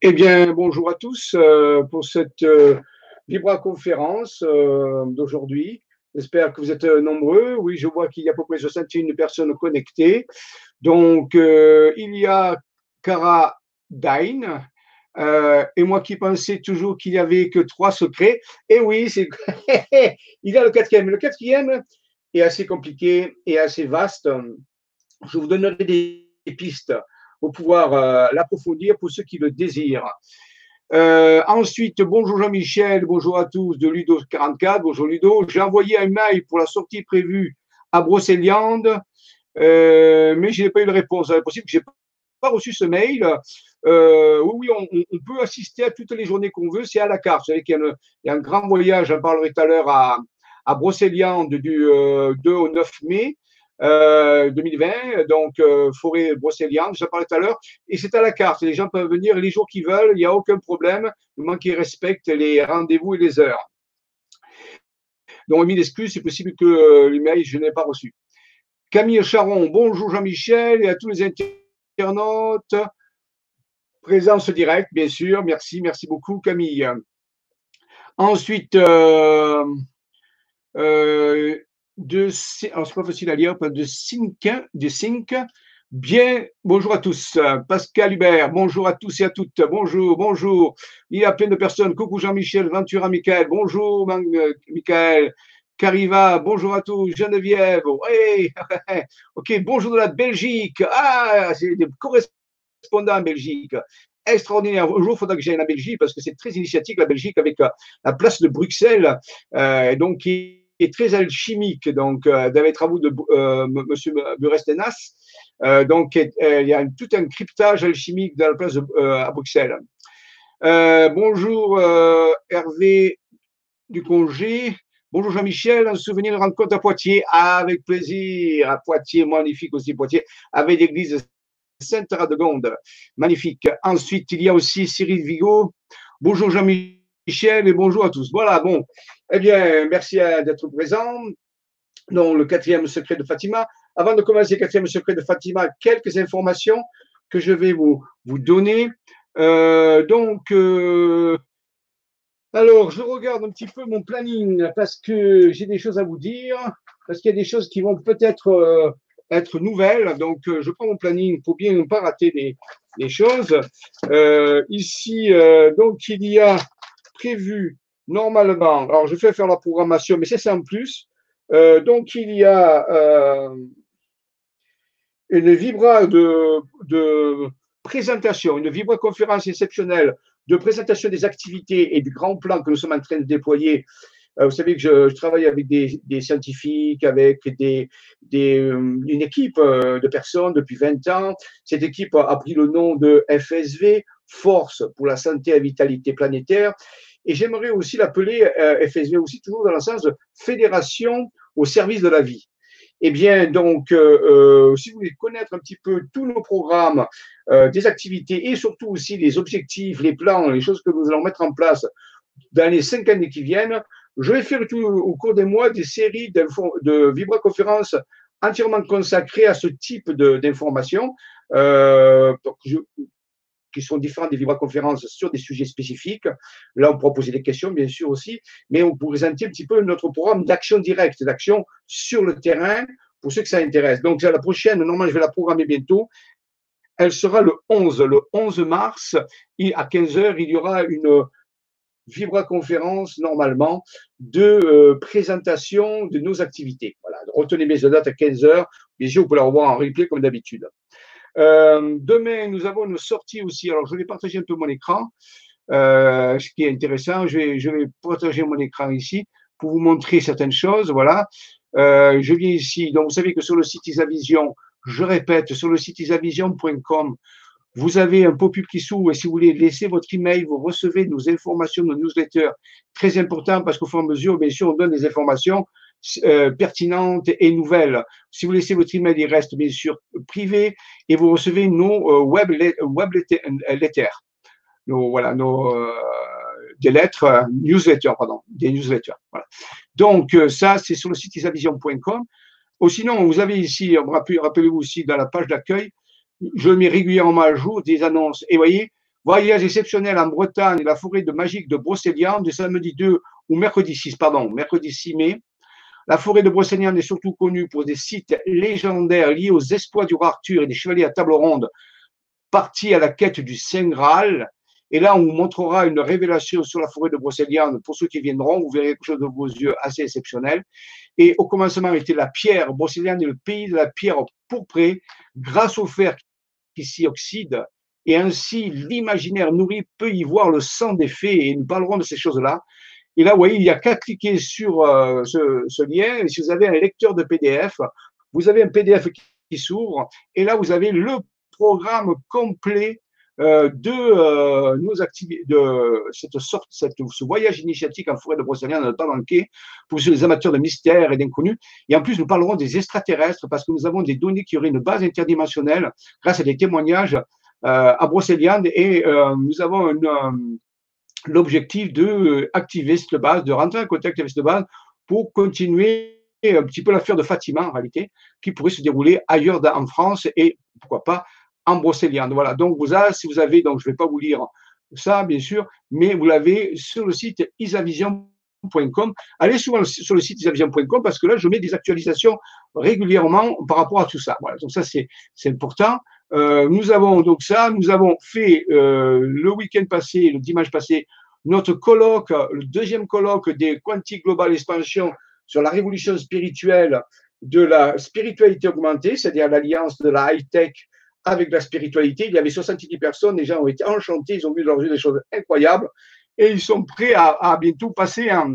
Eh bien, bonjour à tous euh, pour cette euh, Vibra-conférence euh, d'aujourd'hui. J'espère que vous êtes nombreux. Oui, je vois qu'il y a à peu près 61 personnes connectées. Donc, il y a Cara Dain, et moi qui pensais toujours qu'il n'y avait que trois secrets. Et oui, c'est il y a le quatrième. Le quatrième est assez compliqué et assez vaste. Je vous donnerai des pistes pour pouvoir euh, l'approfondir pour ceux qui le désirent. Euh, ensuite, bonjour Jean-Michel, bonjour à tous de Ludo44, bonjour Ludo. J'ai envoyé un mail pour la sortie prévue à Brocéliande, euh, mais je n'ai pas eu de réponse. C'est possible que je n'ai pas reçu ce mail. Oui, on, on, peut assister à toutes les journées qu'on veut, c'est à la carte. Vous savez qu'il y, a un grand voyage, j'en parlerai tout à l'heure, à, à Brocéliande du 2 au 9 mai. 2020, euh, donc euh, forêt brocéliande, je parlais tout à l'heure, et c'est à la carte. Les gens peuvent venir les jours qu'ils veulent, il n'y a aucun problème, du moment qu'ils respectent les rendez-vous et les heures. Donc, mille excuses, c'est possible que euh, l'email, je n'ai pas reçu. Camille Charon, bonjour Jean-Michel et à tous les internautes. Présence directe, bien sûr. Merci, merci beaucoup Camille. Ensuite, euh, euh, de, alors c'est pas facile à lire, de Sync, de. Bien, bonjour à tous. Pascal Hubert, bonjour à tous et à toutes. Bonjour, bonjour. Il y a plein de personnes. Coucou Jean-Michel, Ventura Michael. Bonjour Michael. Cariva, bonjour à tous. Geneviève, hey. ok, bonjour de la Belgique. Ah, c'est des correspondants en Belgique extraordinaire. Un jour, il faudra que j'aille en Belgique parce que c'est très initiatique, la Belgique, avec la place de Bruxelles. Euh, donc, est très alchimique, donc euh, dans les travaux de euh, Monsieur Burestenas. Euh, donc, il y a tout un cryptage alchimique dans la place à Bruxelles. bonjour Hervé du congé. Bonjour Jean-Michel, un souvenir de rencontre à Poitiers. avec plaisir, à Poitiers, magnifique aussi Poitiers, avec l'église Sainte-Radegonde, magnifique. Ensuite, il y a aussi Cyril Vigo. Bonjour Jean-Michel et bonjour à tous. Voilà, bon, eh bien, merci d'être présent. Donc, le quatrième secret de Fatima. Avant de commencer le quatrième secret de Fatima, quelques informations que je vais vous, vous donner. Euh, donc, euh, alors, je regarde un petit peu mon planning parce que j'ai des choses à vous dire, parce qu'il y a des choses qui vont peut-être euh, être nouvelles. Donc, je prends mon planning pour bien ne pas rater des, des choses. ici, donc, il y a prévu normalement, alors je fais faire la programmation, mais c'est sans plus. Euh, donc il y a euh, une vibra de, présentation, une vibra conférence exceptionnelle de présentation des activités et du grand plan que nous sommes en train de déployer. Euh, vous savez que je, travaille avec des, scientifiques, avec des, une équipe de personnes depuis 20 ans. Cette équipe a pris le nom de FSV, Force pour la santé et vitalité planétaire. Et j'aimerais aussi l'appeler euh, FSV aussi toujours dans le sens de fédération au service de la vie. Eh bien, donc, euh, euh, si vous voulez connaître un petit peu tous nos programmes, euh, des activités et surtout aussi les objectifs, les plans, les choses que nous allons mettre en place dans les cinq années qui viennent, je vais faire au cours des mois des séries de vibra-conférences entièrement consacrées à ce type d'informations. Euh, qui sont différentes des vibra-conférences sur des sujets spécifiques. Là, on pourra poser des questions, bien sûr aussi, mais on pourrait présenter un petit peu notre programme d'action directe, d'action sur le terrain, pour ceux que ça intéresse. Donc, la prochaine, normalement, je vais la programmer bientôt. Elle sera le 11, le 11 mars, à 15h, il y aura une vibra-conférence, normalement, de euh, présentation de nos activités. Voilà, retenez mes dates à 15h. Bien sûr, vous pouvez la revoir en replay comme d'habitude. Euh, demain, nous avons une sortie aussi. Alors, je vais partager un peu mon écran, euh, ce qui est intéressant. Je vais, partager mon écran ici pour vous montrer certaines choses. Voilà. Euh, je viens ici. Donc, vous savez que sur le site Isavision, je répète, sur le site isavision.com, vous avez un pop-up qui s'ouvre et si vous voulez laisser votre email, vous recevez nos informations, nos newsletters. Très important parce qu'au fur et à mesure, bien sûr, on donne des informations euh, pertinentes et nouvelles. Si vous laissez votre email, il reste bien sûr privé et vous recevez nos euh, web, web letters. Nos, voilà, nos, euh, des lettres, newsletters, pardon, des newsletters. Donc, ça, c'est sur le site isavision.com. Ou sinon, vous avez ici, rappelez-vous aussi, dans la page d'accueil, je mets régulièrement à jour des annonces. Et voyez, voyage exceptionnel en Bretagne, la forêt de magique de Brocéliande, du samedi 2 ou mercredi 6, pardon, mercredi 6 mai. La forêt de Brocéliande est surtout connue pour des sites légendaires liés aux exploits du roi Arthur et des chevaliers à table ronde partis à la quête du Saint Graal. Et là, on vous montrera une révélation sur la forêt de Brocéliande. Pour ceux qui viendront, vous verrez quelque chose de vos yeux assez exceptionnel. Et au commencement était la pierre. Brocéliande est le pays de la pierre pourprée, grâce au fer qui s'y oxyde. Et ainsi, l'imaginaire nourri peut y voir le sang des fées. Et nous parlerons de ces choses-là. Et là, vous voyez, il n'y a qu'à cliquer sur euh, ce, lien. Et si vous avez un lecteur de PDF, vous avez un PDF qui, s'ouvre. Et là, vous avez le programme complet euh, de euh, nos activités, de cette sorte, ce voyage initiatique en forêt de Brocéliande à ne pas manquer pour les amateurs de mystère et d'inconnus. Et en plus, nous parlerons des extraterrestres parce que nous avons des données qui auraient une base interdimensionnelle grâce à des témoignages à Brocéliande et nous avons une, l'objectif de euh, activer cette base, de rentrer en contact avec cette base pour continuer un petit peu l'affaire de Fatima en réalité, qui pourrait se dérouler ailleurs en France et pourquoi pas en Brocéliande. Voilà, donc vous avez, si vous avez, donc je ne vais pas vous lire ça bien sûr, mais vous l'avez sur le site isavision.com. Allez souvent sur le site isavision.com parce que là, je mets des actualisations régulièrement par rapport à tout ça. Voilà, donc ça c'est important. Euh, nous avons donc ça, nous avons fait euh, le week-end passé, le dimanche passé, notre colloque, le deuxième colloque des Quantique Global Expansion sur la révolution spirituelle de la spiritualité augmentée, c'est-à-dire l'alliance de la high-tech avec la spiritualité. Il y avait 70 personnes, les gens ont été enchantés, ils ont vu dans des choses incroyables. Et ils sont prêts à bientôt passer en,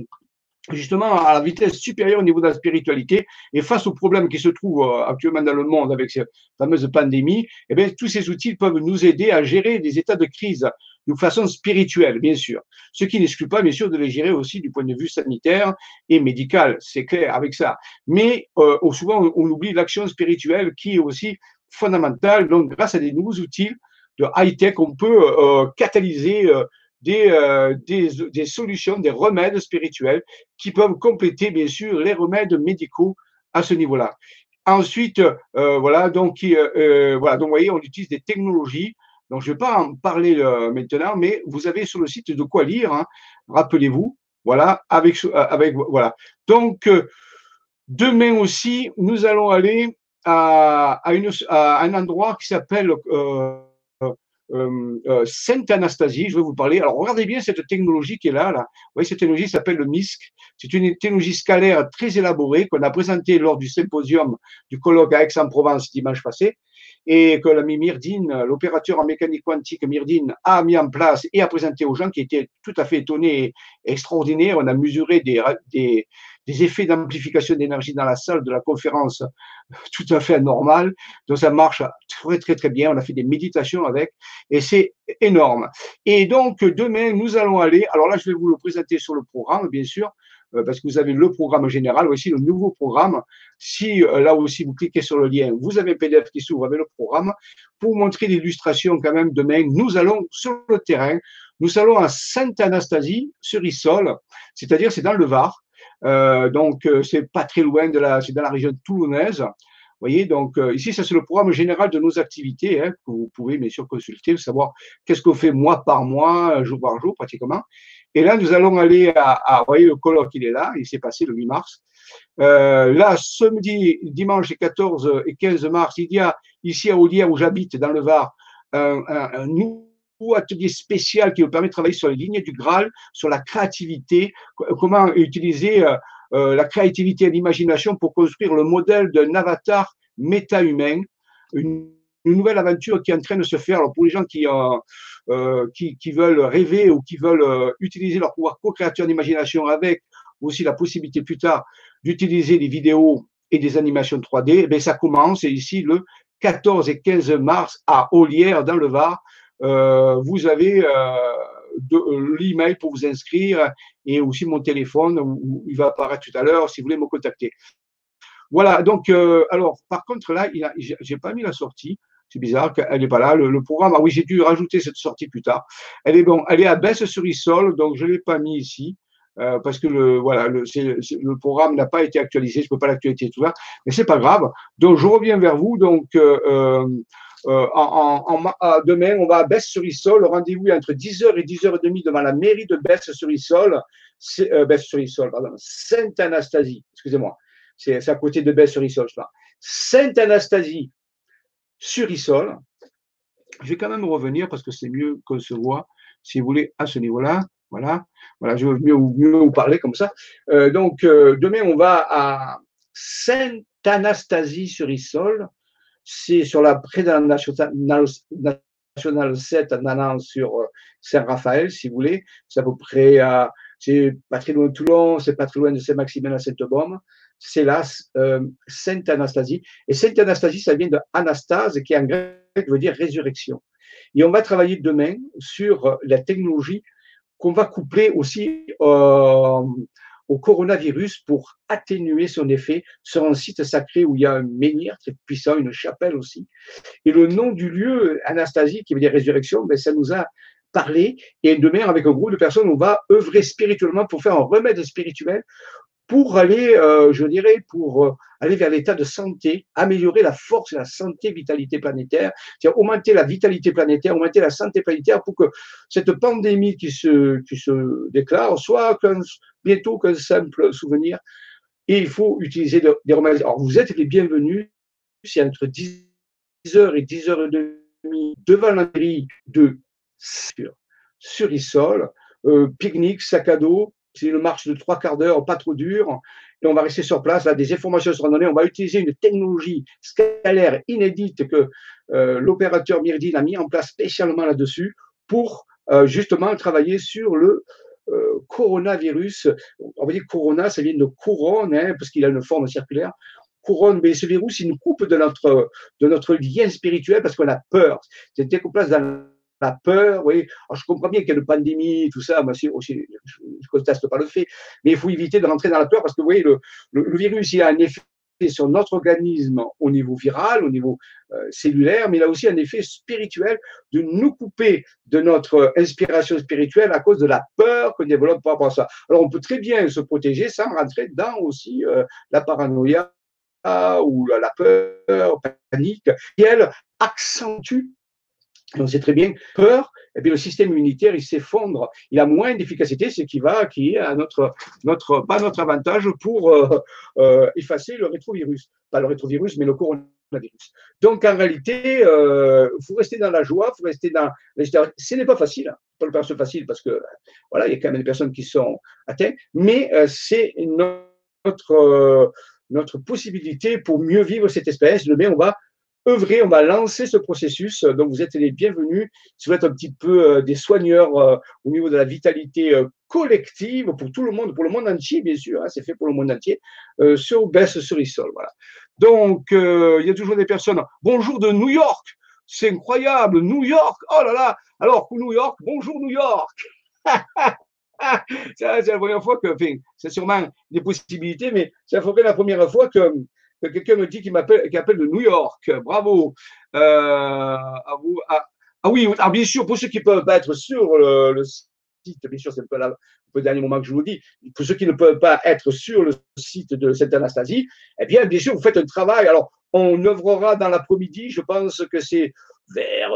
justement à la vitesse supérieure au niveau de la spiritualité. Et face aux problèmes qui se trouvent euh, actuellement dans le monde avec cette fameuse pandémie, eh bien, tous ces outils peuvent nous aider à gérer des états de crise de façon spirituelle, bien sûr. Ce qui n'exclut pas, bien sûr, de les gérer aussi du point de vue sanitaire et médical, c'est clair avec ça. Mais euh, souvent, on, oublie l'action spirituelle qui est aussi fondamentale. Donc, grâce à des nouveaux outils de high-tech, on peut euh, catalyser euh, euh, des, des, solutions, des remèdes spirituels qui peuvent compléter, bien sûr, les remèdes médicaux à ce niveau-là. Ensuite, euh, voilà, donc, euh, voilà, donc, vous voyez, on utilise des technologies. Donc, je ne vais pas en parler maintenant, mais vous avez sur le site de quoi lire, hein, rappelez-vous, voilà, avec, avec, voilà. Donc, demain aussi, nous allons aller à, à, un endroit qui s'appelle Sainte Anastasie, je vais vous parler. Alors, regardez bien cette technologie qui est là. là. Vous voyez, cette technologie s'appelle le MISC. C'est une technologie scalaire très élaborée qu'on a présentée lors du symposium du colloque à Aix-en-Provence dimanche passé et que l'ami Myrdine, l'opérateur en mécanique quantique Myrdine, a mis en place et a présenté aux gens qui étaient tout à fait étonnés et extraordinaires. On a mesuré des, des, effets d'amplification d'énergie dans la salle de la conférence tout à fait normal. Donc ça marche très très très bien. On a fait des méditations avec et c'est énorme. Et donc demain nous allons aller. Alors là je vais vous le présenter sur le programme bien sûr euh, parce que vous avez le programme général, aussi le nouveau programme. Si euh, là aussi vous cliquez sur le lien, vous avez un PDF qui s'ouvre avec le programme. Pour montrer l'illustration quand même demain, nous allons sur le terrain, nous allons à Sainte-Anastasie, sur Issol, c'est-à-dire c'est dans le Var. Euh, donc, c'est pas très loin de la, c'est dans la région toulonnaise. Voyez, donc ici, ça c'est le programme général de nos activités hein, que vous pouvez bien sûr consulter, savoir qu'est-ce qu'on fait mois par mois, jour par jour pratiquement. Et là, nous allons aller à, vous voyez, le colloque, il est là, il s'est passé le 8 mars. Euh, là, samedi, dimanche 14 et 15 mars, il y a ici à Audière, où j'habite, dans le Var, un, un, nouveau atelier spécial qui vous permet de travailler sur les lignes du Graal, sur la créativité, comment utiliser euh, euh, la créativité et l'imagination pour construire le modèle d'un avatar méta-humain, une, nouvelle aventure qui est en train de se faire. Alors pour les gens qui, euh, qui, qui, veulent rêver ou qui veulent utiliser leur pouvoir co-créateur d'imagination avec aussi la possibilité plus tard d'utiliser des vidéos et des animations 3D, eh ça commence ici le 14 et 15 mars à Olière dans le Var. Euh, vous avez euh, l'email pour vous inscrire et aussi mon téléphone où, il va apparaître tout à l'heure si vous voulez me contacter. Voilà, donc, euh, alors, par contre, là, je n'ai pas mis la sortie. C'est bizarre qu'elle n'est pas là. Le, programme, ah oui, j'ai dû rajouter cette sortie plus tard. Elle est bon, elle est à baisse sur Isol, donc je ne l'ai pas mis ici. Euh, parce que le, voilà, le, le programme n'a pas été actualisé, je ne peux pas l'actualiser tout ça, mais c'est pas grave. Donc je reviens vers vous. Donc euh, euh, en, demain, on va à Besse-sur-Issol. Rendez-vous entre 10h et 10h30 devant la mairie de Besse-sur-Issol. Euh, Besse-sur-Issol, pardon. Sainte-Anastasie, excusez-moi. C'est à côté de Besse-sur-Issol, je Sainte-Anastasie sur Issol. Je vais quand même revenir parce que c'est mieux qu'on se voit, si vous voulez, à ce niveau-là. Voilà, voilà, je veux mieux, vous parler comme ça. Euh, donc, euh, demain, on va à Sainte-Anastasie sur Issol. C'est sur la près de la nationale, 7 Nanan sur euh, Saint-Raphaël, si vous voulez. C'est à peu près à, c'est pas très loin de Toulon, c'est pas très loin de Saint-Maximin à Sainte-Baume. C'est là, Sainte-Anastasie. Et Sainte-Anastasie, ça vient de Anastase, qui en grec veut dire résurrection. Et on va travailler demain sur la technologie qu'on va coupler aussi euh, au coronavirus pour atténuer son effet sur un site sacré où il y a un menhir très puissant, une chapelle aussi. Et le nom du lieu, Anastasie, qui veut dire résurrection, ben, ça nous a parlé. Et demain, avec un groupe de personnes, on va œuvrer spirituellement pour faire un remède spirituel pour aller, euh, je dirais, pour euh, aller vers l'état de santé, améliorer la force et la santé, vitalité planétaire, c'est-à-dire augmenter la vitalité planétaire, augmenter la santé planétaire pour que cette pandémie qui se, qui se déclare soit bientôt qu'un simple souvenir. Et il faut utiliser des remèdes. Alors, vous êtes les bienvenus, c'est entre 10h et 10h30 devant la mairie de sur, euh, pique-nique, sac à dos, c'est une marche de trois quarts d'heure, pas trop dure, et on va rester sur place. Là, des informations seront données. On va utiliser une technologie scalaire inédite que euh, l'opérateur Myrdine a mis en place spécialement là-dessus pour euh, justement travailler sur le euh, coronavirus. On va dire corona, ça vient de couronne, hein, parce qu'il a une forme circulaire. Couronne, mais ce virus, c'est une coupe de notre, lien spirituel parce qu'on a peur. C'est dès qu'on place dans la peur, oui. Alors, je comprends bien qu'il y a une pandémie, tout ça, moi, aussi, je ne conteste pas le fait, mais il faut éviter de rentrer dans la peur parce que, vous voyez, le, virus, il a un effet sur notre organisme au niveau viral, au niveau euh, cellulaire, mais il a aussi un effet spirituel de nous couper de notre inspiration spirituelle à cause de la peur qu'on développe par rapport à ça. Alors on peut très bien se protéger sans rentrer dans aussi euh, la paranoïa ou la, la peur, panique, qui elle accentue on sait très bien, peur, et puis le système immunitaire, il s'effondre, il a moins d'efficacité, ce qui va, qui est à notre, notre, pas notre avantage pour euh, euh, effacer le rétrovirus. Pas le rétrovirus, mais le coronavirus. Donc en réalité, il euh, faut rester dans la joie, il faut rester dans. Ce n'est pas facile, hein. pas le faire facile parce que voilà, il y a quand même des personnes qui sont atteintes, mais c'est notre notre possibilité pour mieux vivre cette espèce. Demain, on va œuvrer, on va lancer ce processus. Donc, vous êtes les bienvenus. Si vous êtes un petit peu euh, des soigneurs euh, au niveau de la vitalité euh, collective pour tout le monde, pour le monde entier, bien sûr, hein, c'est fait pour le monde entier, sur Baisse sur Isol. Voilà. Donc, il y a toujours des personnes. Bonjour de New York, c'est incroyable, New York, oh là là, alors New York, bonjour New York. c'est la première fois que, c'est sûrement des possibilités, mais c'est la première fois que quelqu'un me dit qu'il m'appelle, qu'il appelle de New York. Bravo. Euh, à vous, ah oui, ah, bien sûr, pour ceux qui peuvent pas être sur le, site, bien sûr, c'est un peu, le dernier moment que je vous dis, pour ceux qui ne peuvent pas être sur le site de cette Anastasie, eh bien, bien sûr, vous faites un travail. Alors, On œuvrera dans l'après-midi. Je pense que c'est vers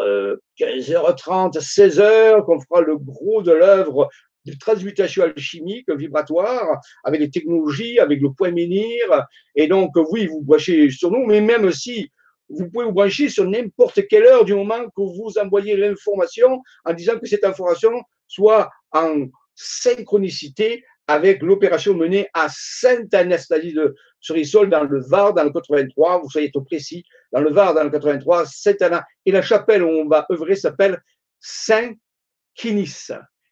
15h30, 16h qu'on fera le gros de l'œuvre de transmutation alchimique vibratoire avec les technologies, avec le point menhir. Et donc, oui, vous branchez sur nous, mais même si vous pouvez vous brancher sur n'importe quelle heure du moment que vous envoyez l'information en disant que cette information soit en synchronicité avec l'opération menée à Sainte-Anastasie de Cerisol dans le Var, dans le 83, vous soyez tout précis, dans le Var, dans le 83, Sainte-Anna. Et la chapelle où on va œuvrer s'appelle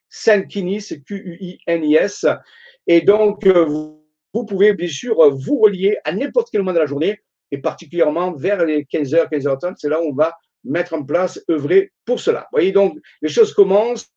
Saint-Kinis. Saint-Kinis, Q-U-I-N-I-S. Et donc, euh, vous pouvez bien sûr vous relier à n'importe quel moment de la journée, et particulièrement vers les 15h, 15h30, c'est là où on va mettre en place, œuvrer pour cela. Vous voyez, donc, les choses commencent,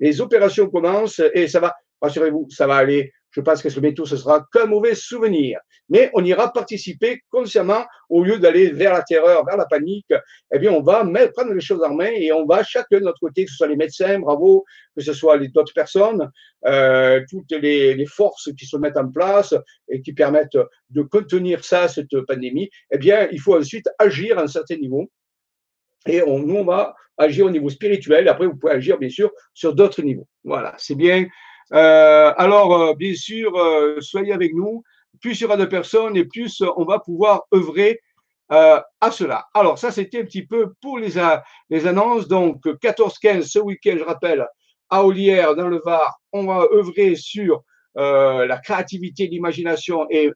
les opérations commencent, et ça va, rassurez-vous, ça va aller je pense que ce métaux, ce sera qu'un mauvais souvenir. Mais on ira participer consciemment au lieu d'aller vers la terreur, vers la panique. Eh bien, on va prendre les choses en main et on va chacun de notre côté, que ce soit les médecins, bravo, que ce soit les d'autres personnes, euh, toutes les, les, forces qui se mettent en place et qui permettent de contenir ça, cette pandémie. Eh bien, il faut ensuite agir à un certain niveau. Et on, nous, on va agir au niveau spirituel. Après, vous pouvez agir, bien sûr, sur d'autres niveaux. Voilà, c'est bien euh, alors, euh, bien sûr, euh, soyez avec nous. Plus il y aura de personnes et plus on va pouvoir œuvrer à cela. Alors, ça, c'était un petit peu pour les, annonces. Donc, 14-15 ce week-end, je rappelle, à Olière, dans le Var, on va œuvrer sur la créativité, l'imagination et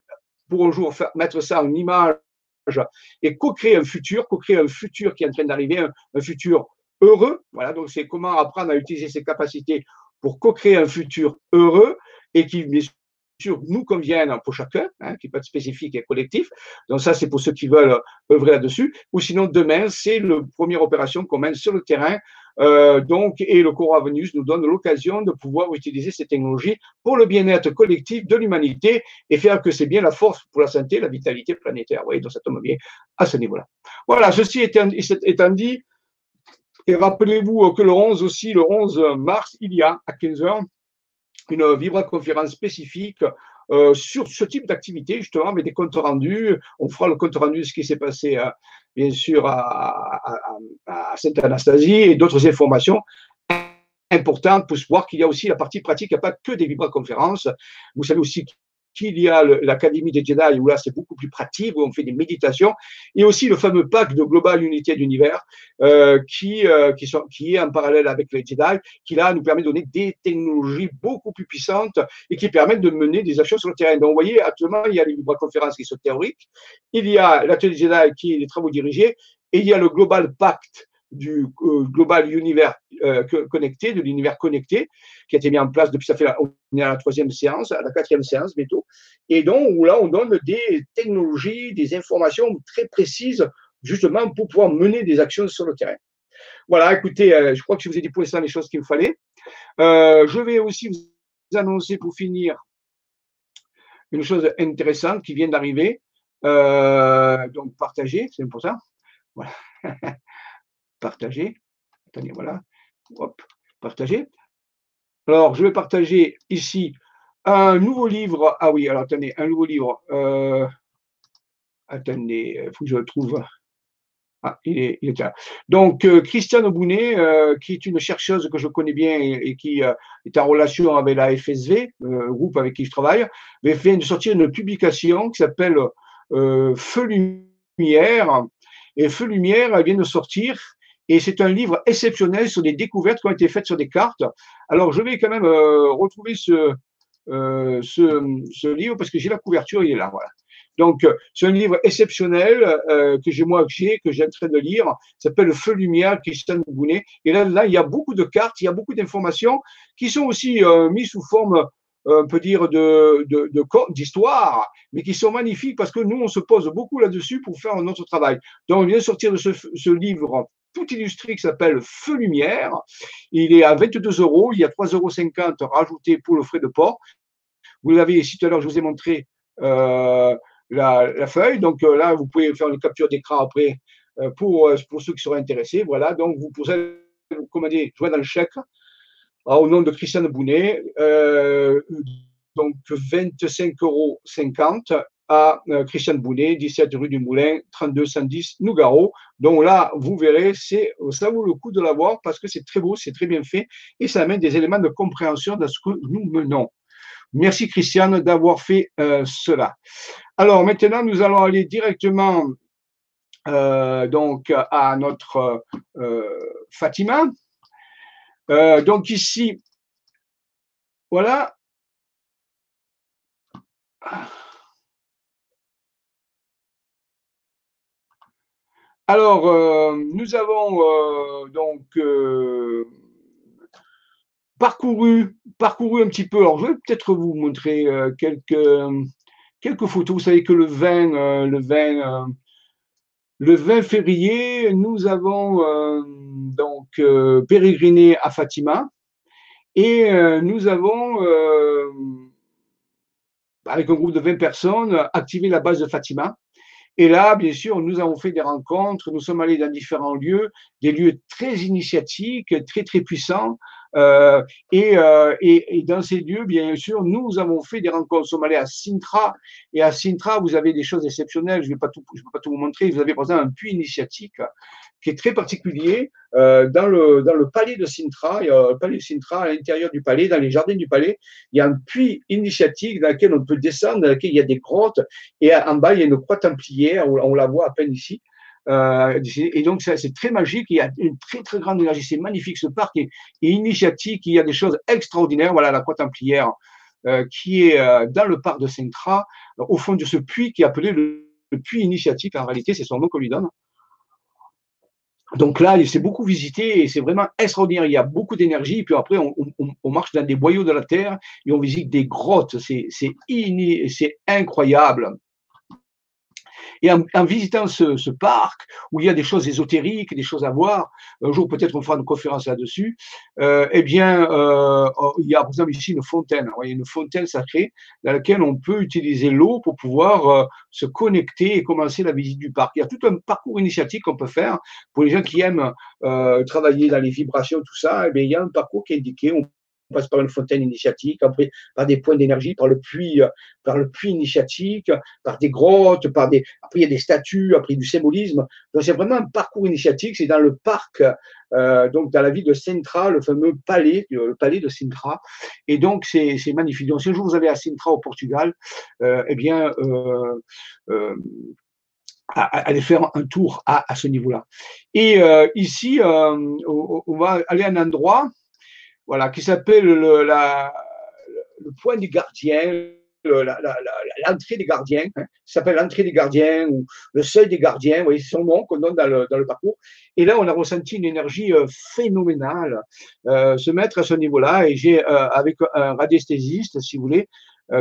pour un jour faire, mettre ça en image et co-créer un futur, co-créer un futur qui est en train d'arriver, un, un, futur heureux. Voilà, donc c'est comment apprendre à utiliser ses capacités pour co-créer un futur heureux et qui, bien sûr, nous convienne pour chacun, hein, qui peut être spécifique et collectif. Donc ça, c'est pour ceux qui veulent œuvrer là-dessus. Ou sinon, demain, c'est la première opération qu'on mène sur le terrain. Euh, donc, et le Cora Venus nous donne l'occasion de pouvoir utiliser ces technologies pour le bien-être collectif de l'humanité et faire que c'est bien la force pour la santé, la vitalité planétaire. Vous voyez, donc ça tombe bien à ce niveau-là. Voilà, ceci étant dit, et rappelez-vous que le 11 aussi, le 11 mars, il y a à 15h une vibra-conférence spécifique euh, sur ce type d'activité, justement, avec des comptes rendus. On fera le compte rendu de ce qui s'est passé, euh, bien sûr, à, à, Sainte-Anastasie et d'autres informations importantes pour voir qu'il y a aussi la partie pratique, il n'y a pas que des vibra-conférences. Vous savez aussi qu'il y a l'Académie des Jedi, où là c'est beaucoup plus pratique, où on fait des méditations, et aussi le fameux pack de Global Unité d'Univers, euh, qui, euh, qui est en parallèle avec les Jedi, qui là nous permet de donner des technologies beaucoup plus puissantes et qui permettent de mener des actions sur le terrain. Donc vous voyez, actuellement, il y a les conférences qui sont théoriques, il y a l'atelier Jedi qui est les travaux dirigés, et il y a le Global Pact du euh, global univers euh, connecté, de l'univers connecté, qui a été mis en place depuis, ça fait la, on est à la troisième séance, à la quatrième séance bientôt, et donc où là on donne des technologies, des informations très précises, justement pour pouvoir mener des actions sur le terrain. Voilà, écoutez, euh, je crois que je vous ai dit pour l'instant les choses qu'il me fallait. je vais aussi vous annoncer pour finir une chose intéressante qui vient d'arriver. donc partager, c'est pour ça. Voilà. partager. Attendez, voilà. Hop, partager. Alors, je vais partager ici un nouveau livre. Ah oui, alors attendez, un nouveau livre. Euh, attendez, il faut que je le trouve. Ah, il est, là. Donc, euh, Christiane Bounet, euh, qui est une chercheuse que je connais bien et, qui est en relation avec la FSV, le groupe avec qui je travaille, vient de sortir une publication qui s'appelle Feu Lumière. Et Feu Lumière vient de sortir et c'est un livre exceptionnel sur des découvertes qui ont été faites sur des cartes. Alors, je vais quand même euh, retrouver ce, euh, ce, ce, livre parce que j'ai la couverture, il est là. Voilà. Donc, euh, c'est un livre exceptionnel euh, que j'ai moi que j'ai que j'ai en train de lire. S'appelle Feu lumière, Christian Bounet. Et là, là, il y a beaucoup de cartes, il y a beaucoup d'informations qui sont aussi euh, mises sous forme on peut dire, de, d'histoire, mais qui sont magnifiques parce que nous, on se pose beaucoup là-dessus pour faire notre travail. Donc, on vient sortir de ce, ce livre tout illustré qui s'appelle Feu Lumière. Il est à 22 euros. Il y a 3,50 euros rajoutés pour le frais de port. Vous l'avez ici tout à l'heure, je vous ai montré euh, la, feuille. Donc euh, là, vous pouvez faire une capture d'écran après euh, pour, pour ceux qui seraient intéressés. Voilà, donc vous pouvez vous commander, dans le chèque au nom de Christiane Bounet. donc 25,50 euros à euh, Christiane Bounet, 17 rue du Moulin, 32 110 Nougaro. Donc là, vous verrez, c'est, ça vaut le coup de l'avoir parce que c'est très beau, c'est très bien fait et ça amène des éléments de compréhension de ce que nous menons. Merci Christiane d'avoir fait euh, cela. Alors maintenant, nous allons aller directement euh, donc à notre Fatima. donc ici, voilà. Alors, euh, nous avons euh, donc euh, parcouru, un petit peu. Je vais peut-être vous montrer quelques, photos. Vous savez que le 20, le 20, le 20 février, nous avons donc pérégriné à Fatima et nous avons avec un groupe de 20 personnes, activé la base de Fatima. Et là, bien sûr, nous avons fait des rencontres, nous sommes allés dans différents lieux, des lieux très initiatiques, très, très puissants. Euh, et, euh, et, dans ces lieux, bien sûr, nous avons fait des rencontres. Nous sommes allés à Sintra. Et à Sintra, vous avez des choses exceptionnelles. Je ne vais pas tout, vous montrer. Vous avez, par exemple, un puits initiatique qui est très particulier euh, dans le palais de Sintra. Il y a le palais de Sintra à l'intérieur du palais, dans les jardins du palais. Il y a un puits initiatique dans lequel on peut descendre, dans lequel il y a des grottes. Et en bas, il y a une croix templière. On, la voit à peine ici. Euh, et donc, c'est très magique. Il y a une très, très grande énergie. C'est magnifique. Ce parc est, initiatique. Il y a des choses extraordinaires. Voilà la croix templière euh, qui est euh, dans le parc de Sintra, au fond de ce puits qui est appelé le, puits initiatique. En réalité, c'est son nom qu'on lui donne. Donc là, c'est beaucoup visité et c'est vraiment extraordinaire. Il y a beaucoup d'énergie. Puis après, on, on, marche dans des boyaux de la terre et on visite des grottes. C'est incroyable. Et en, visitant ce, parc, où il y a des choses ésotériques, des choses à voir, un jour peut-être on fera une conférence là-dessus, euh, eh bien, euh, oh, il y a par exemple ici une fontaine, une fontaine sacrée dans laquelle on peut utiliser l'eau pour pouvoir euh, se connecter et commencer la visite du parc. Il y a tout un parcours initiatique qu'on peut faire pour les gens qui aiment travailler dans les vibrations, tout ça. Eh bien, il y a un parcours qui est indiqué passe par une fontaine initiatique, après par des points d'énergie, par le puits, euh, par le puits initiatique, par des grottes, par des, après il y a des statues, après du symbolisme. Donc c'est vraiment un parcours initiatique. C'est dans le parc, euh, donc dans la ville de Sintra, le fameux palais, le palais de Sintra. Et donc c'est magnifique. Donc si un jour vous allez à Sintra au Portugal, euh, eh bien euh, euh, aller faire un tour à, à ce niveau-là. Et euh, ici, euh, on va aller à un endroit voilà, qui s'appelle le, point du gardien, l'entrée des gardiens, hein, s'appelle l'entrée des gardiens ou le seuil des gardiens, c'est son nom qu'on donne dans le, parcours. Et là, on a ressenti une énergie euh, phénoménale euh, se mettre à ce niveau-là. Et j'ai, euh, avec un radiesthésiste, si vous voulez,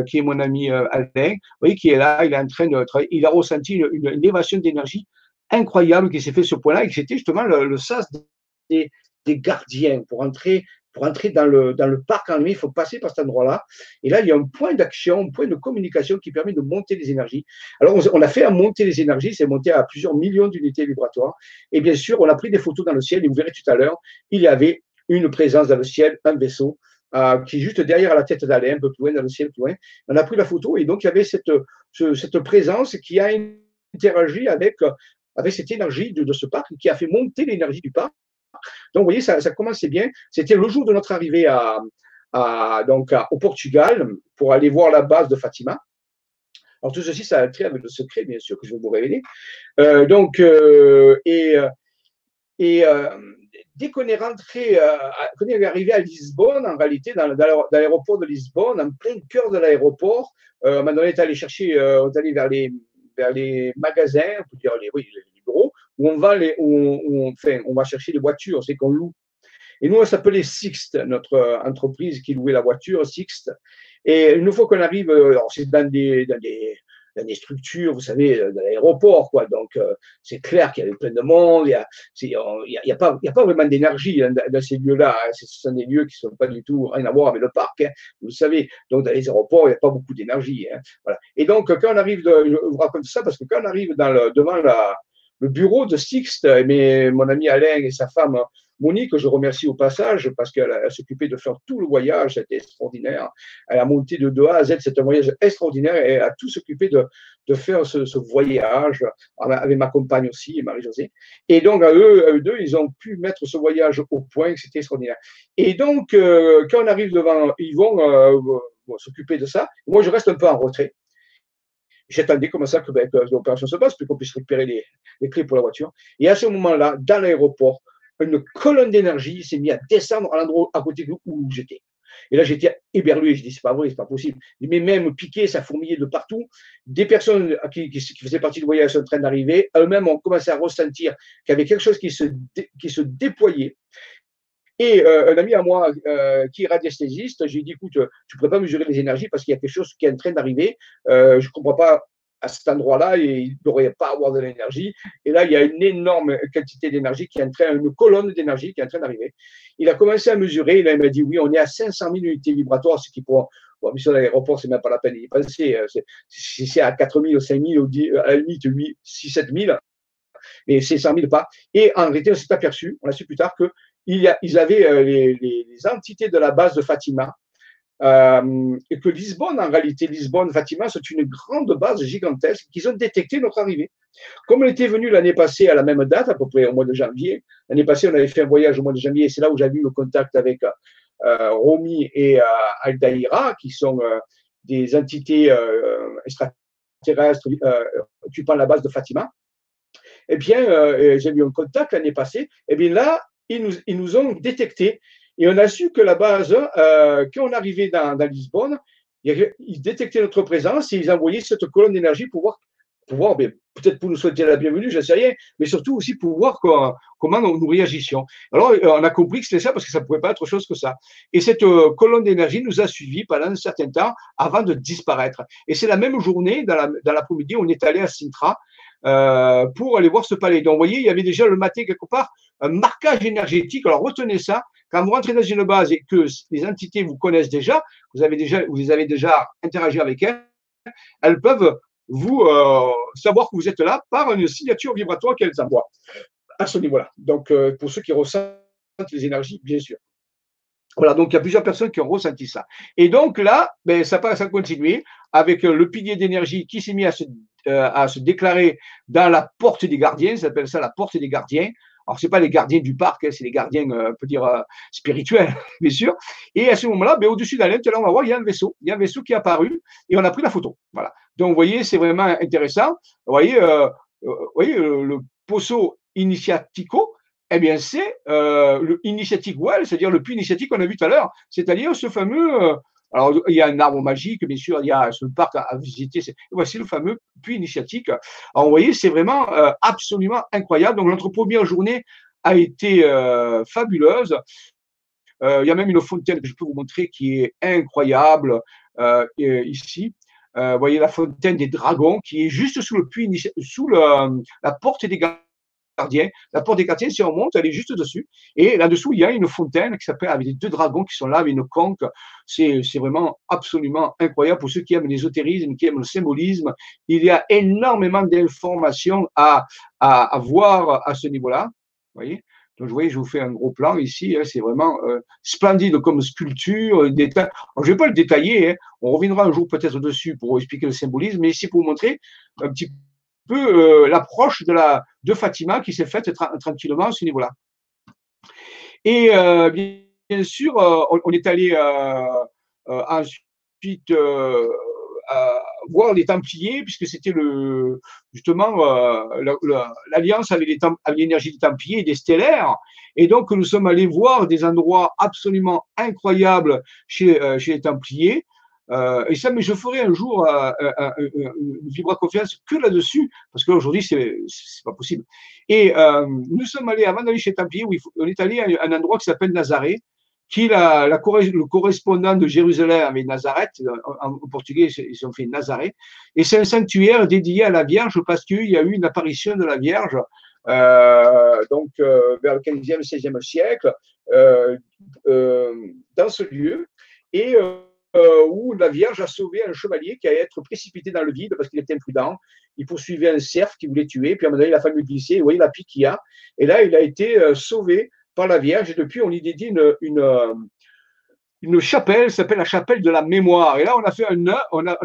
qui est mon ami Alain, vous voyez, qui est là, il est en train de il a ressenti une, une, élévation d'énergie incroyable qui s'est fait ce point-là, et c'était justement le, le sas des gardiens pour entrer pour entrer dans le, dans le parc en lui, il faut passer par cet endroit-là. Et là, il y a un point d'action, un point de communication qui permet de monter les énergies. Alors, on, a fait à monter les énergies, c'est monté à plusieurs millions d'unités vibratoires. Et bien sûr, on a pris des photos dans le ciel, et vous verrez tout à l'heure, il y avait une présence dans le ciel, un vaisseau, euh, qui est juste derrière la tête d'Alain, un peu plus loin, dans le ciel plus loin. On a pris la photo, et donc il y avait cette, cette présence qui a interagi avec, avec cette énergie de, de ce parc, qui a fait monter l'énergie du parc. Donc, vous voyez, ça, commençait bien. C'était le jour de notre arrivée à, donc, au Portugal pour aller voir la base de Fatima. Alors, tout ceci, ça a trait avec le secret, bien sûr, que je vais vous révéler. Euh, donc, euh, et, et euh, dès qu'on est rentré, qu'on est arrivé à Lisbonne, en réalité, dans, l'aéroport de Lisbonne, en plein cœur de l'aéroport, on est allé chercher, on est allé vers les, vers les magasins, on dire les, oui, où on va, on, on va chercher les voitures, c'est qu'on loue. Et nous, on s'appelait Sixt, notre euh, entreprise qui louait la voiture, Sixt. Et une fois qu'on arrive, euh, c'est dans des, dans des, dans des structures, vous savez, euh, dans l'aéroport, quoi. Donc, c'est clair qu'il y avait plein de monde. Il n'y a, a, pas, a pas vraiment d'énergie hein, dans, ces lieux-là. Hein. Ce sont des lieux qui ne sont pas du tout rien à voir avec le parc. Hein. Vous savez. Donc, dans les aéroports, il n'y a pas beaucoup d'énergie. Voilà. Et donc, quand on arrive, je vous raconte ça parce que quand on arrive devant la, le bureau de Sixte, mais mon ami Alain et sa femme Monique, que je remercie au passage parce qu'elle s'occupait de faire tout le voyage, c'était extraordinaire. Elle a monté de, de A à Z, c'est un voyage extraordinaire et elle a tout s'occupé de, de faire ce, ce, voyage avec ma compagne aussi, Marie-Josée. Et donc, à eux, à eux deux, ils ont pu mettre ce voyage au point, c'était extraordinaire. Et donc, euh, quand on arrive devant Yvon, euh, s'occuper de ça. Moi, je reste un peu en retrait. J'attendais comme ça que, ben, l'opération se passe, puis qu'on puisse récupérer les, clés pour la voiture. Et à ce moment-là, dans l'aéroport, une colonne d'énergie s'est mise à descendre à l'endroit à côté où j'étais. Et là, j'étais éberlué. Je dis, c'est pas vrai, c'est pas possible. Mais même piqué, ça fourmillait de partout. Des personnes qui, faisaient partie du voyage sont en train d'arriver. Eux-mêmes ont commencé à ressentir qu'il y avait quelque chose qui se, qui se déployait. Et euh, un ami à moi euh, qui est radiesthésiste, j'ai dit, écoute, tu ne pourrais pas mesurer les énergies parce qu'il y a quelque chose qui est en train d'arriver. Euh, je ne comprends pas à cet endroit-là, il ne devrait pas avoir de l'énergie. Et là, il y a une énorme quantité d'énergie qui est en train, une colonne d'énergie qui est en train d'arriver. Il a commencé à mesurer, et il m'a dit, oui, on est à 500 000 unités vibratoires, ce qui pour, bon, mais sur l'aéroport, c'est même pas la peine d'y penser. Si c'est à 4 000 ou 5 000, ou 10, à la limite 8, 6 7 000, mais c'est 100 000 pas. Et en réalité, on s'est aperçu, on a su plus tard que ils avaient euh, les, entités de la base de Fatima. Euh, et que Lisbonne, en réalité, Lisbonne, Fatima, c'est une grande base gigantesque qu'ils ont détecté notre arrivée. Comme on était venu l'année passée à la même date, à peu près au mois de janvier, l'année passée, on avait fait un voyage au mois de janvier, et c'est là où j'avais eu le contact avec euh, Romy et euh, Aldaïra, qui sont des entités extraterrestres occupant la base de Fatima. Eh bien, j'ai eu un contact l'année passée. Eh bien là, ils nous, ont détectés. Et on a su que la base, euh, quand on arrivait dans, Lisbonne, ils détectaient notre présence et ils envoyaient cette colonne d'énergie pour voir, pour voir ben, peut-être pour nous souhaiter la bienvenue, je ne sais rien, mais surtout aussi pour voir comment nous, nous, réagissions. Alors, euh, on a compris que c'était ça parce que ça ne pouvait pas être autre chose que ça. Et cette euh, colonne d'énergie nous a suivis pendant un certain temps avant de disparaître. Et c'est la même journée, dans l'après-midi, on est allé à Sintra euh, pour aller voir ce palais. Donc, vous voyez, il y avait déjà le matin quelque part un marquage énergétique. Alors retenez ça, quand vous rentrez dans une base et que les entités vous connaissent déjà, vous avez déjà, vous avez déjà interagi avec elles, elles peuvent vous euh, savoir que vous êtes là par une signature vibratoire qu'elles envoient à ce niveau-là. Donc euh, pour ceux qui ressentent les énergies, bien sûr. Voilà, donc il y a plusieurs personnes qui ont ressenti ça. Et donc là, ben, ça passe à continuer avec le pilier d'énergie qui s'est mis à se, euh, déclarer dans la porte des gardiens, ça s'appelle ça la porte des gardiens. Alors, c'est pas les gardiens du parc, hein, c'est les gardiens, euh, on peut dire, euh, spirituels, bien sûr. Et à ce moment-là, ben, au-dessus de la on va voir, il y a un vaisseau. Il y a un vaisseau qui est apparu et on a pris la photo. Voilà. Donc, vous voyez, c'est vraiment intéressant. Vous voyez, euh, vous voyez le pozo initiatico, eh bien, c'est euh, le initiative well, c'est-à-dire le puits initiatique qu'on a vu tout à l'heure, c'est-à-dire ce fameux alors, il y a un arbre magique, bien sûr, il y a ce parc à, visiter. Voici le fameux puits initiatique. Alors, vous voyez, c'est vraiment euh, absolument incroyable. Donc, notre première journée a été euh, fabuleuse. Euh, il y a même une fontaine que je peux vous montrer qui est incroyable euh, ici. Euh, vous voyez la fontaine des dragons qui est juste sous le puits, sous la porte des La porte des gardiens, si on monte, elle est juste dessus. Et là-dessous, il y a une fontaine qui s'appelle avec les deux dragons qui sont là, avec une conque. C'est, vraiment absolument incroyable pour ceux qui aiment l'ésotérisme, qui aiment le symbolisme. Il y a énormément d'informations à, à, voir à ce niveau-là. Voyez? Donc, vous voyez, je vous fais un gros plan ici. Hein, c'est vraiment euh, splendide comme sculpture. Euh, je ne vais pas le détailler. Hein, on reviendra un jour peut-être dessus pour expliquer le symbolisme. Mais ici, pour vous montrer un petit peu euh, l'approche de, la, de Fatima qui s'est faite tra tranquillement à ce niveau-là. Et euh, bien, sûr, euh, on, est allé ensuite voir les Templiers, puisque c'était le justement l'alliance avec l'énergie des Templiers et des stellaires. Et donc, nous sommes allés voir des endroits absolument incroyables chez, chez les Templiers. Euh, et ça, mais je ferai un jour euh, euh, une vibra conférence que là-dessus, parce qu'aujourd'hui, c'est c'est pas possible. Et nous sommes allés, avant d'aller chez Templier, on est allé à un endroit qui s'appelle Nazaré, qui est la, la, le correspondant de Jérusalem avec Nazareth, en, portugais, ils ont fait Nazaré, et c'est un sanctuaire dédié à la Vierge parce qu'il y a eu une apparition de la Vierge euh, donc euh, vers le 15e, 16e siècle, euh, dans ce lieu. Et euh, où la Vierge a sauvé un chevalier qui allait être précipité dans le vide parce qu'il était imprudent. Il poursuivait un cerf qui voulait tuer, puis à un moment donné, il a fallu glisser, vous voyez la pique qu'il y a. Et là, il a été euh, sauvé par la Vierge. Et depuis, on y dédie une, une chapelle, s'appelle la chapelle de la mémoire. Et là, on a fait un, on a,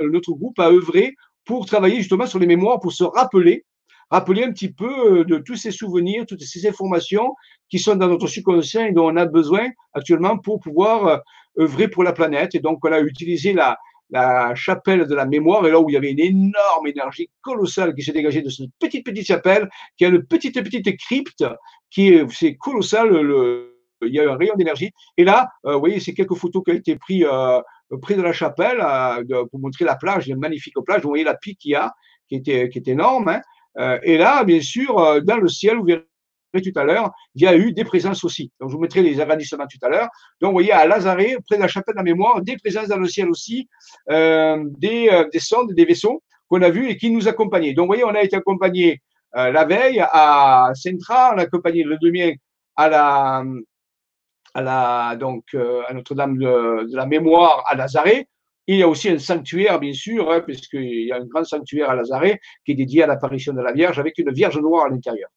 notre groupe a œuvré pour travailler justement sur les mémoires, pour se rappeler rappeler un petit peu de tous ces souvenirs, toutes ces informations qui sont dans notre subconscient et dont on a besoin actuellement pour pouvoir œuvrer pour la planète. Et donc, on a utilisé la, la chapelle de la mémoire, et là où il y avait une énorme énergie colossale qui s'est dégagée de cette petite, petite chapelle, qui a une petite, petite crypte, qui est, c'est colossal, il y a un rayon d'énergie. Et là, euh, vous voyez, c'est quelques photos qui ont été prises euh, près de la chapelle euh, pour montrer la plage, une magnifique plage. Vous voyez la pique qu'il y a, qui était, qui est énorme. Hein. et là, bien sûr, dans le ciel, vous verrez tout à l'heure, il y a eu des présences aussi. Je vous mettrai les agrandissements tout à l'heure. Donc, vous voyez, à Lazare, près de la chapelle de la mémoire, des présences dans le ciel aussi, euh, des, euh, des, sondes, des vaisseaux qu'on a vus et qui nous accompagnaient. Donc, vous voyez, on a été accompagné euh, la veille à Centra, on a accompagné le demi à la, à donc, à Notre-Dame de, de, la Mémoire à Lazare. Il y a aussi un sanctuaire, bien sûr, hein, puisqu'il y a un grand sanctuaire à Lazare qui est dédié à l'apparition de la Vierge avec une Vierge noire à l'intérieur.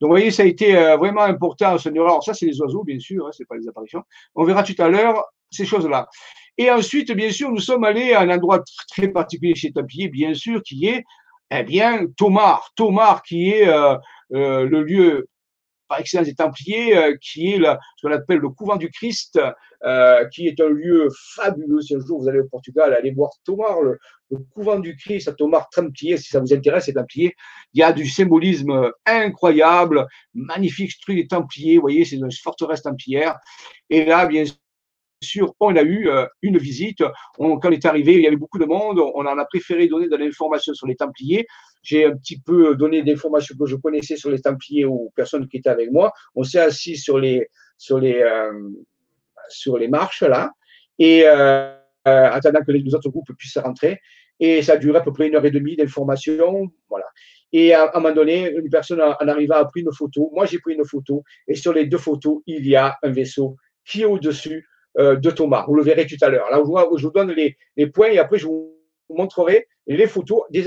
Donc, vous voyez, ça a été euh, vraiment important ce Alors, ça, c'est les oiseaux, bien sûr, hein, c'est pas les apparitions. On verra tout à l'heure ces choses-là. Et ensuite, bien sûr, nous sommes allés à un endroit très particulier chez Templier, bien sûr, qui est, eh bien, Tomar. Tomar, qui est euh, euh, le lieu par excellence des Templiers, euh, qui est ce qu'on appelle le couvent du Christ, euh, qui est un lieu fabuleux. Si un jour vous allez au Portugal, allez voir Tomar, le, couvent du Christ à Tomar Templier, si ça vous intéresse, les Templiers. Il y a du symbolisme incroyable, magnifique structure des Templiers. Vous voyez, c'est une forteresse templière. Et là, bien sûr, on a eu euh, une visite. quand on est arrivé, il y avait beaucoup de monde. On en a préféré donner de l'information sur les Templiers. J'ai un petit peu donné d'informations que je connaissais sur les Templiers aux personnes qui étaient avec moi. On s'est assis sur les, sur les, euh, sur les marches là, et euh, attendant que les autres groupes puissent rentrer. Et ça a duré à peu près une heure et demie d'information. Voilà. Et à, un moment donné, une personne en arrivant a pris une photo. Moi, j'ai pris une photo. Et sur les deux photos, il y a un vaisseau qui est au-dessus euh, de Thomas. Vous le verrez tout à l'heure. Là, je vous donne les, les, points et après, je vous montrerai les photos des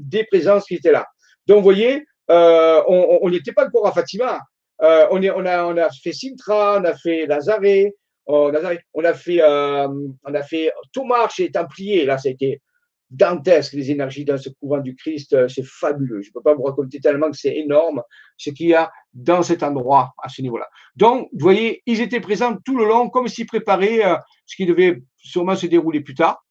des présences qui étaient là. Donc, vous voyez, euh, on n'était pas encore à Fatima. Euh, on, a, fait Sintra, on a fait Lazare, on a, on a fait, euh, on a fait Thomas chez Templier. Là, ça a été dantesque, les énergies dans ce couvent du Christ, euh, c'est fabuleux. Je ne peux pas vous raconter tellement que c'est énorme ce qu'il y a dans cet endroit à ce niveau-là. Donc, vous voyez, ils étaient présents tout le long, comme s'ils préparaient euh, ce qui devait sûrement se dérouler plus tard.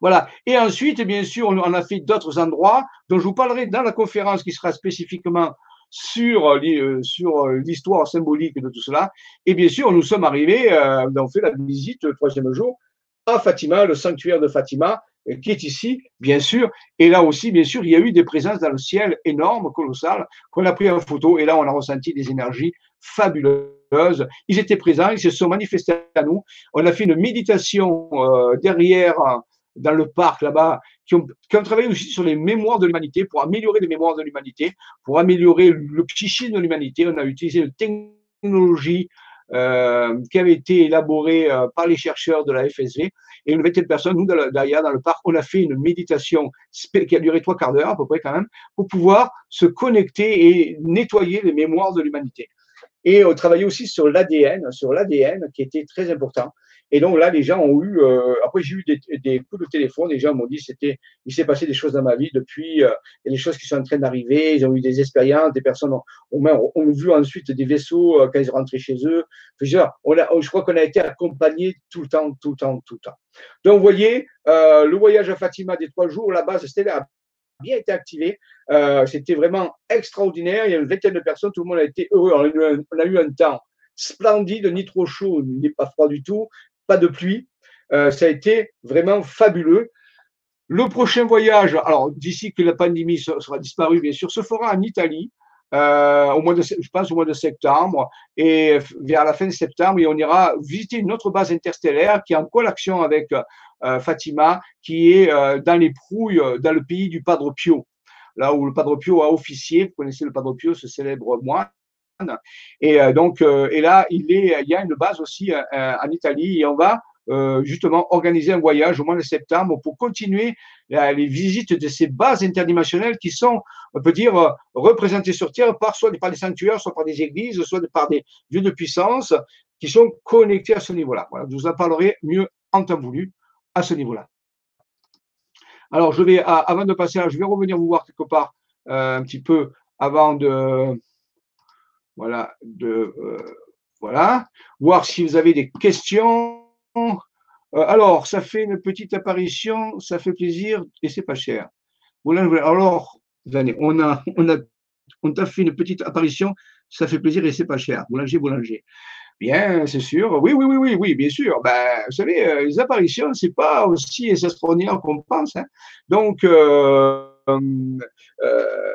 Voilà. Et ensuite, bien sûr, on a fait d'autres endroits dont je vous parlerai dans la conférence qui sera spécifiquement sur, euh, sur l'histoire symbolique de tout cela. Et bien sûr, nous sommes arrivés, on a fait la visite le troisième jour à Fatima, le sanctuaire de Fatima, qui est ici, bien sûr. Et là aussi, bien sûr, il y a eu des présences dans le ciel énormes, colossales, qu'on a pris en photo. Et là, on a ressenti des énergies fabuleuses. Ils étaient présents, ils se sont manifestés à nous. On a fait une méditation euh, derrière, dans le parc là-bas, qui ont, travaillé aussi sur les mémoires de l'humanité, pour améliorer les mémoires de l'humanité, pour améliorer le psychisme de l'humanité. On a utilisé une technologie euh, qui avait été élaborée euh, par les chercheurs de la FSV et une vingtaine de personnes, nous, derrière, dans le parc, on a fait une méditation qui a duré trois quarts d'heure, à peu près quand même, pour pouvoir se connecter et nettoyer les mémoires de l'humanité. Et on travaillait aussi sur l'ADN, sur l'ADN qui était très important. Et donc là, les gens ont eu, euh, après j'ai eu des, coups de téléphone, les gens m'ont dit c'était, il s'est passé des choses dans ma vie depuis, euh, il y a des choses qui sont en train d'arriver, ils ont eu des expériences, des personnes ont, vu ensuite des vaisseaux euh, quand ils sont rentrés chez eux. Je crois qu'on a été accompagnés tout le temps, tout le temps, tout le temps. Donc vous voyez, le voyage à Fatima des trois jours, la base stellaire a bien été activée. Euh, c'était vraiment extraordinaire. Il y a une vingtaine de personnes, tout le monde a été heureux. On a eu un temps splendide, ni trop chaud, ni pas froid du tout pas de pluie. Euh, ça a été vraiment fabuleux. Le prochain voyage, alors d'ici que la pandémie sera disparue, bien sûr, se fera en Italie, euh, au mois de, je pense au mois de septembre, et vers la fin de septembre, et on ira visiter une autre base interstellaire qui est en collaction avec euh, Fatima, qui est dans les Prouilles, dans le pays du Padre Pio, là où le Padre Pio a officié. Vous connaissez le Padre Pio, ce célèbre moine. Et euh, donc, euh, et là, il, y a une base aussi euh, en Italie et on va justement organiser un voyage au mois de septembre pour continuer les visites de ces bases interdimensionnelles qui sont, on peut dire, représentées sur Terre par soit par des sanctuaires, soit par des églises, soit par des lieux de puissance qui sont connectés à ce niveau-là. Voilà, je vous en parlerai mieux en temps voulu à ce niveau-là. Alors, je vais, avant de passer je vais revenir vous voir quelque part un petit peu avant de, voilà, de, voilà, voir si vous avez des questions. Euh, alors, ça fait une petite apparition, ça fait plaisir et c'est pas cher. Alors, on a, on a, on t'a fait une petite apparition, ça fait plaisir et c'est pas cher. Boulanger, boulanger. Bien, c'est sûr. Oui, oui, oui, oui, oui, bien sûr. Ben, vous savez, euh, les apparitions, c'est pas aussi extraordinaire qu'on pense. Hein. Donc, euh, euh,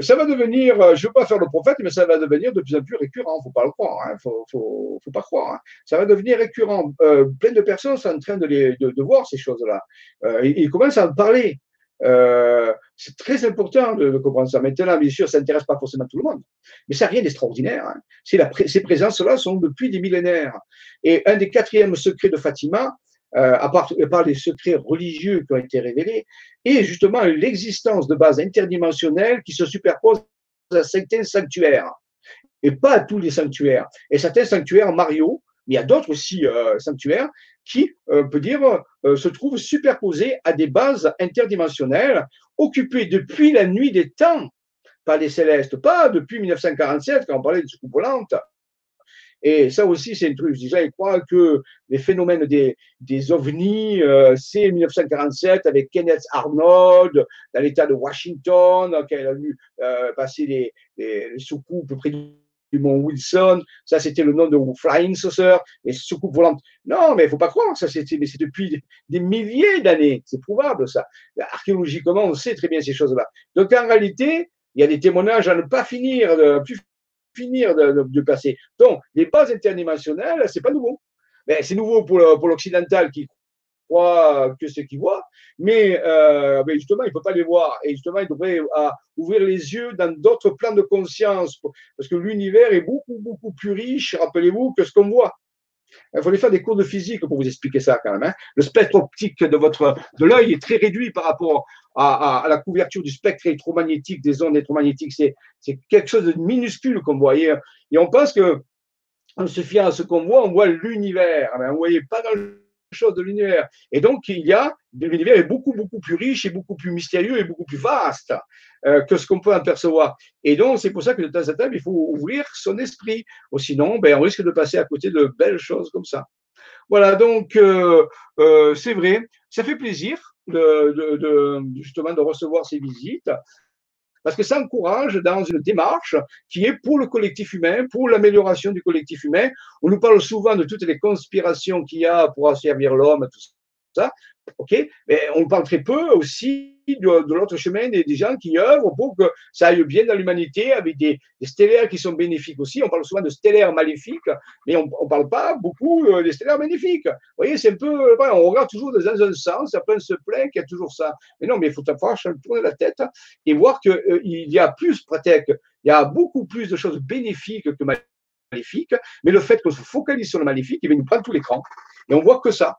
ça va devenir, euh, je ne veux pas faire le prophète, mais ça va devenir de plus en plus récurrent, faut pas le croire, hein, faut, faut, pas croire. Hein. Ça va devenir récurrent. Euh, plein de personnes sont en train de, voir ces choses-là. Euh, ils, commencent à en parler. Euh, c'est très important de, de, comprendre ça. Maintenant, bien sûr, ça n'intéresse pas forcément tout le monde, mais ça n'a rien d'extraordinaire. Hein. Ces présences-là sont depuis des millénaires. Et un des quatrièmes secrets de Fatima, euh, à, part, à part les secrets religieux qui ont été révélés, et justement l'existence de bases interdimensionnelles qui se superposent à certains sanctuaires, et pas à tous les sanctuaires. Et certains sanctuaires Mario, mais il y a d'autres aussi euh, sanctuaires qui, euh, on peut dire, euh, se trouvent superposés à des bases interdimensionnelles occupées depuis la nuit des temps par les célestes, pas depuis 1947 quand on parlait de soucoupe volante, et ça aussi, c'est un truc. Déjà, ils croient que les phénomènes des, ovnis, euh, c'est 1947 avec Kenneth Arnold dans l'État de Washington, qui a vu euh, passer les, les, soucoupes près du mont Wilson. Ça, c'était le nom de Flying Saucer, les soucoupes volantes. Non, mais il faut pas croire. Ça, c'est depuis des milliers d'années. C'est prouvable, ça. Archéologiquement, on sait très bien ces choses-là. Donc, en réalité, il y a des témoignages à ne pas finir, de, plus finir de, passer. Donc, les bases interdimensionnelles, c'est pas nouveau. Mais c'est nouveau pour, l'occidental qui croit que ce qu'il voit, mais, euh, justement, il ne peut pas les voir. Et justement, il devrait euh, ouvrir les yeux dans d'autres plans de conscience, parce que l'univers est beaucoup, beaucoup plus riche, rappelez-vous, que ce qu'on voit. Il faudrait faire des cours de physique pour vous expliquer ça quand même. Hein. Le spectre optique de votre de l'œil est très réduit par rapport à, à, la couverture du spectre électromagnétique, des ondes électromagnétiques. C'est, c'est quelque chose de minuscule qu'on voit. Et, on pense que en se fiant à ce qu'on voit, on voit l'univers. On ne voyait pas grand chose de l'univers. Et donc, il y a, l'univers est beaucoup, beaucoup plus riche et beaucoup plus mystérieux et beaucoup plus vaste euh, que ce qu'on peut en percevoir. Et donc, c'est pour ça que de temps en temps, il faut ouvrir son esprit. Ou sinon, ben, on risque de passer à côté de belles choses comme ça. Voilà, donc, euh, euh, c'est vrai, ça fait plaisir de, justement de recevoir ces visites parce que ça encourage dans une démarche qui est pour le collectif humain, pour l'amélioration du collectif humain. On nous parle souvent de toutes les conspirations qu'il y a pour asservir l'homme, ça. OK Mais on parle très peu aussi de, l'autre chemin des, gens qui œuvrent pour que ça aille bien dans l'humanité avec des, stellaires qui sont bénéfiques aussi. On parle souvent de stellaires maléfiques, mais on ne parle pas beaucoup euh, des stellaires bénéfiques. Vous voyez, c'est un peu. on regarde toujours dans un sens, après on se plaint qu'il y a toujours ça. Mais non, mais il faut savoir tourner la tête et voir qu'il euh, y a plus, pratique, il y a beaucoup plus de choses bénéfiques que maléfiques, mais le fait qu'on se focalise sur le maléfique, il va nous prendre tout l'écran. Et on voit que ça.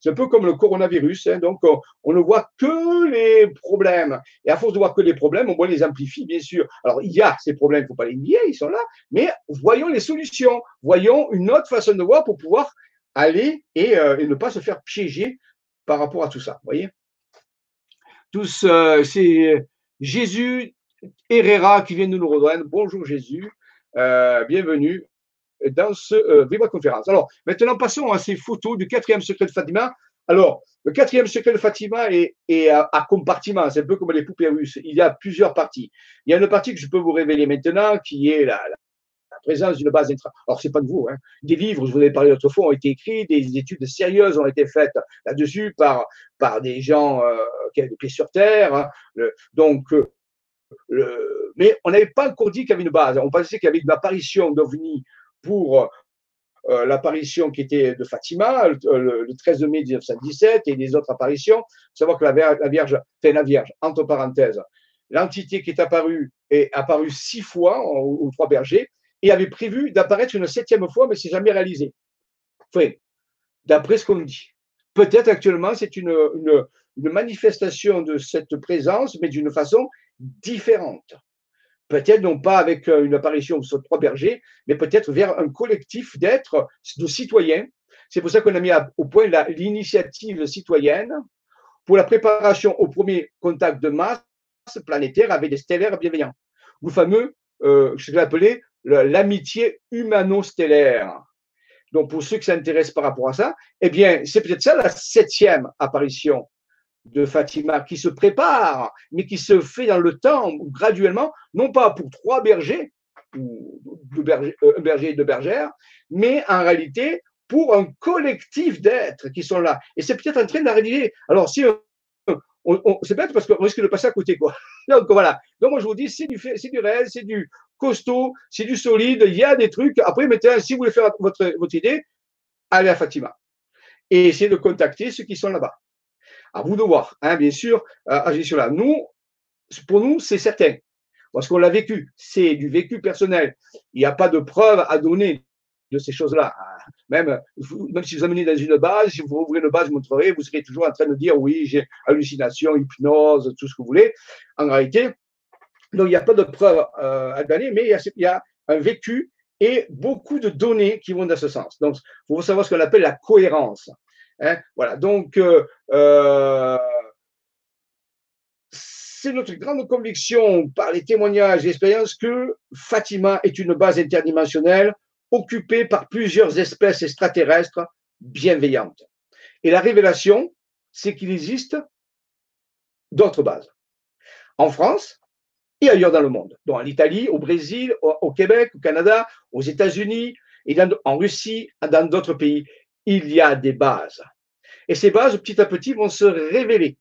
C'est un peu comme le coronavirus. Hein, donc, on, ne voit que les problèmes. Et à force de voir que les problèmes, on les amplifie, bien sûr. Alors, il y a ces problèmes, il ne faut pas les nier, ils sont là. Mais voyons les solutions. Voyons une autre façon de voir pour pouvoir aller et, euh, ne pas se faire piéger par rapport à tout ça. voyez? Tous, euh, c'est Jésus Herrera qui vient de nous rejoindre. Bonjour Jésus. Euh, bienvenue dans ce euh, conférence. Alors, maintenant, passons à ces photos du quatrième secret de Fatima. Alors, le quatrième secret de Fatima est, à, compartiment, c'est un peu comme les poupées russes. Il y a plusieurs parties. Il y a une partie que je peux vous révéler maintenant, qui est la, présence d'une base intra. Alors, c'est pas nouveau. Hein. Des livres, je vous ai parlé l'autre fois, ont été écrits, des études sérieuses ont été faites là-dessus par, des gens euh, qui avaient des pieds sur terre. Hein. Donc, euh, mais on n'avait pas encore dit qu'il y avait une base. On pensait qu'il y avait une apparition d'OVNI pour euh, l'apparition qui était de Fatima le, 13 mai 1917 et les autres apparitions. Savoir que la, la Vierge, fait la Vierge, entre parenthèses, l'entité qui est apparue est apparue six fois aux, trois bergers et avait prévu d'apparaître une septième fois, mais c'est jamais réalisé. Enfin, d'après ce qu'on dit. Peut-être actuellement, c'est une, manifestation de cette présence, mais d'une façon différente. Peut-être non pas avec euh, une apparition sur trois bergers, mais peut-être vers un collectif d'êtres, de citoyens. C'est pour ça qu'on a mis au point l'initiative citoyenne pour la préparation au premier contact de masse planétaire avec des stellaires bienveillants. Le fameux, euh, ce que j'ai appelé l'amitié humano-stellaire. Donc, pour ceux qui s'intéressent par rapport à ça, eh bien, c'est peut-être ça la septième apparition de Fatima qui se prépare, mais qui se fait dans le temps, graduellement, non pas pour trois bergers, ou euh, un berger et deux bergères, mais en réalité pour un collectif d'êtres qui sont là. Et c'est peut-être en train d'arriver. Alors, si c'est bête parce qu'on risque de passer à côté, quoi. Donc voilà. Donc moi je vous dis, c'est du, c'est du réel, c'est du costaud, c'est du solide. Il y a des trucs. Après, mettez, si vous voulez faire votre, votre idée, allez à Fatima et essayez de contacter ceux qui sont là-bas. À vous de voir, hein, bien sûr, euh, agir sur là. Nous, pour nous, c'est certain. Parce qu'on l'a vécu. C'est du vécu personnel. Il n'y a pas de preuve à donner de ces choses-là. Même, même si vous amenez dans une base, si vous ouvrez une base, vous vous serez toujours en train de dire oui, j'ai hallucination, hypnose, tout ce que vous voulez. En réalité, donc il n'y a pas de preuve euh, à donner, mais il y, a, un vécu et beaucoup de données qui vont dans ce sens. Donc, il faut savoir ce qu'on appelle la cohérence. Hein. Voilà, donc euh, euh, c'est notre grande conviction par les témoignages et expériences que Fatima est une base interdimensionnelle occupée par plusieurs espèces extraterrestres bienveillantes. Et la révélation, c'est qu'il existe d'autres bases. En France et ailleurs dans le monde, dont en Italie, au Brésil, au, Québec, au Canada, aux États-Unis, et en Russie, dans d'autres pays, il y a des bases. Et ces bases, petit à petit, vont se révéler.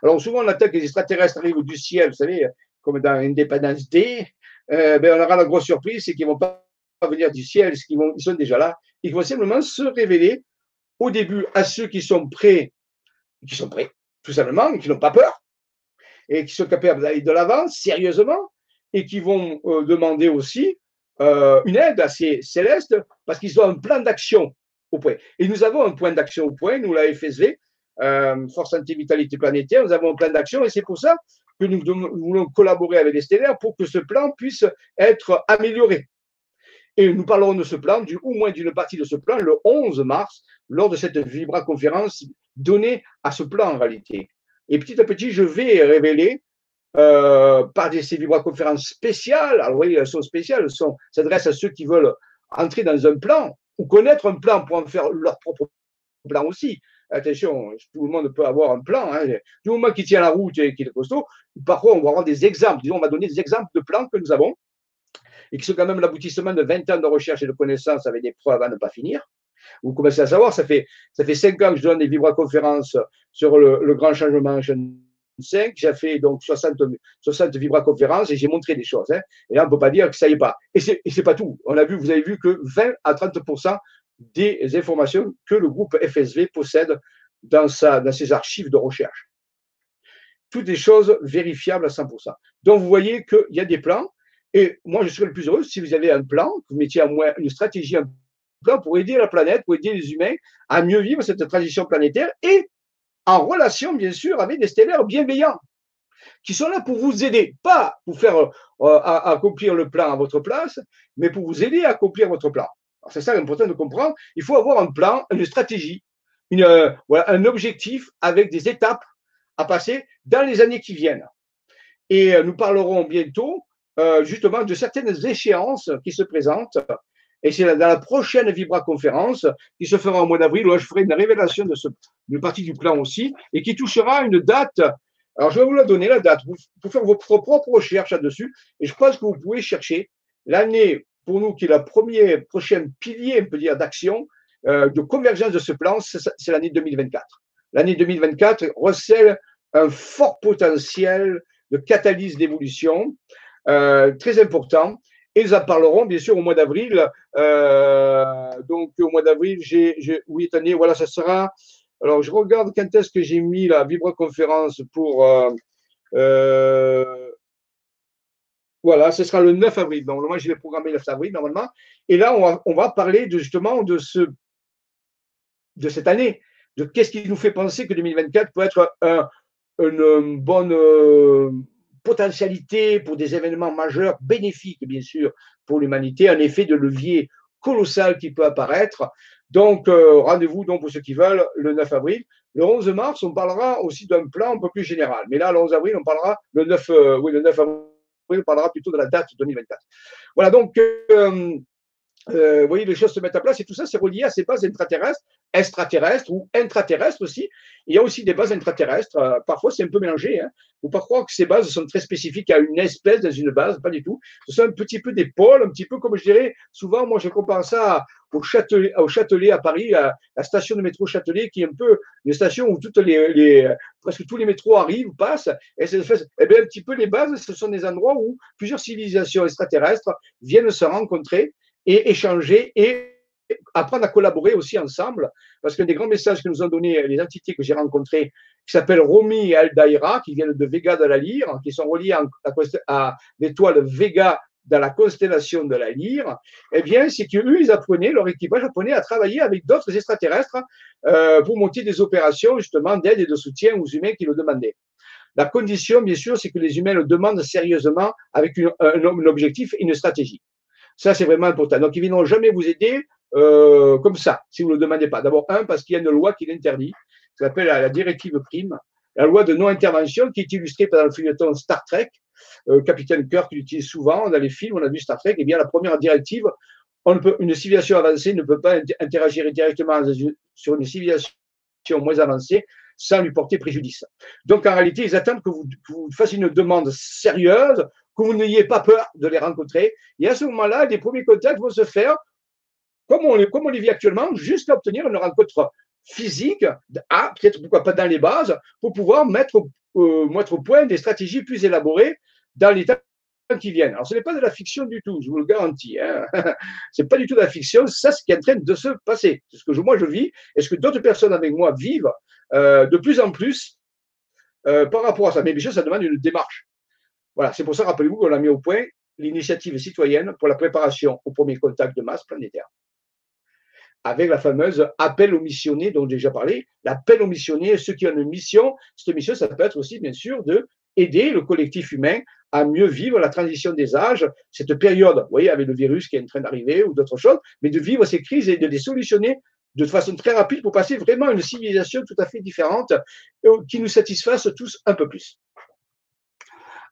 Alors souvent, on attend que les extraterrestres arrivent du ciel, vous savez, comme dans Independence Day, euh, ben, on aura la grosse surprise, c'est qu'ils ne vont pas venir du ciel, ils, sont déjà là. Ils vont simplement se révéler au début à ceux qui sont prêts, qui sont prêts, tout simplement, qui n'ont pas peur, et qui sont capables d'aller de l'avant sérieusement, et qui vont euh, demander aussi euh, une aide à ces célestes, parce qu'ils ont un plan d'action Et nous avons un point d'action au point, nous, la FSV, euh, Force Anti-Vitalité Planétaire, nous avons un plan d'action, et c'est pour ça que nous, nous voulons collaborer avec les stellaires pour que ce plan puisse être amélioré. Et nous parlerons de ce plan, du, au moins d'une partie de ce plan, le 11 mars, lors de cette Vibra-conférence donnée à ce plan en réalité. Et petit à petit, je vais révéler euh, par des, ces Vibra-conférences spéciales, alors oui, elles sont spéciales, elles s'adressent à ceux qui veulent entrer dans un plan ou connaître un plan pour en faire leur propre plan aussi. Attention, tout le monde peut avoir un plan. Hein. Du moment qui tient la route et qui est costaud, parfois on va avoir des exemples. Disons, on va donner des exemples de plans que nous avons et qui sont quand même l'aboutissement de 20 ans de recherche et de connaissances avec des preuves à ne pas finir. Vous commencez à savoir, ça fait, ça fait 5 ans que je donne des vibra-conférences sur le, grand changement 5. J'ai fait donc 60, 60 vibra-conférences et j'ai montré des choses. Hein. Et là, on ne peut pas dire que ça y est pas. Et ce n'est pas tout. On a vu, vous avez vu que 20 à 30% des informations que le groupe FSV possède dans, sa, dans ses archives de recherche. Toutes des choses vérifiables à 100%. Donc, vous voyez qu'il y a des plans et moi, je serais le plus heureux si vous avez un plan, que vous mettiez à moins une stratégie, un plan pour aider la planète, pour aider les humains à mieux vivre cette transition planétaire et en relation, bien sûr, avec des stellaires bienveillants qui sont là pour vous aider, pas pour faire euh, accomplir le plan à votre place, mais pour vous aider à accomplir votre plan. C'est ça important de comprendre. Il faut avoir un plan, une stratégie, euh, un objectif avec des étapes à passer dans les années qui viennent. Et euh, nous parlerons bientôt justement de certaines échéances qui se présentent. Et c'est dans la prochaine Vibra conférence qui se fera au mois d'avril, où je ferai une révélation de ce, d'une partie du plan aussi, et qui touchera une date. Alors, je vais vous la donner, la date, pour faire vos propres recherches là-dessus. Et je pense que vous pouvez chercher l'année, pour nous, qui est la première, prochaine pilier, on peut dire, d'action, euh, de convergence de ce plan, c'est l'année 2024. L'année 2024 recèle un fort potentiel de catalyse d'évolution. Euh, très important. Et nous en parlerons bien sûr au mois d'avril. Euh, donc au mois d'avril, j'ai, oui, attendez, voilà, ça sera. Alors je regarde quand est-ce que j'ai mis la vibra-conférence pour. Euh, voilà, ce sera le 9 avril. Moi, je vais programmer le 9 avril, normalement. Et là, on va, parler de, justement de ce de cette année, de qu'est-ce qui nous fait penser que 2024 peut être une bonne euh, potentialité pour des événements majeurs, bénéfiques bien sûr pour l'humanité, un effet de levier colossal qui peut apparaître. Donc, euh, rendez-vous donc pour ceux qui veulent le 9 avril. Le 11 mars, on parlera aussi d'un plan un peu plus général. Mais là, le 11 avril, on parlera le 9, euh, oui, le 9 avril, on parlera plutôt de la date 2024. Voilà, donc euh, vous voyez, les choses se mettent à place et tout ça, c'est relié à ces bases extraterrestres, extraterrestres ou intraterrestres aussi. Il y a aussi des bases intraterrestres. Euh, parfois, c'est un peu mélangé. Hein. Pas croire que ces bases sont très spécifiques à une espèce dans une base, pas du tout. Ce sont un petit peu des pôles, un petit peu comme je dirais. Souvent, moi, je compare ça au Châtelet, au Châtelet à Paris, à la station de métro Châtelet, qui est un peu une station où toutes les, les presque tous les métros arrivent, passent. Et c'est eh bien, un petit peu les bases, ce sont des endroits où plusieurs civilisations extraterrestres viennent se rencontrer et échanger et apprendre à collaborer aussi ensemble, parce qu'un des grands messages que nous ont donné les entités que j'ai rencontrées, qui s'appellent Romy et Aldaïra, qui viennent de Vega de la Lyre, qui sont reliés à, l'étoile Vega dans la constellation de la Lyre, eh bien, c'est qu'eux, ils apprenaient, leur équipage apprenait à travailler avec d'autres extraterrestres euh, pour monter des opérations, justement, d'aide et de soutien aux humains qui le demandaient. La condition, bien sûr, c'est que les humains le demandent sérieusement avec un objectif et une stratégie. Ça, c'est vraiment important. Donc, ils ne viendront jamais vous aider euh, comme ça, si vous ne le demandez pas. D'abord, un, parce qu'il y a une loi qui l'interdit, qui s'appelle la directive prime, la loi de non-intervention qui est illustrée par le feuilleton Star Trek. Euh, Capitaine Kirk l'utilise souvent dans les films, on a vu Star Trek. Eh bien, la première directive, une civilisation avancée ne peut pas interagir directement sur une civilisation moins avancée sans lui porter préjudice. Donc, en réalité, ils attendent que vous, fassiez une demande sérieuse que vous n'ayez pas peur de les rencontrer. Et à ce moment-là, les premiers contacts vont se faire, comme on, les vit actuellement, jusqu'à obtenir une rencontre physique, peut-être pourquoi pas dans les bases, pour pouvoir mettre, euh, mettre au point des stratégies plus élaborées dans temps qui viennent. Alors, ce n'est pas de la fiction du tout, je vous le garantis. Hein. ce n'est pas du tout de la fiction, c'est ce qui est en train de se passer. C'est ce que moi je vis et ce que d'autres personnes avec moi vivent euh, de plus en plus euh, par rapport à ça? Mais bien sûr, ça demande une démarche. Voilà, c'est pour ça, rappelez-vous qu'on a mis au point l'initiative citoyenne pour la préparation au premier contact de masse planétaire. Avec la fameuse appel aux missionnaires dont j'ai déjà parlé, l'appel aux missionnaires, ceux qui ont une mission, cette mission, ça peut être aussi, bien sûr, de aider le collectif humain à mieux vivre la transition des âges, cette période, vous voyez, avec le virus qui est en train d'arriver ou d'autres choses, mais de vivre ces crises et de les solutionner de façon très rapide pour passer vraiment à une civilisation tout à fait différente euh, qui nous satisfasse tous un peu plus.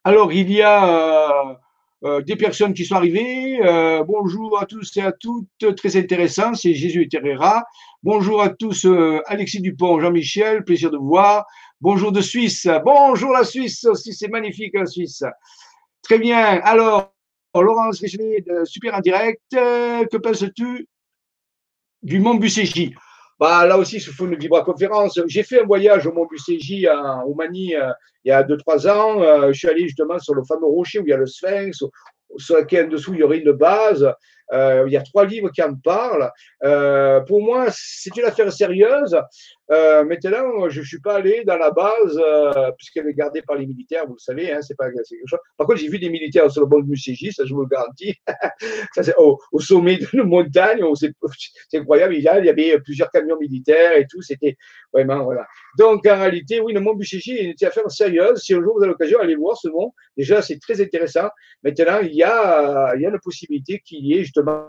Alors, il y a euh, euh, des personnes qui sont arrivées. Euh, bonjour à tous et à toutes, très intéressant, c'est Jésus Terrera. Bonjour à tous, Alexis Dupont, Jean-Michel, plaisir de vous voir. Bonjour de Suisse. Bonjour la Suisse aussi, c'est magnifique la Suisse. Très bien. Alors, Laurence de super en direct. que penses-tu du Mont Bucégy bah, là aussi, il faut une vibra-conférence. J'ai fait un voyage au Mont Bucégy en Roumanie euh, il y a 2-3 ans. Euh, je suis allé justement sur le fameux rocher où il y a le Sphinx, sur lequel en dessous il y aurait une base. Euh, il y a trois livres qui en parlent. Euh, pour moi, c'est une affaire sérieuse. Euh, maintenant, je ne suis pas allé dans la base, puisqu'elle est gardée par les militaires, vous le savez, hein, c'est pas quelque chose. Par contre, j'ai vu des militaires sur le bord du CJ, ça je vous le garantis. au, sommet d'une montagne, c'est incroyable. Il y, avait plusieurs camions militaires et tout, c'était voilà. Donc, en réalité, oui, le mont Buchéji est une affaire sérieuse. Si un jour vous avez l'occasion, allez voir ce mont. Déjà, c'est très intéressant. Maintenant, il y a, il y a la possibilité qu'il y ait justement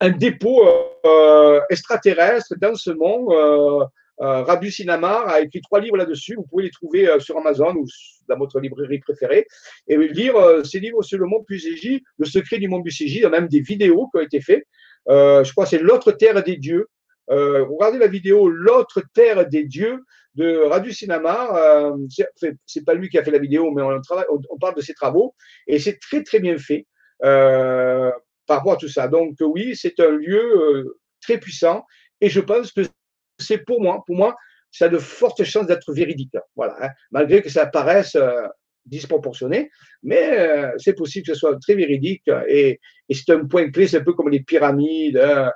un dépôt euh, extraterrestre dans ce monde. Euh, euh, Sinamar a écrit trois livres là-dessus. Vous pouvez les trouver sur Amazon ou dans votre librairie préférée. Et lire ces livres sur le mont Buséji, le secret du mont Buséji. Il y a même des vidéos qui ont été faites. je crois que c'est L'autre terre des dieux. regardez la vidéo L'autre terre des dieux de Radu Sinamar. Euh, c'est pas lui qui a fait la vidéo, mais on, on, parle de ses travaux. Et c'est très, très bien fait par rapport à tout ça. Donc oui, c'est un lieu euh, très puissant et je pense que c'est pour moi, pour moi, ça a de fortes chances d'être véridique. Voilà, hein. malgré que ça paraisse euh, disproportionné, mais euh, c'est possible que ce soit très véridique et, c'est un point clé, c'est un peu comme les pyramides. Hein.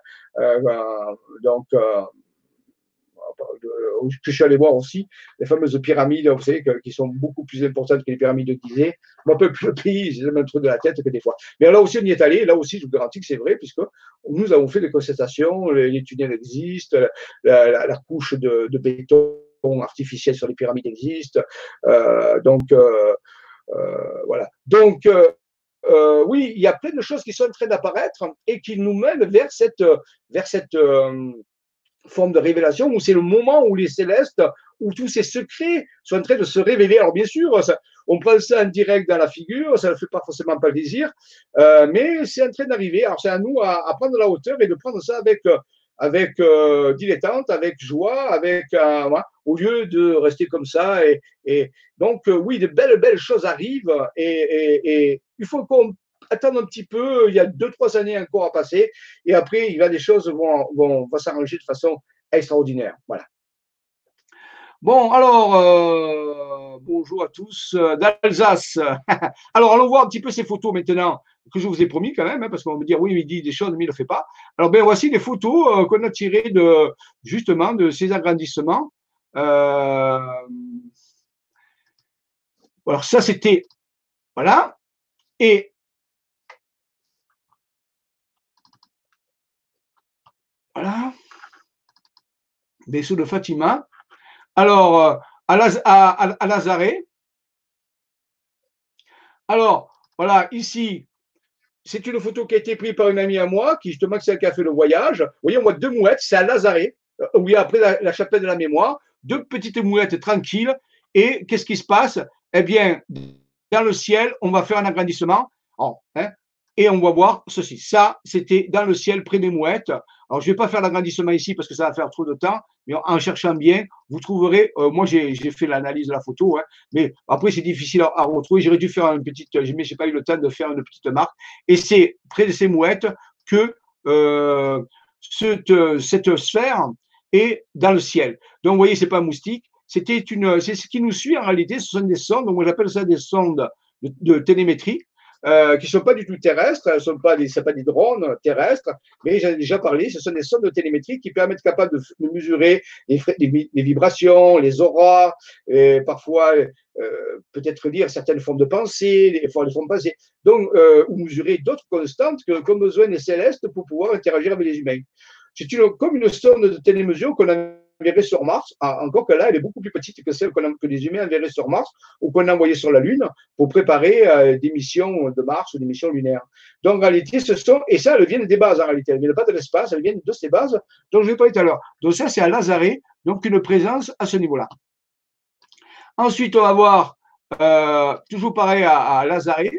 donc je suis allé voir aussi, les fameuses pyramides, vous savez, qui sont beaucoup plus importantes que les pyramides de Gizeh. Moi, peu plus le pays, j'ai le même truc de la tête que des fois. Mais là aussi, on y est allé. Là aussi, je vous garantis que c'est vrai, puisque nous avons fait des constatations, les, tunnels existent, la, couche de, béton artificiel sur les pyramides existe. Euh, donc, euh, euh, voilà. Donc, oui, il y a plein de choses qui sont en train d'apparaître et qui nous mènent vers cette, vers cette forme de révélation où c'est le moment où les célestes, où tous ces secrets sont en train de se révéler. Alors bien sûr, on prend ça en direct dans la figure, ça ne fait pas forcément pas plaisir, euh, mais c'est en train d'arriver. Alors c'est à nous à, prendre la hauteur et de prendre ça avec avec euh, dilettante, avec joie, avec euh, au lieu de rester comme ça. Et, donc oui, de belles belles choses arrivent et, et il faut qu'on attendre un petit peu, il y a deux, trois années encore à passer, et après, il va des choses vont, vont, vont s'arranger de façon extraordinaire. Voilà. Bon, alors, euh, bonjour à tous euh, d'Alsace. alors, allons voir un petit peu ces photos maintenant que je vous ai promis quand même, hein, parce qu'on va me dire oui, il dit des choses, mais il ne le fait pas. Alors, ben voici des photos euh, qu'on a tirées de justement de ces agrandissements. alors, ça, c'était voilà. Et Voilà. Vaisseau de Fatima. Alors, euh, à, à, Alors, voilà, ici, c'est une photo qui a été prise par une amie à moi, qui justement, c'est elle qui a fait le voyage. Vous voyez, on voit deux mouettes, c'est à Lazare, euh, où il y a après la, chapelle de la mémoire, deux petites mouettes tranquilles. Et qu'est-ce qui se passe? Eh bien, dans le ciel, on va faire un agrandissement. Oh, hein, et on va voir ceci. Ça, c'était dans le ciel près des mouettes. Alors, je ne vais pas faire l'agrandissement ici parce que ça va faire trop de temps, mais en cherchant bien, vous trouverez, euh, moi j'ai fait l'analyse de la photo, hein, mais après c'est difficile à, retrouver. J'aurais dû faire une petite, mais je n'ai pas eu le temps de faire une petite marque. Et c'est près de ces mouettes que euh, cette, sphère est dans le ciel. Donc, vous voyez, c'est pas un moustique. C'est ce qui nous suit en réalité. Ce sont des sondes. Donc, moi j'appelle ça des sondes de télémétrie euh, qui ne sont pas du tout terrestres, ce ne sont pas des, drones terrestres, mais j'en ai déjà parlé, ce sont des sondes de télémétrie qui permettent capable de, mesurer les, vibrations, les auras, et parfois euh, peut-être lire certaines formes de pensée, les formes de pensée, donc euh, ou mesurer d'autres constantes qu'ont besoin les célestes pour pouvoir interagir avec les humains. C'est comme une sonde de télémesure qu'on a enverrait sur Mars, encore que là, elle est beaucoup plus petite que celle que les humains enverraient sur Mars ou qu'on a envoyé sur la Lune pour préparer euh, des missions de Mars ou des missions lunaires. Donc, en réalité, ce sont, et ça, elles viennent des bases en réalité, elles ne viennent pas de l'espace, elles viennent de ces bases dont je vais parler tout à l'heure. Donc, ça, c'est à Lazare, donc une présence à ce niveau-là. Ensuite, on va voir, euh, toujours pareil à, à Lazare.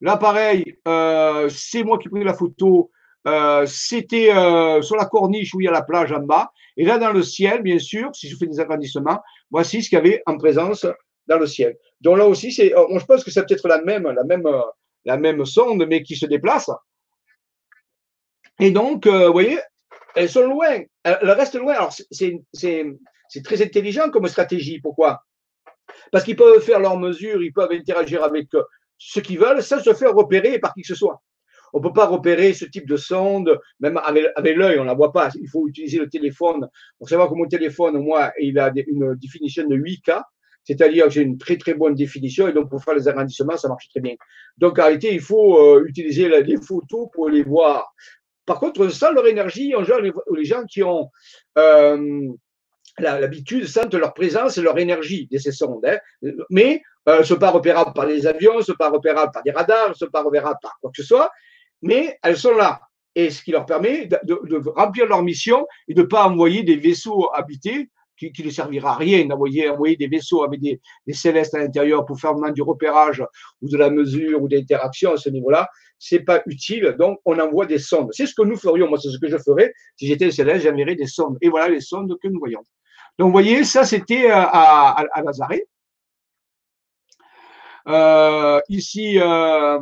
Là, pareil, euh, c'est moi qui ai pris la photo euh, c'était euh, sur la corniche où il y a la plage en bas. Et là, dans le ciel, bien sûr, si je fais des agrandissements, voici ce qu'il y avait en présence dans le ciel. Donc là aussi, c'est, euh, je pense que c'est peut-être la même, la même, la même sonde, mais qui se déplace. Et donc, vous voyez, elles sont loin. Elles restent loin. Alors, c'est très intelligent comme stratégie. Pourquoi? Parce qu'ils peuvent faire leurs mesures, ils peuvent interagir avec ce qu'ils veulent sans se faire repérer par qui que ce soit. On ne peut pas repérer ce type de sonde, même avec, l'œil, on ne la voit pas. Il faut utiliser le téléphone. Pour savoir que mon téléphone, moi, il a une définition de 8K, c'est-à-dire que j'ai une très très bonne définition et donc pour faire les agrandissements, ça marche très bien. Donc en réalité, il faut euh, utiliser les photos pour les voir. Par contre, sans leur énergie, général, les gens qui ont euh, l'habitude sentent leur présence et leur énergie de ces sondes. Hein. Mais euh, sont pas repérables par les avions, ne sont pas repérables par des radars, ne sont pas repérables par quoi que ce soit mais elles sont là. Et ce qui leur permet de, remplir leur mission et de ne pas envoyer des vaisseaux habités qui, ne servira à rien d'envoyer envoyer des vaisseaux avec des, célestes à l'intérieur pour faire du repérage ou de la mesure ou d'interaction à ce niveau-là, c'est pas utile. Donc, on envoie des sondes. C'est ce que nous ferions. Moi, c'est ce que je ferais. Si j'étais céleste, j'enverrais des sondes. Et voilà les sondes que nous voyons. Donc, vous voyez, ça, c'était à, à, à Lazare. Euh, ici, euh,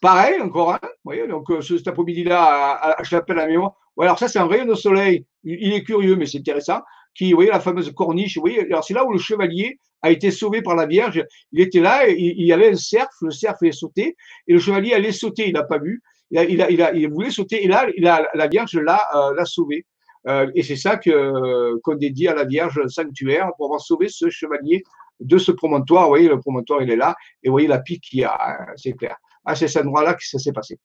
Pareil, encore un. Vous voyez, donc euh, cet après-midi-là, à, à, la mémoire. alors ça, c'est un rayon de soleil. Il, est curieux, mais c'est intéressant. Qui, vous voyez, la fameuse corniche. Vous voyez, alors c'est là où le chevalier a été sauvé par la Vierge. Il était là, il, y avait un cerf, le cerf est sauté, et le chevalier allait sauter, il n'a pas vu. Il, a, il, a, il, voulait sauter, et là, il a, la Vierge l'a, euh, sauvé. Euh, et c'est ça que qu'on dédie à la Vierge sanctuaire pour avoir sauvé ce chevalier de ce promontoire. Vous voyez, le promontoire, il est là. Et vous voyez la pique qu'il y a, hein, c'est clair. À cet endroit-là que ça s'est passé.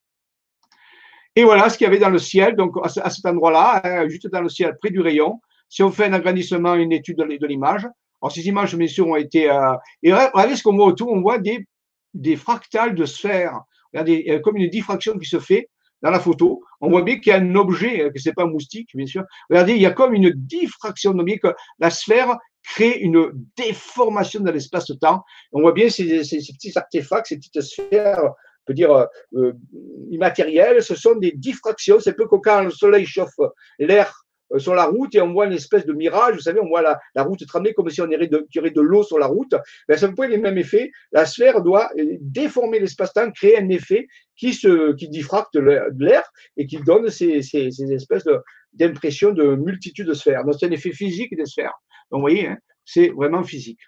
Et voilà ce qu'il y avait dans le ciel. Donc, à cet endroit-là, hein, juste dans le ciel, près du rayon, si on fait un agrandissement, une étude de l'image, alors ces images, bien sûr, ont été. Euh, et regardez ce qu'on voit autour, on voit des, des fractales de sphères. Regardez, il y a comme une diffraction qui se fait dans la photo. On voit bien qu'il y a un objet, que c'est pas un moustique, bien sûr. Regardez, il y a comme une diffraction. On voit bien que la sphère crée une déformation dans l'espace-temps. On voit bien ces, ces, petits artefacts, ces petites sphères, peut dire euh, euh, ce sont des diffractions. C'est peu comme quand le soleil chauffe l'air euh, sur la route et on voit une espèce de mirage, vous savez, on voit la, la route trembler comme si on irait de, de l'eau sur la route. Ben, ça peut les mêmes effets. La sphère doit euh, déformer l'espace-temps, créer un effet qui, se, qui diffracte l'air et qui donne ces, ces, ces espèces d'impression de, multitude de sphères. Donc, c'est un effet physique des sphères. Donc, vous voyez, hein, c'est vraiment physique.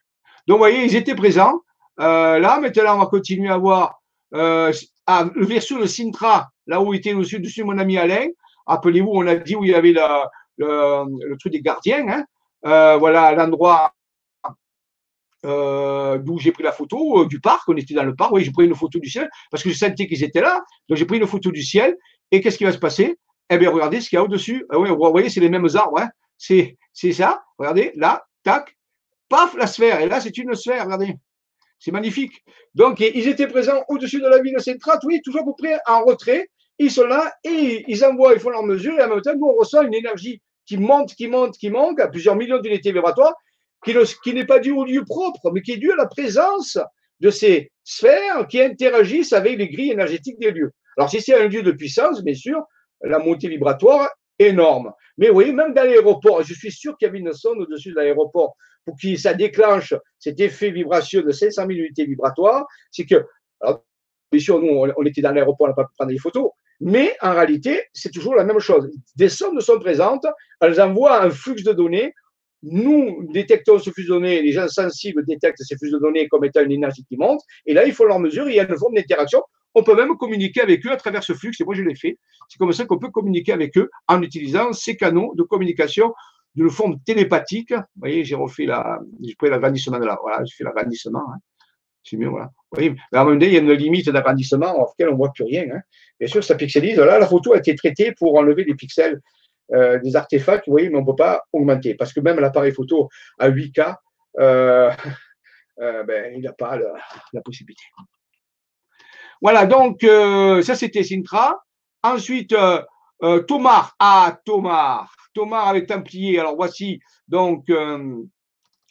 Donc, vous voyez, ils étaient présents. Euh, là, maintenant, on va continuer à voir euh, ah, le verso de Sintra, là où était dessus, dessus mon ami Alain. Rappelez-vous, on a dit où il y avait le, truc des gardiens. Hein. Euh, voilà l'endroit euh, d'où j'ai pris la photo euh, du parc. On était dans le parc. Oui, j'ai pris une photo du ciel parce que je sentais qu'ils étaient là. Donc j'ai pris une photo du ciel. Et qu'est-ce qui va se passer? Eh bien, regardez ce qu'il y a au-dessus. Ah oui, vous voyez, c'est les mêmes arbres. Hein. C'est ça. Regardez, là, tac, paf, la sphère. Et là, c'est une sphère. Regardez. C'est magnifique. Donc, ils étaient présents au-dessus de la ville de Sainte-Rate, oui, toujours à peu près en retrait. Ils sont là et ils envoient, ils font leur mesure et en même temps, on ressent une énergie qui monte, qui monte, qui manque à plusieurs millions d'unités vibratoires, qui, n'est pas dû au lieu propre, mais qui est dû à la présence de ces sphères qui interagissent avec les grilles énergétiques des lieux. Alors, si c'est un lieu de puissance, bien sûr, la montée vibratoire énorme. Mais oui, même dans l'aéroport, je suis sûr qu'il y avait une sonde au-dessus de l'aéroport pour que ça déclenche cet effet vibration de 500 000 unités vibratoires. C'est que, bien sûr, nous, on était dans l'aéroport, on n'a pas pu prendre des photos, mais en réalité, c'est toujours la même chose. Des sondes sont présentes, elles envoient un flux de données. Nous détectons ce flux de données, les gens sensibles détectent ces flux de données comme étant une énergie qui monte. Et là, il faut leur mesure, il y a une forme d'interaction. On peut même communiquer avec eux à travers ce flux. Et moi, je l'ai fait. C'est comme ça qu'on peut communiquer avec eux en utilisant ces canaux de communication d'une forme télépathique. Vous voyez, j'ai refait la, j'ai l'agrandissement de là. Voilà, j'ai fait l'agrandissement. Hein. C'est mieux, voilà. Oui, mais en même temps, il y a une limite d'agrandissement en laquelle on ne voit plus rien. Hein. Bien sûr, ça pixelise. Là, la photo a été traitée pour enlever les pixels euh, des artefacts, vous voyez, mais on ne peut pas augmenter. Parce que même l'appareil photo à 8K, euh, euh, ben, il n'a pas la, possibilité. Voilà, donc ça c'était Sintra. Ensuite, Tomar. Ah, Tomar. Tomar avec Templier. Alors voici, donc,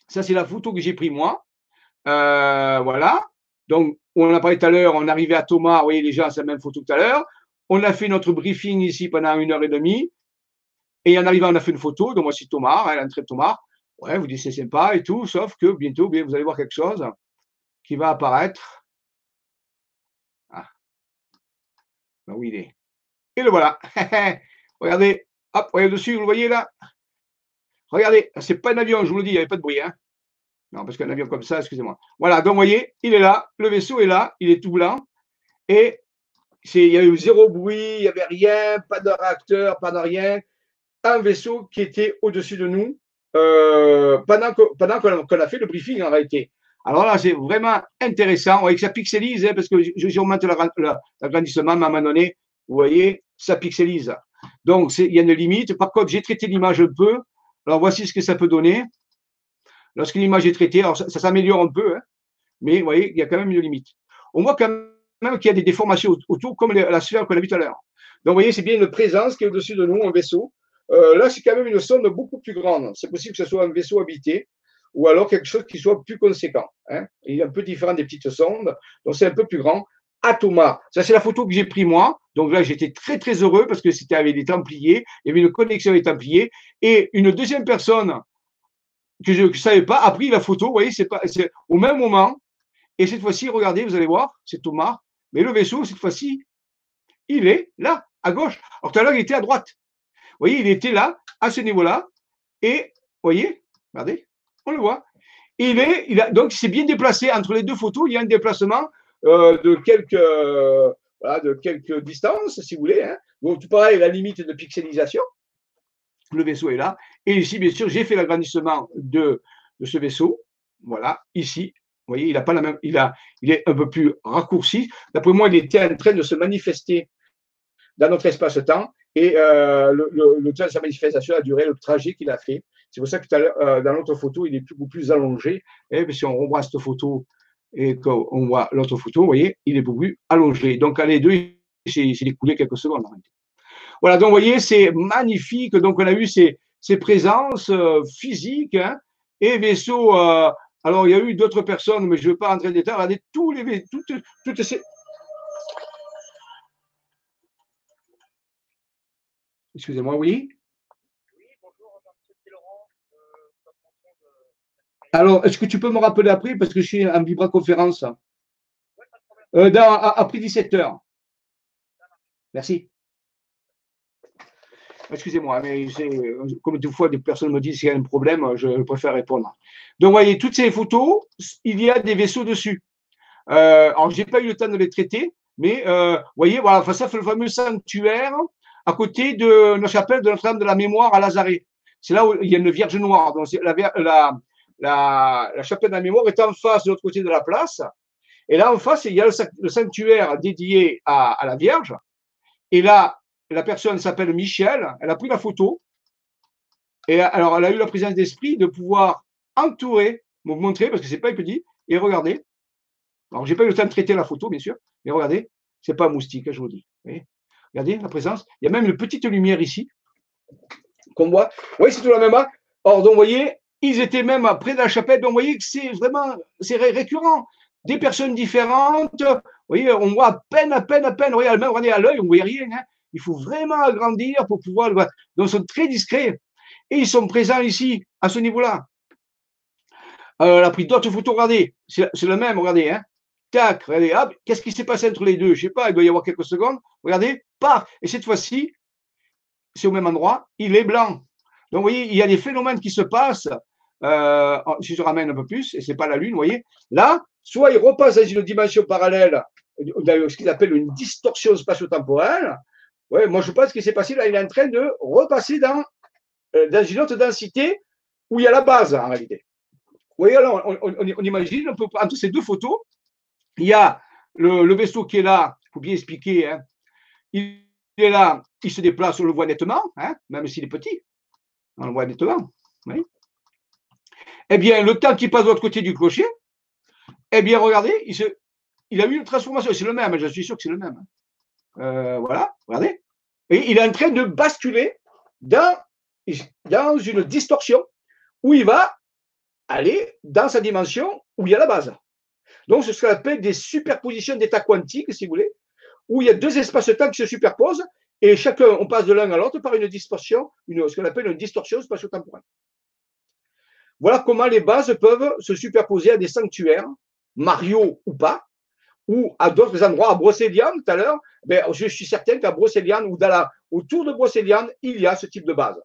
ça c'est la photo que j'ai prise moi. voilà. Donc, on a parlé tout à l'heure, on arrivait à Thomas, vous voyez gens, c'est la même photo tout à l'heure. On a fait notre briefing ici pendant une heure et demie. Et en arrivant, on a fait une photo. Donc, voici Thomas, hein, l'entrée de Thomas. Ouais, vous dites c'est sympa et tout, sauf que bientôt, vous allez voir quelque chose qui va apparaître. Ah. Ben, où il est? Et le voilà. regardez, hop, regardez dessus, vous le voyez là? Regardez, c'est pas un avion, je vous le dis, il n'y avait pas de bruit. Hein non, parce qu'un avion comme ça, excusez-moi. Voilà, donc vous voyez, il est là, le vaisseau est là, il est tout blanc. Et il y a eu zéro bruit, il n'y avait rien, pas de réacteur, pas de rien. Un vaisseau qui était au-dessus de nous euh, pendant qu'on pendant a fait le briefing en réalité. Alors là, c'est vraiment intéressant. Vous voyez que ça pixelise, hein, parce que j'augmente l'agrandissement, à un moment donné, vous voyez, ça pixelise. Donc, il y a une limite. Par contre, j'ai traité l'image un peu. Alors, voici ce que ça peut donner. Lorsque l'image est traitée, alors ça, s'améliore un peu, hein, mais vous voyez, il y a quand même une limite. On voit quand même qu'il y a des déformations autour, comme la sphère qu'on a vue tout à l'heure. Donc, vous voyez, c'est bien une présence qui est au-dessus de nous, un vaisseau. Euh, là, c'est quand même une sonde beaucoup plus grande. C'est possible que ce soit un vaisseau habité ou alors quelque chose qui soit plus conséquent. Hein. Il est un peu différent des petites sondes, donc c'est un peu plus grand. Atoma, ça c'est la photo que j'ai prise moi. Donc là, j'étais très très heureux parce que c'était avec des Templiers, il y avait une connexion avec les Templiers. Et une deuxième personne que je ne savais pas, a pris la photo, vous voyez, c'est pas, au même moment. Et cette fois-ci, regardez, vous allez voir, c'est Thomas. Mais le vaisseau, cette fois-ci, il est là, à gauche. Alors tout à l'heure, il était à droite. Vous voyez, il était là, à ce niveau-là. Et, vous voyez, regardez, on le voit. Il est, il donc, il s'est bien déplacé entre les deux photos. Il y a un déplacement euh, de quelques, voilà, de quelques distances, si vous voulez. Hein. Donc, tout pareil, la limite de pixelisation. le vaisseau est là. Et ici, bien sûr, j'ai fait l'agrandissement de, de ce vaisseau. Voilà, ici, vous voyez, il a pas la même, il a, il est un peu plus raccourci. D'après moi, il était en train de se manifester dans notre espace-temps. Et euh, le, temps de sa manifestation a duré le trajet qu'il a fait. C'est pour ça que euh, dans l'autre photo, il est beaucoup plus allongé. Et si on revoit cette photo et qu'on voit l'autre photo, vous voyez, il est plus allongé. Donc, à les deux, il s'est écoulé quelques secondes. Voilà, donc vous voyez, c'est magnifique. Donc, on a eu ces, ces présences euh, physiques hein, et vaisseaux alors, il y a eu d'autres personnes, mais je ne veux pas rentrer dans les détails. Regardez tous les, toutes, toutes ces. Excusez-moi, oui Alors, est-ce que tu peux me rappeler après parce que je suis en vibra-conférence? Euh, Après 17 heures. Merci. Excusez-moi, mais comme deux fois des personnes me disent qu'il y a un problème, je préfère répondre. Donc, vous voyez, toutes ces photos, il y a des vaisseaux dessus. Euh, alors, je n'ai pas eu le temps de les traiter, mais euh, vous voyez, voilà, ça fait le fameux sanctuaire à côté de la chapelle de Notre-Dame de la Mémoire à Lazare. C'est là où il y a une Vierge Noire. Chapelle de la Mémoire est en face de l'autre côté de la place. Et là, en face, il y a le, sanctuaire dédié à, la Vierge. Et là, la personne s'appelle Michel, elle a pris la photo. Et alors, elle a eu la présence d'esprit de pouvoir entourer, vous montrer, parce que c'est pas petit, et regardez. Alors, j'ai pas eu le temps de traiter la photo, bien sûr, mais regardez, c'est pas un moustique, je vous dis. regardez la présence. Il y a même une petite lumière ici qu'on voit. Oui, c'est tout la même. Or, donc, vous voyez, ils étaient même près de la chapelle. Donc, vous voyez que c'est vraiment, c'est récurrent. Des personnes différentes. Vous voyez, on voit à peine, à peine, à peine. Regardez, même regardez à l'œil, on ne voit rien. Hein. Il faut vraiment agrandir pour pouvoir le voir. Donc, ils sont très discrets. Et ils sont présents ici, à ce niveau-là. Alors, elle a pris d'autres photos, regardez. C'est le même, regardez. Hein. Tac, regardez, hop. Qu'est-ce qui s'est passé entre les deux? Je ne sais pas, il doit y avoir quelques secondes. Regardez, paf. Et cette fois-ci, c'est au même endroit, il est blanc. Donc, vous voyez, il y a des phénomènes qui se passent. Euh, si je ramène un peu plus, et ce n'est pas la Lune, vous voyez, là, soit il repasse dans une dimension parallèle, ce qu'il appelle une distorsion spatio-temporelle, Ouais, moi je pense que c'est passé là, il est en train de repasser dans, euh, dans une autre densité où il y a la base en réalité. Vous voyez, alors on, imagine, on peut, entre ces deux photos, il y a le, vaisseau qui est là, il faut bien expliquer, hein. il est là, il se déplace, on le voit nettement, hein, même s'il est petit, on le voit nettement. Eh bien, le temps qui passe de l'autre côté du clocher, eh bien, regardez, il, a eu une transformation, c'est le même, je suis sûr que c'est le même. Euh, voilà, regardez. Et il est en train de basculer dans, dans une distorsion où il va aller dans sa dimension où il y a la base. Donc, c'est ce qu'on appelle des superpositions d'états quantiques, si vous voulez, où il y a deux espaces-temps qui se superposent et chacun, on passe de l'un à l'autre par une distorsion, une, ce qu'on appelle une distorsion spatio-temporelle. Voilà comment les bases peuvent se superposer à des sanctuaires, Mario ou pas, ou à d'autres endroits, à Brocéliande tout à l'heure, ben, je suis certain qu'à Brocéliande ou dans la, autour de Brocéliande, il y a ce type de base.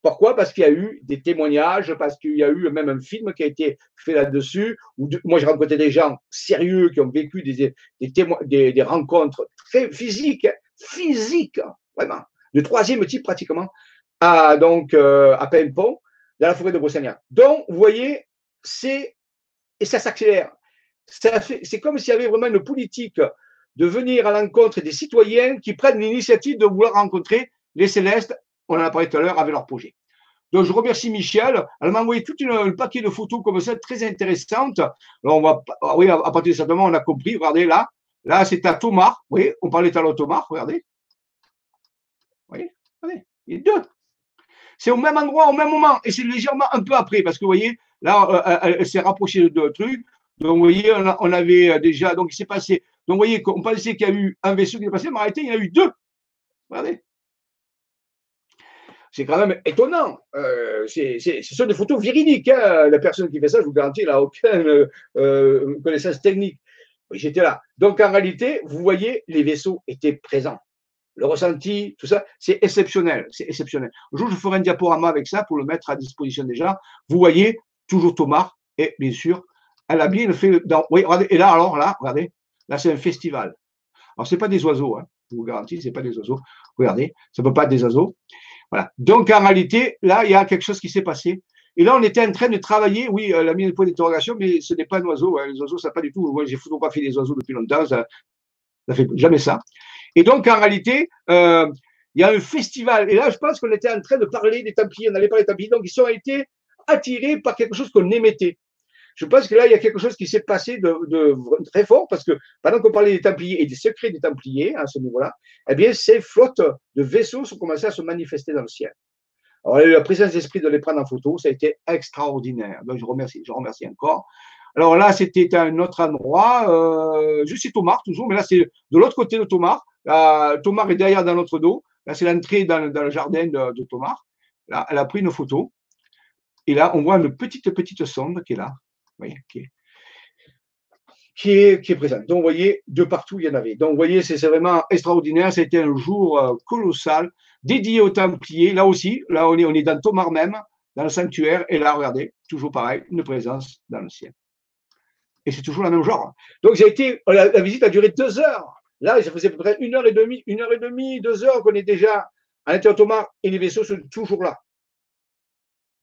Pourquoi? Parce qu'il y a eu des témoignages, parce qu'il y a eu même un film qui a été fait là-dessus. moi, j'ai rencontré des gens sérieux qui ont vécu des, des, rencontres très physiques, physiques, vraiment, de troisième type pratiquement, à, donc, euh, à Paimpont, dans la forêt de Brocéliande. Donc, vous voyez, c'est, et ça s'accélère c'est comme s'il y avait vraiment une politique de venir à l'encontre des citoyens qui prennent l'initiative de vouloir rencontrer les célestes, on en a parlé tout à l'heure, avec leur projet. Donc, je remercie Michel. Elle m'a envoyé tout un paquet de photos comme ça, très intéressantes. Alors, on va, ah oui, à partir de ce on a compris. Regardez là. Là, c'est à Thomas. Oui, on parlait à de Thomas. Regardez. Vous voyez Regardez. Il y a deux. C'est au même endroit, au même moment. Et c'est légèrement un peu après. Parce que vous voyez, là, euh, elle, elle s'est rapprochée de trucs. Donc, vous voyez, on, avait euh, déjà, donc il s'est passé. Donc, vous voyez, on pensait qu'il y a eu un vaisseau qui est passé, mais en réalité, il y en a eu deux. Regardez. C'est quand même étonnant. Euh, ce sont des photos véridiques. Hein. La personne qui fait ça, je vous garantis, elle n'a aucune euh, connaissance technique. J'étais là. Donc, en réalité, vous voyez, les vaisseaux étaient présents. Le ressenti, tout ça, c'est exceptionnel. C'est exceptionnel. Un jour, je ferai un diaporama avec ça pour le mettre à disposition des gens. Vous voyez, toujours Thomas, et bien sûr, elle a bien fait. oui, et là, alors, là, regardez, là, c'est un festival. Alors, ce n'est pas des oiseaux, hein, je vous garantis, ce n'est pas des oiseaux. Regardez, ça ne peut pas être des oiseaux. Voilà. Donc, en réalité, là, il y a quelque chose qui s'est passé. Et là, on était en train de travailler, oui, euh, la mise de point d'interrogation, mais ce n'est pas un oiseau. Hein. Les oiseaux, ça pas du tout. Moi, j'ai photographié des oiseaux depuis longtemps, ça ne fait jamais ça. Et donc, en réalité, euh, il y a un festival. Et là, je pense qu'on était en train de parler des Templiers. On allait parler des Templiers. Donc, ils ont été attirés par quelque chose qu'on émettait. Je pense que là, il y a quelque chose qui s'est passé de, très fort parce que pendant qu'on parlait des Templiers et des secrets des Templiers à ce niveau-là, eh bien, ces flottes de vaisseaux sont commencées à se manifester dans le ciel. Alors, la présence d'esprit de les prendre en photo, ça a été extraordinaire. Donc, je remercie, je remercie encore. Alors là, c'était un autre endroit. Euh, je suis Thomas, toujours, mais là, c'est de l'autre côté de Thomas. Thomas est derrière dans notre dos. Là, c'est l'entrée dans, le jardin de, Thomas. Là, elle a pris une photo. Et là, on voit une petite, petite sonde qui est là voyez, qui est, présente. Donc, vous voyez, de partout, il y en avait. Donc, vous voyez, c'est vraiment extraordinaire. C'était un jour euh, colossal, dédié aux Templiers. Là aussi, là, on est, on est dans Thomas même, dans le sanctuaire. Et là, regardez, toujours pareil, une présence dans le ciel. Et c'est toujours le même genre. Donc, j'ai été, la, visite a duré deux heures. Là, ça faisait à peu près une heure et demie, une heure et demie, deux heures qu'on est déjà à l'intérieur de Thomas et les vaisseaux sont toujours là.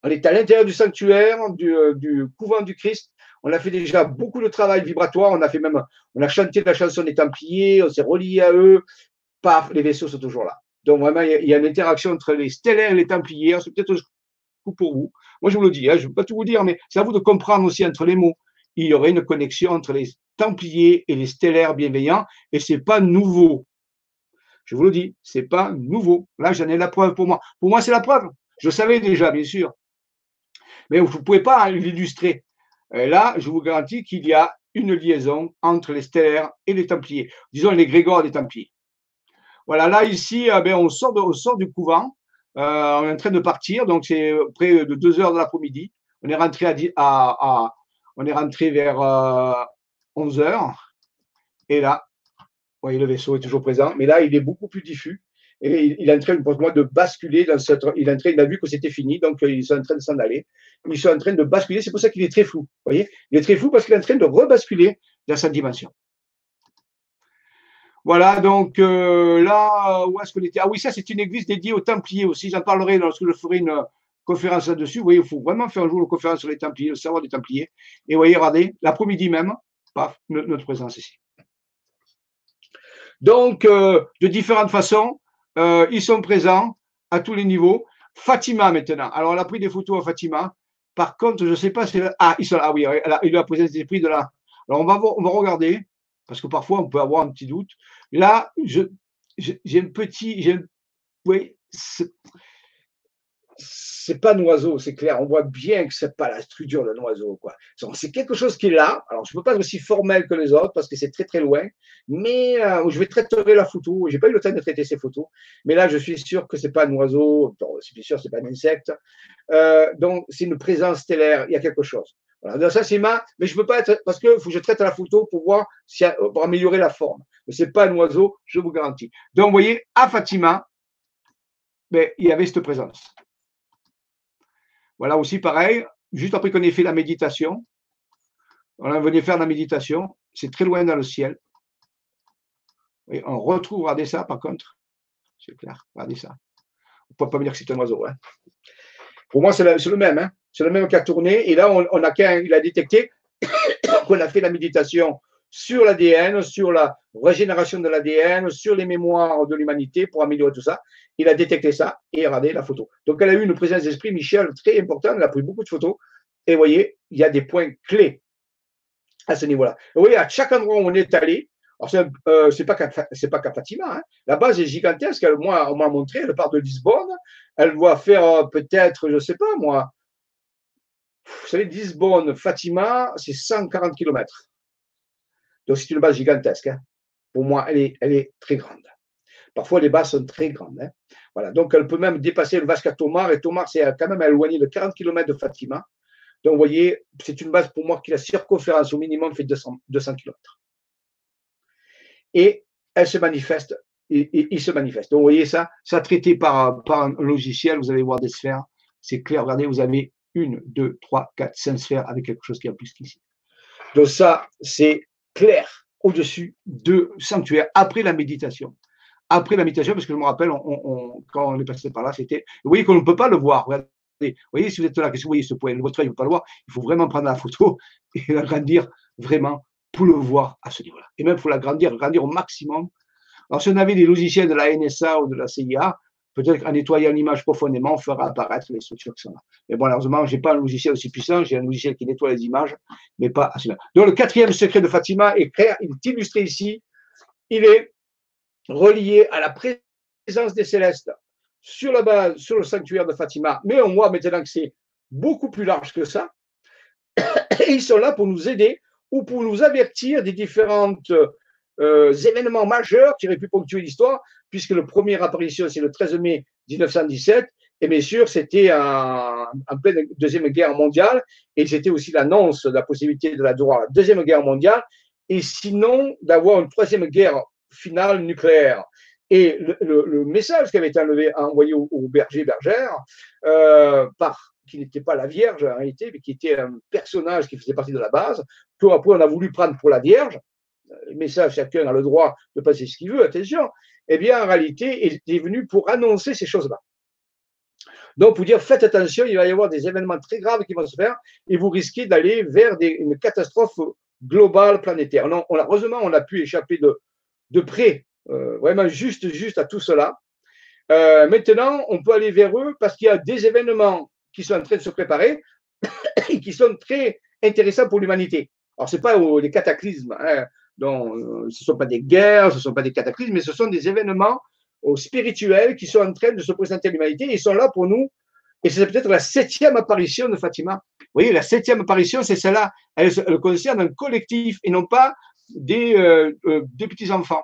On est à l'intérieur du sanctuaire, euh, du, couvent du Christ. On a fait déjà beaucoup de travail vibratoire. On a fait même, on a chanté la chanson des Templiers, on s'est relié à eux. Paf, les vaisseaux sont toujours là. Donc vraiment, il y a une interaction entre les stellaires et les Templiers. C'est peut-être un coup pour vous. Moi, je vous le dis, hein, je ne veux pas tout vous dire, mais c'est à vous de comprendre aussi entre les mots. Il y aurait une connexion entre les Templiers et les stellaires bienveillants, et c'est pas nouveau. Je vous le dis, c'est pas nouveau. Là, j'en ai la preuve pour moi. Pour moi, c'est la preuve. Je savais déjà, bien sûr mais vous ne pouvez pas l'illustrer. Là, je vous garantis qu'il y a une liaison entre les stellaires et les Templiers, disons les Grégores des Templiers. Voilà, là, ici, eh ben, on, sort du couvent, euh, on est en train de partir, donc c'est près de 2 heures de l'après-midi. On est rentré, à, on est rentré vers 11 euh, heures, et là, vous voyez, le vaisseau est toujours présent, mais là, il est beaucoup plus diffus. Et il est en train, pour moi, de basculer dans cette. Il est en train, il a vu que c'était fini, donc euh, ils sont en train de s'en aller. Ils sont en train de basculer. C'est pour ça qu'il est très flou. Vous voyez? Il est très flou parce qu'il est en train de rebasculer dans sa dimension. Voilà, donc euh, là, où est-ce qu'on était? Ah oui, ça, c'est une église dédiée aux Templiers aussi. J'en parlerai lorsque je ferai une conférence là-dessus. Vous voyez, il faut vraiment faire un jour une conférence sur les Templiers, le savoir des Templiers. Et vous voyez, regardez, l'après-midi même, paf, notre présence ici. Donc, euh, de différentes façons, euh, ils sont présents à tous les niveaux. Fatima maintenant. Alors, elle a pris des photos à Fatima. Par contre, je ne sais pas si. Ah, ils sont là. Ah oui, il a la présence d'esprit de là. Alors, on va, on va regarder, parce que parfois, on peut avoir un petit doute. Là, j'ai un petit. Oui, c'est pas un oiseau, c'est clair. On voit bien que c'est pas la structure d'un oiseau, quoi. C'est quelque chose qui est là. Alors, je peux pas être aussi formel que les autres parce que c'est très très loin. Mais euh, je vais traiter la photo. J'ai pas eu le temps de traiter ces photos, mais là, je suis sûr que c'est pas un oiseau. c'est bien sûr, c'est pas un insecte. Euh, donc, c'est une présence stellaire. Il y a quelque chose. Voilà. Donc, ça, c'est ma. Mais je peux pas être parce que je traite la photo pour voir si pour améliorer la forme. Mais c'est pas un oiseau, je vous garantis. Donc, vous voyez, à Fatima, ben, il y avait cette présence. Voilà aussi pareil, juste après qu'on ait fait la méditation, on venu faire la méditation, c'est très loin dans le ciel. On retrouve, regardez ça par contre, c'est clair, regardez ça. On ne peut pas me dire que c'est un oiseau. Hein. Pour moi, c'est le, même. Hein. C'est le même qui a tourné. Et là, on, a, il a détecté qu'on a fait la méditation sur l'ADN, sur la régénération de l'ADN, sur les mémoires de l'humanité pour améliorer tout ça. Il a détecté ça et regardez la photo. Donc, elle a eu une présence d'esprit, Michel, très importante. Elle a pris beaucoup de photos. Et vous voyez, il y a des points clés à ce niveau-là. Vous voyez, à chaque endroit où on est allé, ce euh, c'est pas c'est qu'à Fatima. Hein. La base est gigantesque. Elle, moi, on m'a montré. Elle part de Lisbonne. Elle doit faire euh, peut-être, je sais pas moi. Vous savez, Lisbonne, Fatima, c'est 140 km. Donc, c'est une base gigantesque. Hein. Pour moi, elle est, elle est très grande. Parfois, les bases sont très grandes. Hein. Voilà. Donc, elle peut même dépasser le Vasque à Tomar. Et Tomar, c'est quand même éloigné de 40 km de Fatima. Donc, vous voyez, c'est une base pour moi qui, la circonférence au minimum, fait 200, 200 km. Et elle se manifeste, et, il se manifeste. Donc, vous voyez ça, ça traité par, un logiciel, vous allez voir des sphères. C'est clair, regardez, vous avez une, deux, trois, quatre, cinq sphères avec quelque chose qui a plus qu'ici. Donc, ça, c'est clair au-dessus de sanctuaire après la méditation. après la méditation, parce que je me rappelle, quand on est passé par là, c'était. Vous voyez qu'on ne peut pas le voir. Regardez. Vous voyez, si vous êtes là, que vous voyez ce point, votre œil ne peut pas le voir, il faut vraiment prendre la photo et l'agrandir vraiment pour le voir à ce niveau-là. Et même, il faut l'agrandir, agrandir au maximum. Alors, si on avait des logiciels de la NSA ou de la CIA, peut-être qu'en nettoyant l'image profondément, on fera apparaître les structures qui sont là. Mais bon, malheureusement, je n'ai pas un logiciel aussi puissant, j'ai un logiciel qui nettoie les images, mais pas à cela. Donc, le quatrième secret de Fatima est clair, il est illustré ici. Il est relié à la présence des célestes sur la base, sur le sanctuaire de Fatima. Mais on voit maintenant que c'est beaucoup plus large que ça. Et ils sont là pour nous aider ou pour nous avertir des différents euh, événements majeurs qui auraient pu ponctuer l'histoire, puisque le premier apparition, c'est le 13 mai 1917, et bien sûr, c'était en, pleine Deuxième Guerre mondiale, et c'était aussi l'annonce de la possibilité de la Deuxième Guerre mondiale, et sinon d'avoir une Troisième Guerre finale nucléaire. Et le, message qui avait été envoyé au, berger bergère, euh, par qui n'était pas la Vierge en réalité, mais qui était un personnage qui faisait partie de la base, qu'après on a voulu prendre pour la Vierge. Le message, chacun a le droit de passer ce qu'il veut, attention. Eh bien, en réalité, il est venu pour annoncer ces choses-là. Donc, pour dire, faites attention, il va y avoir des événements très graves qui vont se faire et vous risquez d'aller vers une catastrophe globale planétaire. Non, on heureusement, on a pu échapper de, près, euh, vraiment juste, juste à tout cela. Euh, maintenant, on peut aller vers eux parce qu'il y a des événements qui sont en train de se préparer et qui sont très intéressants pour l'humanité. Alors, ce n'est pas des cataclysmes, hein, euh, ce ne sont pas des guerres, ce ne sont pas des cataclysmes, mais ce sont des événements spirituels qui sont en train de se présenter à l'humanité. Ils sont là pour nous. Et c'est peut-être la septième apparition de Fatima. Vous voyez, la septième apparition, c'est celle-là. Elle, concerne un collectif et non pas des, euh, euh, petits-enfants.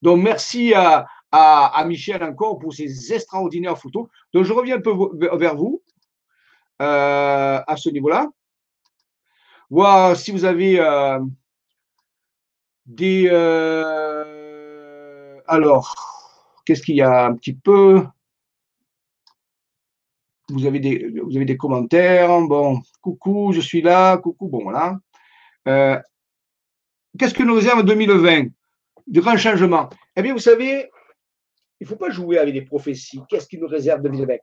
Donc, merci à, Michel encore pour ces extraordinaires photos. Donc, je reviens un peu vers vous euh, à ce niveau-là. Voir si vous avez euh, Euh, alors, qu'est-ce qu'il y a un petit peu? Vous avez, des, commentaires. Bon, coucou, je suis là. Coucou, bon, voilà. Qu'est-ce que nous réserve 2020 De grands changements. Eh bien, vous savez, il ne faut pas jouer avec des prophéties. Qu'est-ce qui nous réserve 2020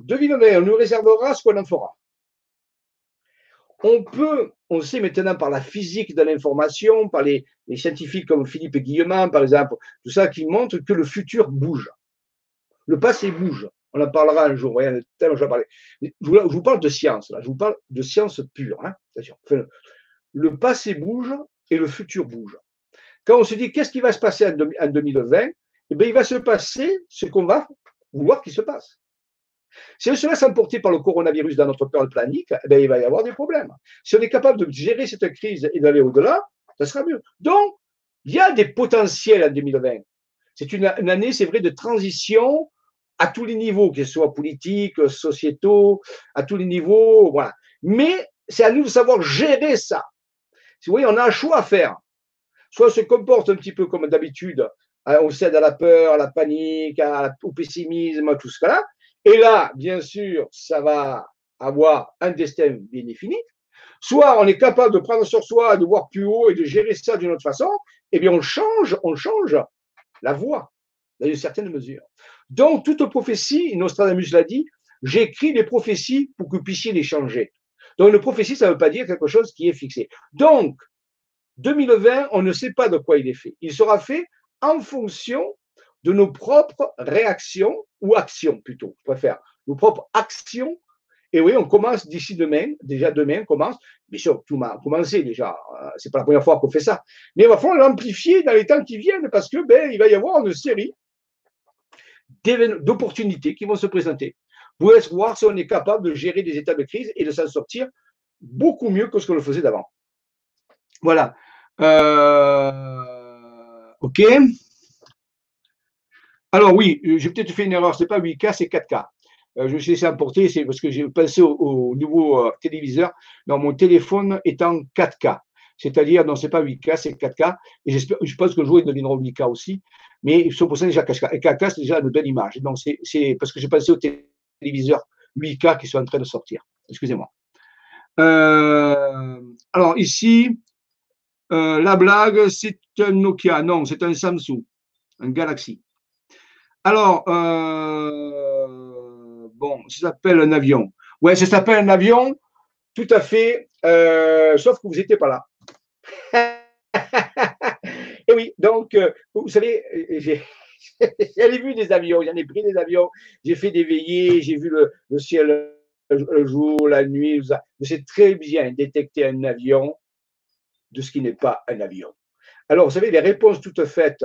2020, on nous réservera ce qu'on en fera. On peut, on sait maintenant par la physique de l'information, par les, scientifiques comme Philippe Guillemin, par exemple, tout ça qui montre que le futur bouge. Le passé bouge. On en parlera un jour. je, vous, parle de science, là. je vous parle de science pure. Hein, le passé bouge et le futur bouge. Quand on se dit qu'est-ce qui va se passer en 2020, eh bien, il va se passer ce qu'on va vouloir qu'il se passe. Si on se laisse emporter par le coronavirus dans notre planique, eh bien, il va y avoir des problèmes. Si on est capable de gérer cette crise et d'aller au-delà, ça sera mieux. Donc, il y a des potentiels en 2020. C'est une, année, c'est vrai, de transition à tous les niveaux, que ce soit politique, sociétaux, à tous les niveaux, voilà. Mais c'est à nous de savoir gérer ça. Vous voyez, on a un choix à faire. Soit on se comporte un petit peu comme d'habitude, Hein, on cède à la peur, à la panique, au pessimisme, tout ce là Et là, bien sûr, ça va avoir un destin bien défini. Soit on est capable de prendre sur soi, de voir plus haut et de gérer ça d'une autre façon, eh bien on change, on change la voie dans une certaine mesure. Donc, toute prophétie, Nostradamus l'a dit, j'écris les prophéties pour que vous puissiez les changer. Donc, une prophétie, ça ne veut pas dire quelque chose qui est fixé. Donc, 2020, on ne sait pas de quoi il est fait. Il sera fait en fonction de nos propres réactions ou actions plutôt, je préfère, nos propres actions. Et oui, on commence d'ici demain, déjà demain, on commence. Bien sûr, tout m'a commencé déjà, euh, c'est pas la première fois qu'on fait ça. Mais il va falloir l'amplifier dans les temps qui viennent parce que ben, il va y avoir une série d'opportunités qui vont se présenter. Allez voir si on est capable de gérer des états de crise et de s'en sortir beaucoup mieux que ce qu'on le faisait d'avant. Voilà. Euh OK Alors oui, euh, j'ai peut-être fait une erreur, ce n'est pas 8K, c'est 4K. Euh, je me suis laissé emporter, c'est parce que j'ai pensé au, nouveau euh, téléviseur. Non, mon téléphone est en 4K. C'est-à-dire, non, ce n'est pas 8K, c'est 4K. Et je pense que le joueur deviendra 8K aussi. Mais ils sont pour ça déjà 4K. Et 4K, c'est déjà une belle image. Donc, c'est parce que j'ai pensé au téléviseur 8K qui sont en train de sortir. Excusez-moi. alors, ici, la blague, c'est un Nokia. Non, c'est un Samsung. un Galaxy. Alors, euh, bon, ça s'appelle un avion. Ouais, ça s'appelle un avion, tout à fait, euh, sauf que vous n'étiez pas là. Et oui, donc, euh, vous savez, j'ai vu des avions, j'en ai pris des avions, j'ai fait des veillées, j'ai vu le, ciel le jour, la nuit, je sais très bien détecter un avion de ce qui n'est pas un avion. Alors, vous savez, les réponses toutes faites,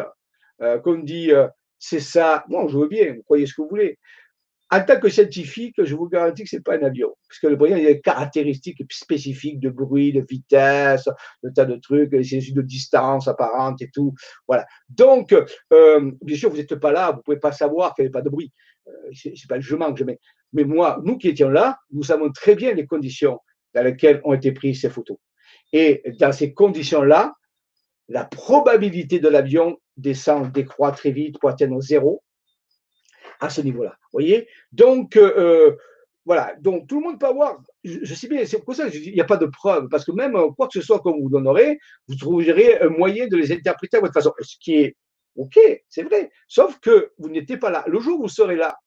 euh, comme dit, euh, c'est ça, bon, je veux bien, vous croyez ce que vous voulez. En tant que scientifique, je vous garantis que ce n'est pas un avion. Parce que le il y a des caractéristiques spécifiques de bruit, de vitesse, de tas de trucs, de distance apparente et tout. Voilà. Donc, euh, bien sûr, vous n'êtes pas là, vous ne pouvez pas savoir qu'il n'y avait pas de bruit. Euh, Ce n'est pas le je manque, mais, mais moi, nous qui étions là, nous savons très bien les conditions dans lesquelles ont été prises ces photos. Et dans ces conditions-là, la probabilité de l'avion descend, décroît très vite pour atteindre zéro à ce niveau-là. voyez? Donc, euh, euh, voilà. Donc, tout le monde peut avoir. Je, sais bien, c'est pour ça qu'il n'y a pas de preuve, parce que même euh, quoi que ce soit qu'on vous donnerait, vous trouverez un moyen de les interpréter à votre façon. Ce qui est OK, c'est vrai. Sauf que vous n'étiez pas là. Le jour où vous serez là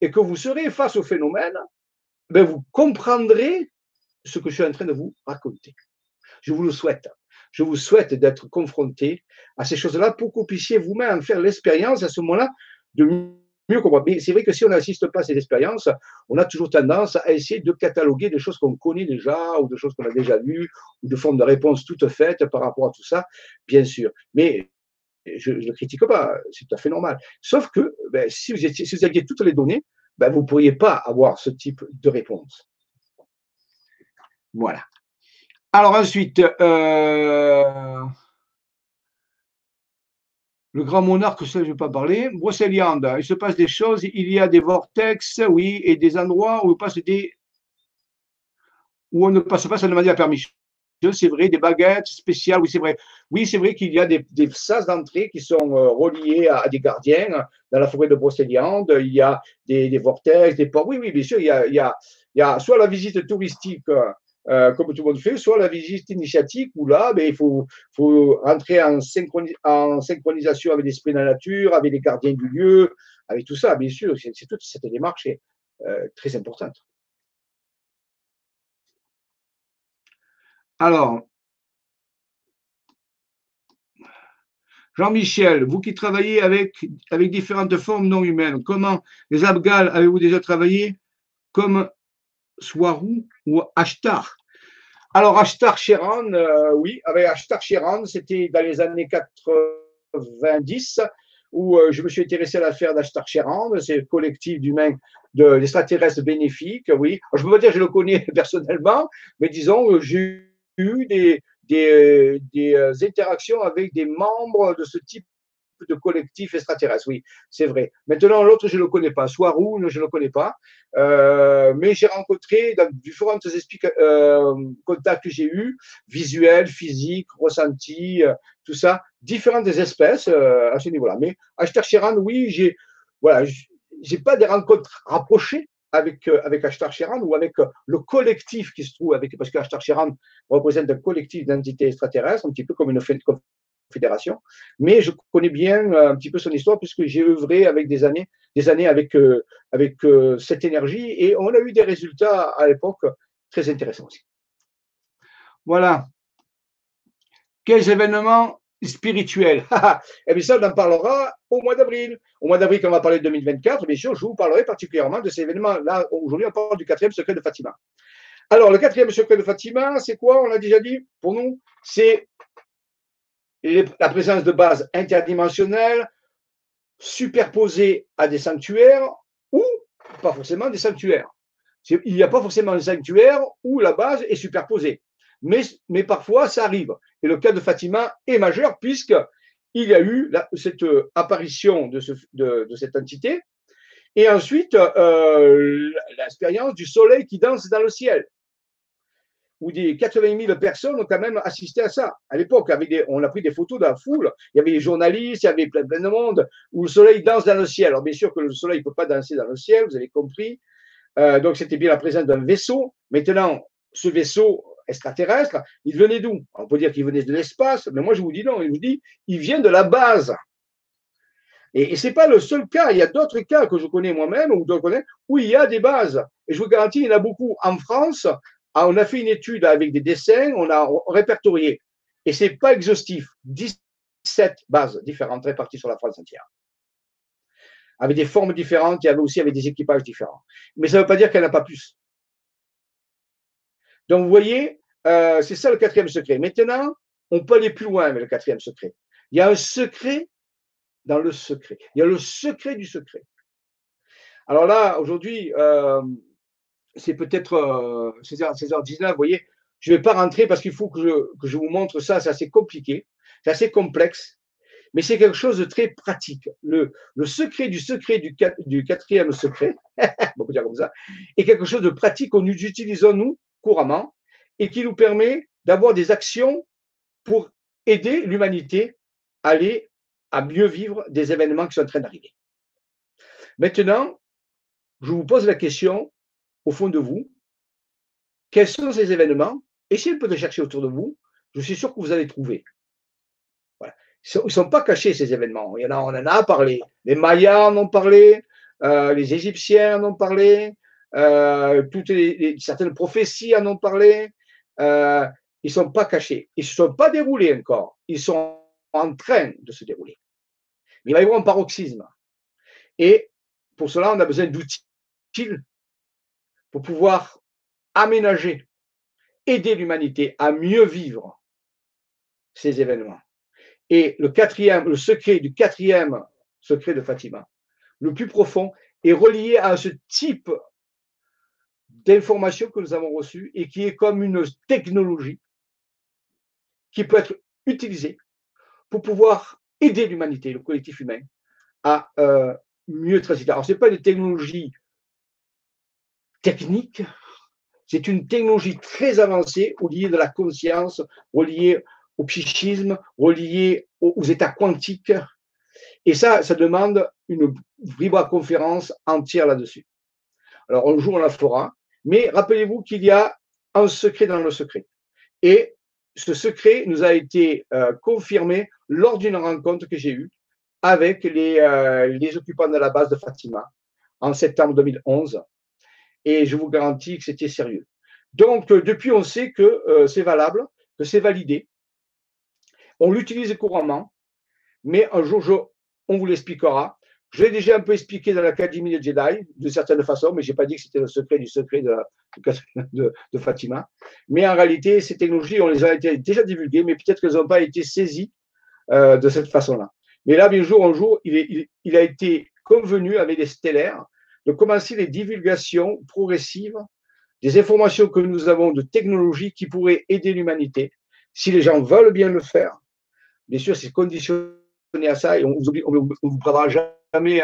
et que vous serez face au phénomène, ben vous comprendrez ce que je suis en train de vous raconter. Je vous le souhaite. Je vous souhaite d'être confronté à ces choses-là pour que vous puissiez vous-même faire l'expérience à ce moment-là de mieux comprendre. Mais c'est vrai que si on n'assiste pas à ces expériences, on a toujours tendance à essayer de cataloguer des choses qu'on connaît déjà ou des choses qu'on a déjà vues ou de formes de réponses toutes faites par rapport à tout ça, bien sûr. Mais je ne critique pas, c'est tout à fait normal. Sauf que ben, si, vous aviez toutes les données, ben, vous ne pourriez pas avoir ce type de réponse. Voilà. Alors ensuite, euh, le grand monarque, ça je ne vais pas parler. Brocéliande, il se passe des choses, il y a des vortex, oui, et des endroits où, on passe des, on ne passe pas sans demander la permission. C'est vrai, des baguettes spéciales, oui, c'est vrai. Oui, c'est vrai qu'il y a des, sas d'entrée qui sont euh, reliés à, des gardiens. Dans la forêt de Brocéliande, il y a des, vortex, des ports. Oui, oui, bien sûr, il y a, il y a soit la visite touristique euh, comme tout le monde fait, soit la visite initiatique où là, ben, il faut, faut rentrer en, synchronisation avec l'esprit de la nature, avec les gardiens du lieu, avec tout ça, bien sûr. C'est toute cette démarche est euh, très importante. Alors, Jean-Michel, vous qui travaillez avec, avec différentes formes non humaines, comment les Abgal avez-vous déjà travaillé? Comme Swarou ou Ashtar? Alors, Ashtar Sheran, euh, oui, avec Ashtar Sheran, c'était dans les années 90 où euh, je me suis intéressé à l'affaire d'Ashtar Sheran, c'est le collectif d'humains de l'extraterrestre bénéfique, oui. je peux pas dire que je le connais personnellement, mais disons, j'ai eu des, des, des interactions avec des membres de ce type de collectif extraterrestre, oui, c'est vrai. Maintenant, l'autre, je ne le connais pas. Swarou, je ne le connais pas. Euh, mais j'ai rencontré dans différents euh, contacts que j'ai eus, visuels, physiques, ressentis, euh, tout ça, différentes espèces euh, à ce niveau-là. Mais Ashtar Sheran, oui, j'ai voilà, j'ai pas des rencontres rapprochées avec, avec Ashtar Sheran ou avec le collectif qui se trouve avec, parce que Ashtar Sheran représente un collectif d'entités extraterrestres, un petit peu comme une, fédération. Mais je connais bien euh, un petit peu son histoire puisque j'ai œuvré avec des années, des années avec, euh, avec euh, cette énergie et on a eu des résultats à l'époque très intéressants aussi. Voilà. Quels événements spirituels? Eh bien, ça, on en parlera au mois d'avril. Au mois d'avril, quand on va parler de 2024, bien sûr, je vous parlerai particulièrement de ces événements. Là, aujourd'hui, on parle du quatrième secret de Fatima. Alors, le quatrième secret de Fatima, c'est quoi? On l'a déjà dit pour nous C'est la présence de bases interdimensionnelles superposées à des sanctuaires ou pas forcément des sanctuaires. Il n'y a pas forcément un sanctuaire où la base est superposée. Mais, parfois, ça arrive. Et le cas de Fatima est majeur puisqu'il y a eu cette apparition de, de, cette entité et ensuite euh, l'expérience du soleil qui danse dans le ciel où des 80 000 personnes ont quand même assisté à ça. À l'époque, on a pris des photos de la foule, il y avait des journalistes, il y avait plein, de monde, où le soleil danse dans le ciel. Alors bien sûr que le soleil ne peut pas danser dans le ciel, vous avez compris. Euh, donc c'était bien la présence d'un vaisseau. Maintenant, ce vaisseau extraterrestre, il venait d'où? On peut dire qu'il venait de l'espace, mais moi je vous dis non, il vous dit, il vient de la base. Et, ce n'est pas le seul cas. Il y a d'autres cas que je connais moi-même ou d'autres connais où il y a des bases. Et je vous garantis, il y en a beaucoup. En France, ah, on a fait une étude avec des dessins, on a répertorié. Et ce n'est pas exhaustif. 17 bases différentes réparties sur la France entière. Avec des formes différentes, il y avait aussi avec des équipages différents. Mais ça ne veut pas dire qu'elle n'a pas plus. Donc, vous voyez, euh, c'est ça le quatrième secret. Maintenant, on peut aller plus loin avec le quatrième secret. Il y a un secret dans le secret. Il y a le secret du secret. Alors là, aujourd'hui, euh, c'est peut-être 16h, 19 vous voyez, je ne vais pas rentrer parce qu'il faut que je, vous montre ça, c'est assez compliqué, c'est assez complexe, mais c'est quelque chose de très pratique. Le, secret du secret du, quatrième secret, on peut dire comme ça, est quelque chose de pratique que nous utilisons nous couramment et qui nous permet d'avoir des actions pour aider l'humanité à aller à mieux vivre des événements qui sont en train d'arriver. Maintenant, je vous pose la question au fond de vous, quels sont ces événements Essayez un peu de chercher autour de vous, je suis sûr que vous allez trouver. Ils ne sont pas cachés, ces événements. Il y en a, on en a parlé. Les Mayas en ont parlé, euh, les Égyptiens en ont parlé, euh, toutes les, certaines prophéties en ont parlé. Euh, ils ne sont pas cachés. Ils ne se sont pas déroulés encore. Ils sont en train de se dérouler. Mais il va y avoir un paroxysme. Et pour cela, on a besoin d'outils pour pouvoir aménager, aider l'humanité à mieux vivre ces événements. Et le quatrième, le secret du quatrième secret de Fatima, le plus profond, est relié à ce type d'information que nous avons reçue et qui est comme une technologie qui peut être utilisée pour pouvoir aider l'humanité, le collectif humain, à euh, mieux transiter. Alors, ce n'est pas une technologie technique, c'est une technologie très avancée reliée de la conscience, reliée au psychisme, reliée aux, états quantiques. Et ça, ça demande une conférence entière là-dessus. Alors, un jour, on la fera. Mais rappelez-vous qu'il y a un secret dans le secret. Et ce secret nous a été euh, confirmé lors d'une rencontre que j'ai eue avec les, euh, les occupants de la base de Fatima en septembre 2011 et je vous garantis que c'était sérieux. Donc, euh, depuis, on sait que euh, c'est valable, que c'est validé. On l'utilise couramment, mais un jour, on vous l'expliquera. Je l'ai déjà un peu expliqué dans l'Académie des Jedi, de certaine façon, mais je n'ai pas dit que c'était le secret du secret de, Fatima. Mais en réalité, ces technologies, on les a été déjà divulguées, mais peut-être qu'elles n'ont pas été saisies euh, de cette façon-là. Mais là, bien jour en jour, il, est, il a été convenu avec les stellaires de commencer les divulgations progressives des informations que nous avons de technologies qui pourraient aider l'humanité, si les gens veulent bien le faire. Bien sûr, c'est conditionné à ça et on ne vous, prendra jamais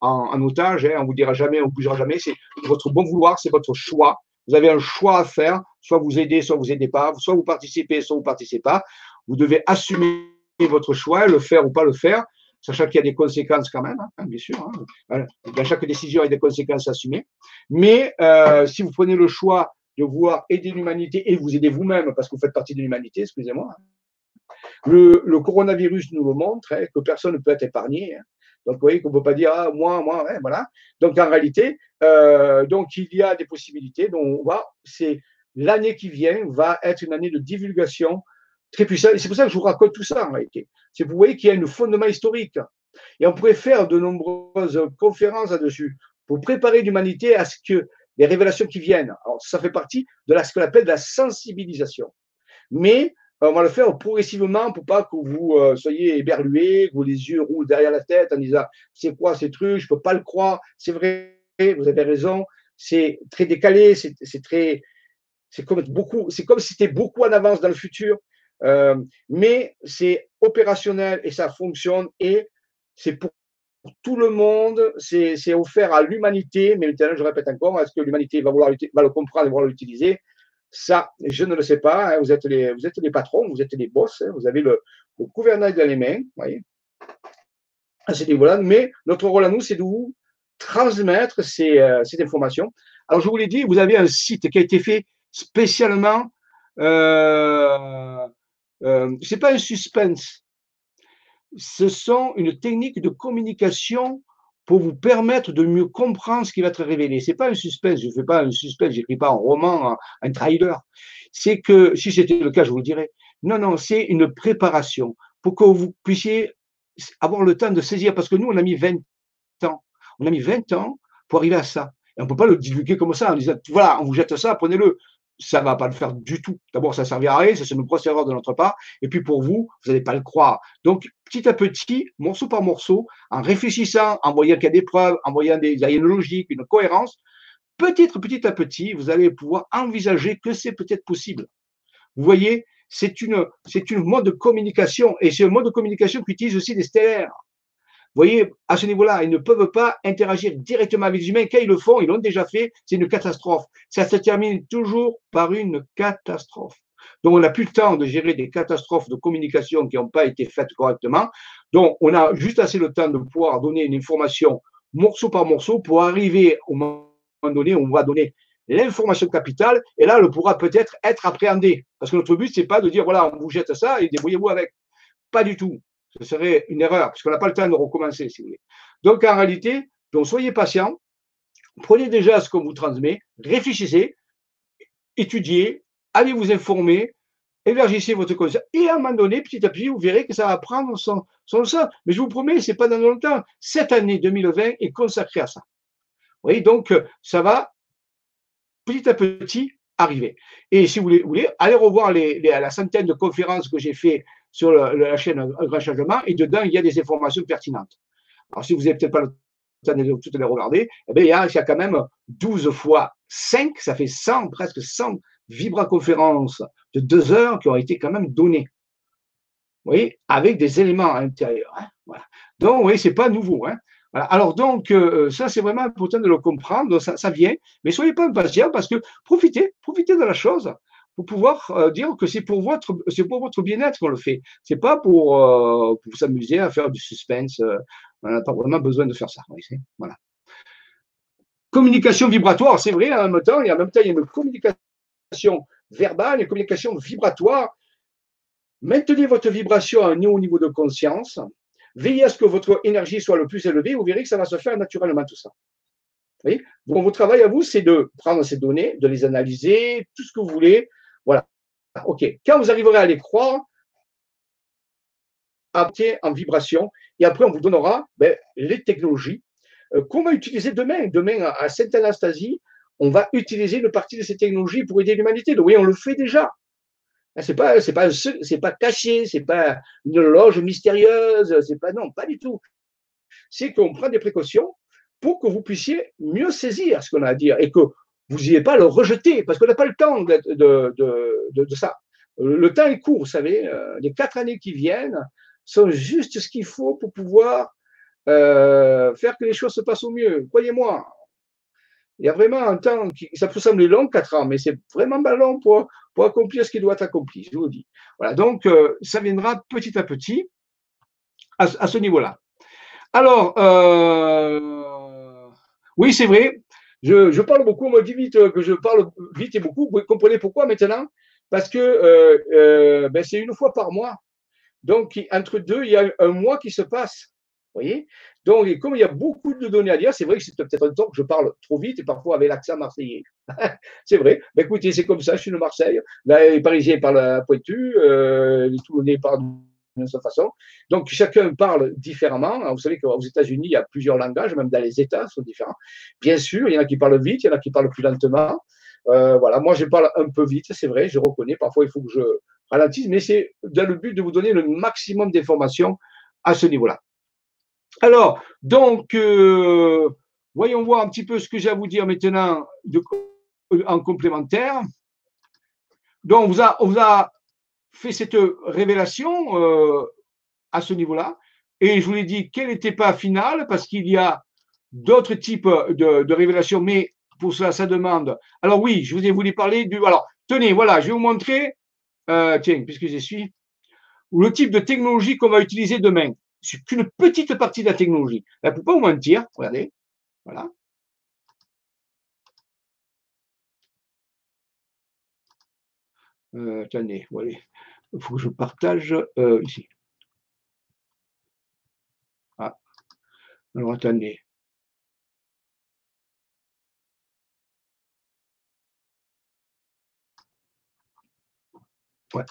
en, otage, hein, on ne vous dira jamais, on ne bougera jamais. C'est votre bon vouloir, c'est votre choix. Vous avez un choix à faire, soit vous aidez, soit vous aidez pas, soit vous participez, soit vous participez pas. Vous devez assumer votre choix, le faire ou pas le faire sachant qu'il y a des conséquences quand même, hein, bien sûr. Hein. Dans chaque décision, il y a des conséquences assumées. Mais euh, si vous prenez le choix de vouloir aider l'humanité et vous aider vous-même, parce que vous faites partie de l'humanité, excusez-moi, hein. le, coronavirus nous le montre, que personne ne peut être épargné. Donc, vous voyez qu'on ne peut pas dire, ah, moi, moi, voilà. Donc, en réalité, euh, donc, il y a des possibilités. Donc, on c'est l'année qui vient va être une année de divulgation c'est pour ça que je vous raconte tout ça en réalité. C'est vous voyez qu'il y a un fondement historique. Et on pourrait faire de nombreuses conférences là-dessus pour préparer l'humanité à ce que les révélations qui viennent. Alors, ça fait partie de ce qu'on appelle la sensibilisation. Mais on va le faire progressivement pour pas que vous euh, soyez éberlués, que vous les yeux roulent derrière la tête en disant c'est quoi ces trucs, je peux pas le croire, c'est vrai, vous avez raison, c'est très décalé, c'est très, c'est comme beaucoup, c'est comme si c'était beaucoup en avance dans le futur. Euh, mais c'est opérationnel et ça fonctionne et c'est pour tout le monde, c'est offert à l'humanité, mais je répète encore, est-ce que l'humanité va, le comprendre et vouloir l'utiliser? Ça, je ne le sais pas. Hein. vous, êtes les, vous êtes les patrons, vous êtes les boss, hein. vous avez le, gouvernail dans les mains, voyez? À ce niveau-là, mais notre rôle à nous, c'est de vous transmettre ces, euh, cette information. Alors, je vous l'ai dit, vous avez un site qui a été fait spécialement euh, euh, c'est pas un suspense. ce sont une technique de communication pour vous permettre de mieux comprendre ce qui va être révélé. C'est pas un suspense, je fais pas un suspense, j'écris pas un roman, un, trailer. C'est que, si c'était le cas, je vous le dirais. Non, non, c'est une préparation pour que vous puissiez avoir le temps de saisir, parce que nous, on a mis 20 ans. On a mis 20 ans pour arriver à ça. Et on ne peut pas le divulguer comme ça en disant, voilà, on vous jette ça, prenez-le ça ne va pas le faire du tout. D'abord, ça ne servira à rien, ça c'est une grosse erreur de notre part. Et puis pour vous, vous n'allez pas le croire. Donc, petit à petit, morceau par morceau, en réfléchissant, en voyant qu'il y a des preuves, en voyant des, une logique, une cohérence, petit, à petit, vous allez pouvoir envisager que c'est peut-être possible. Vous voyez, c'est une, c'est une mode de communication et c'est un mode de communication qui utilise aussi des stellaires. Voyez, à ce niveau-là, ils ne peuvent pas interagir directement avec les humains. Quand ils le font, ils l'ont déjà fait, c'est une catastrophe. Ça se termine toujours par une catastrophe. Donc, on n'a plus le temps de gérer des catastrophes de communication qui n'ont pas été faites correctement. Donc, on a juste assez le temps de pouvoir donner une information morceau par morceau pour arriver au moment donné où on va donner l'information capitale et là, elle pourra peut-être être appréhendée. Parce que notre but, c'est pas de dire, voilà, on vous jette ça et débrouillez-vous avec. Pas du tout. Ce serait une erreur, parce qu'on n'a pas le temps de recommencer, si vous voulez. Donc, en réalité, donc, soyez patient, prenez déjà ce qu'on vous transmet, réfléchissez, étudiez, allez vous informer, élargissez votre conscience, et à un moment donné, petit à petit, vous verrez que ça va prendre son, sens. Mais je vous promets, ce n'est pas dans longtemps. Cette année 2020 est consacrée à ça. Vous voyez, donc, ça va petit à petit arriver. Et si vous voulez, allez revoir la centaine de conférences que j'ai fait sur la chaîne Un Grand Changement, et dedans, il y a des informations pertinentes. Alors, si vous n'avez peut-être pas le temps de toutes les regarder, eh bien, il, y a, quand même 12 fois 5, ça fait 100, presque 100 vibra-conférences de deux heures qui ont été quand même données. Vous voyez, avec des éléments à l'intérieur. Hein. Donc, vous voyez, ce n'est pas nouveau. Hein. Alors, donc, euh, ça, c'est vraiment important de le comprendre. Ça vient. Mais soyez pas impatients parce que profitez, profitez de la chose pour pouvoir euh, dire que c'est pour votre, bien-être qu'on le fait. C'est pas pour, euh, pour s'amuser à faire du suspense. Euh, on n'a pas vraiment besoin de faire ça. Voilà. Communication vibratoire, c'est vrai, en même temps, et en même temps, il y a une communication verbale, une communication vibratoire. Maintenez votre vibration à un haut niveau de conscience. Veillez à ce que votre énergie soit le plus élevée. Vous verrez que ça va se faire naturellement tout ça. Votre travail à vous, c'est de prendre ces données, de les analyser, tout ce que vous voulez. OK. Quand vous arriverez à les croire, en vibration, et après on vous donnera ben, les technologies euh, va utiliser demain. Demain, à Sainte-Anastasie, on va utiliser une partie de ces technologies pour aider l'humanité. Oui, on le fait déjà. Hein, c'est pas, c'est pas, c'est pas caché, pas une loge mystérieuse, c'est pas non, pas du tout. C'est qu'on prend des précautions pour que vous puissiez mieux saisir ce qu'on a à dire et que vous n'ayez pas le rejeter, parce qu'on n'a pas le temps de, de, de, ça. Le temps est court, vous savez, euh, les quatre années qui viennent sont juste ce qu'il faut pour pouvoir euh, faire que les choses se passent au mieux. Croyez-moi, il y a vraiment un temps qui, ça peut sembler long, quatre ans, mais c'est vraiment pas long pour, pour accomplir ce qui doit être accompli, je vous dis. Voilà, donc euh, ça viendra petit à petit à, à ce niveau-là. Alors, oui, c'est vrai, je, parle beaucoup, on me dit vite euh, que je parle vite et beaucoup. Vous comprenez pourquoi maintenant? Parce que euh, euh, ben, c'est une fois par mois. Donc, entre deux, il y a un mois qui se passe. Vous voyez? Donc, comme il y a beaucoup de données à dire, c'est vrai que c'est peut-être un temps que je parle trop vite et parfois avec l'accent marseillais. c'est vrai. Ben, écoutez, c'est comme ça, je suis de Marseille. les Parisiens parlent à pointu, les Toulonnais parlent de cette façon. Donc, chacun parle différemment. Vous savez qu'aux États-Unis, il y a plusieurs langages, même dans les États, sont différents. Bien sûr, il y en a qui parlent vite, il y en a qui parlent plus lentement. Euh, voilà, moi, je parle un peu vite, c'est vrai, je reconnais. Parfois, il faut que je ralentisse, mais c'est dans le but de vous donner le maximum d'informations à ce niveau-là. Alors, donc, euh, voyons voir un petit peu ce que j'ai à vous dire maintenant en complémentaire. Donc, on vous a fait cette révélation euh, à ce niveau-là. Et je vous l'ai dit qu'elle n'était pas finale parce qu'il y a d'autres types de, révélations, mais pour cela, ça demande. Alors oui, je vous ai voulu parler du. Alors, tenez, voilà, je vais vous montrer, euh, tiens, puisque j'y suis, le type de technologie qu'on va utiliser demain. C'est qu'une petite partie de la technologie. ne peut pas vous mentir, regardez, voilà. Euh, attendez, voilà. Il faut que je partage euh, ici. Alors attendez. Ouais,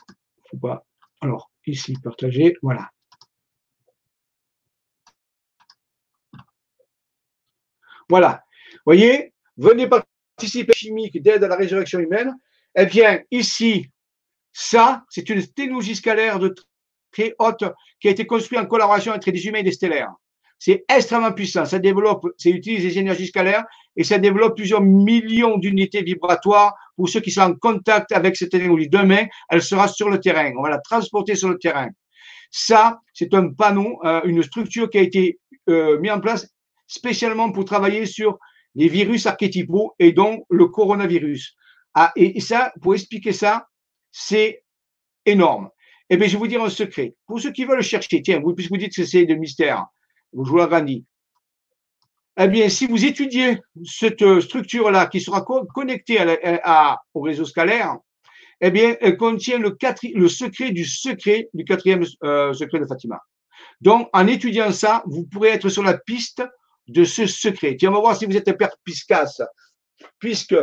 faut pas. Alors, ici, partager, voilà. Voilà. Voyez, venez participer à la chimique d'aide à la résurrection humaine. Eh bien, ici, ça, c'est une technologie scalaire de très haute qui a été construite en collaboration entre des humains et des stellaires. C'est extrêmement puissant. Ça développe, ça utilise les énergies scalaires et ça développe plusieurs millions d'unités vibratoires pour ceux qui sont en contact avec cette technologie. Demain, elle sera sur le terrain. On va la transporter sur le terrain. Ça, c'est un panneau, euh, une structure qui a été euh, mise en place spécialement pour travailler sur les virus archétypaux et donc le coronavirus. Ah, et ça, pour expliquer ça, c'est énorme. Eh bien, je vais vous dire un secret. Pour ceux qui veulent chercher, tiens, vous, puisque vous dites que c'est de mystère, je vous l'agrandis. Eh bien, si vous étudiez cette structure-là qui sera connectée à, au réseau scalaire, eh bien, elle contient le, secret du secret du quatrième euh, secret de Fatima. Donc, en étudiant ça, vous pourrez être sur la piste de ce secret. Tiens, on va voir si vous êtes perspicace. Puisque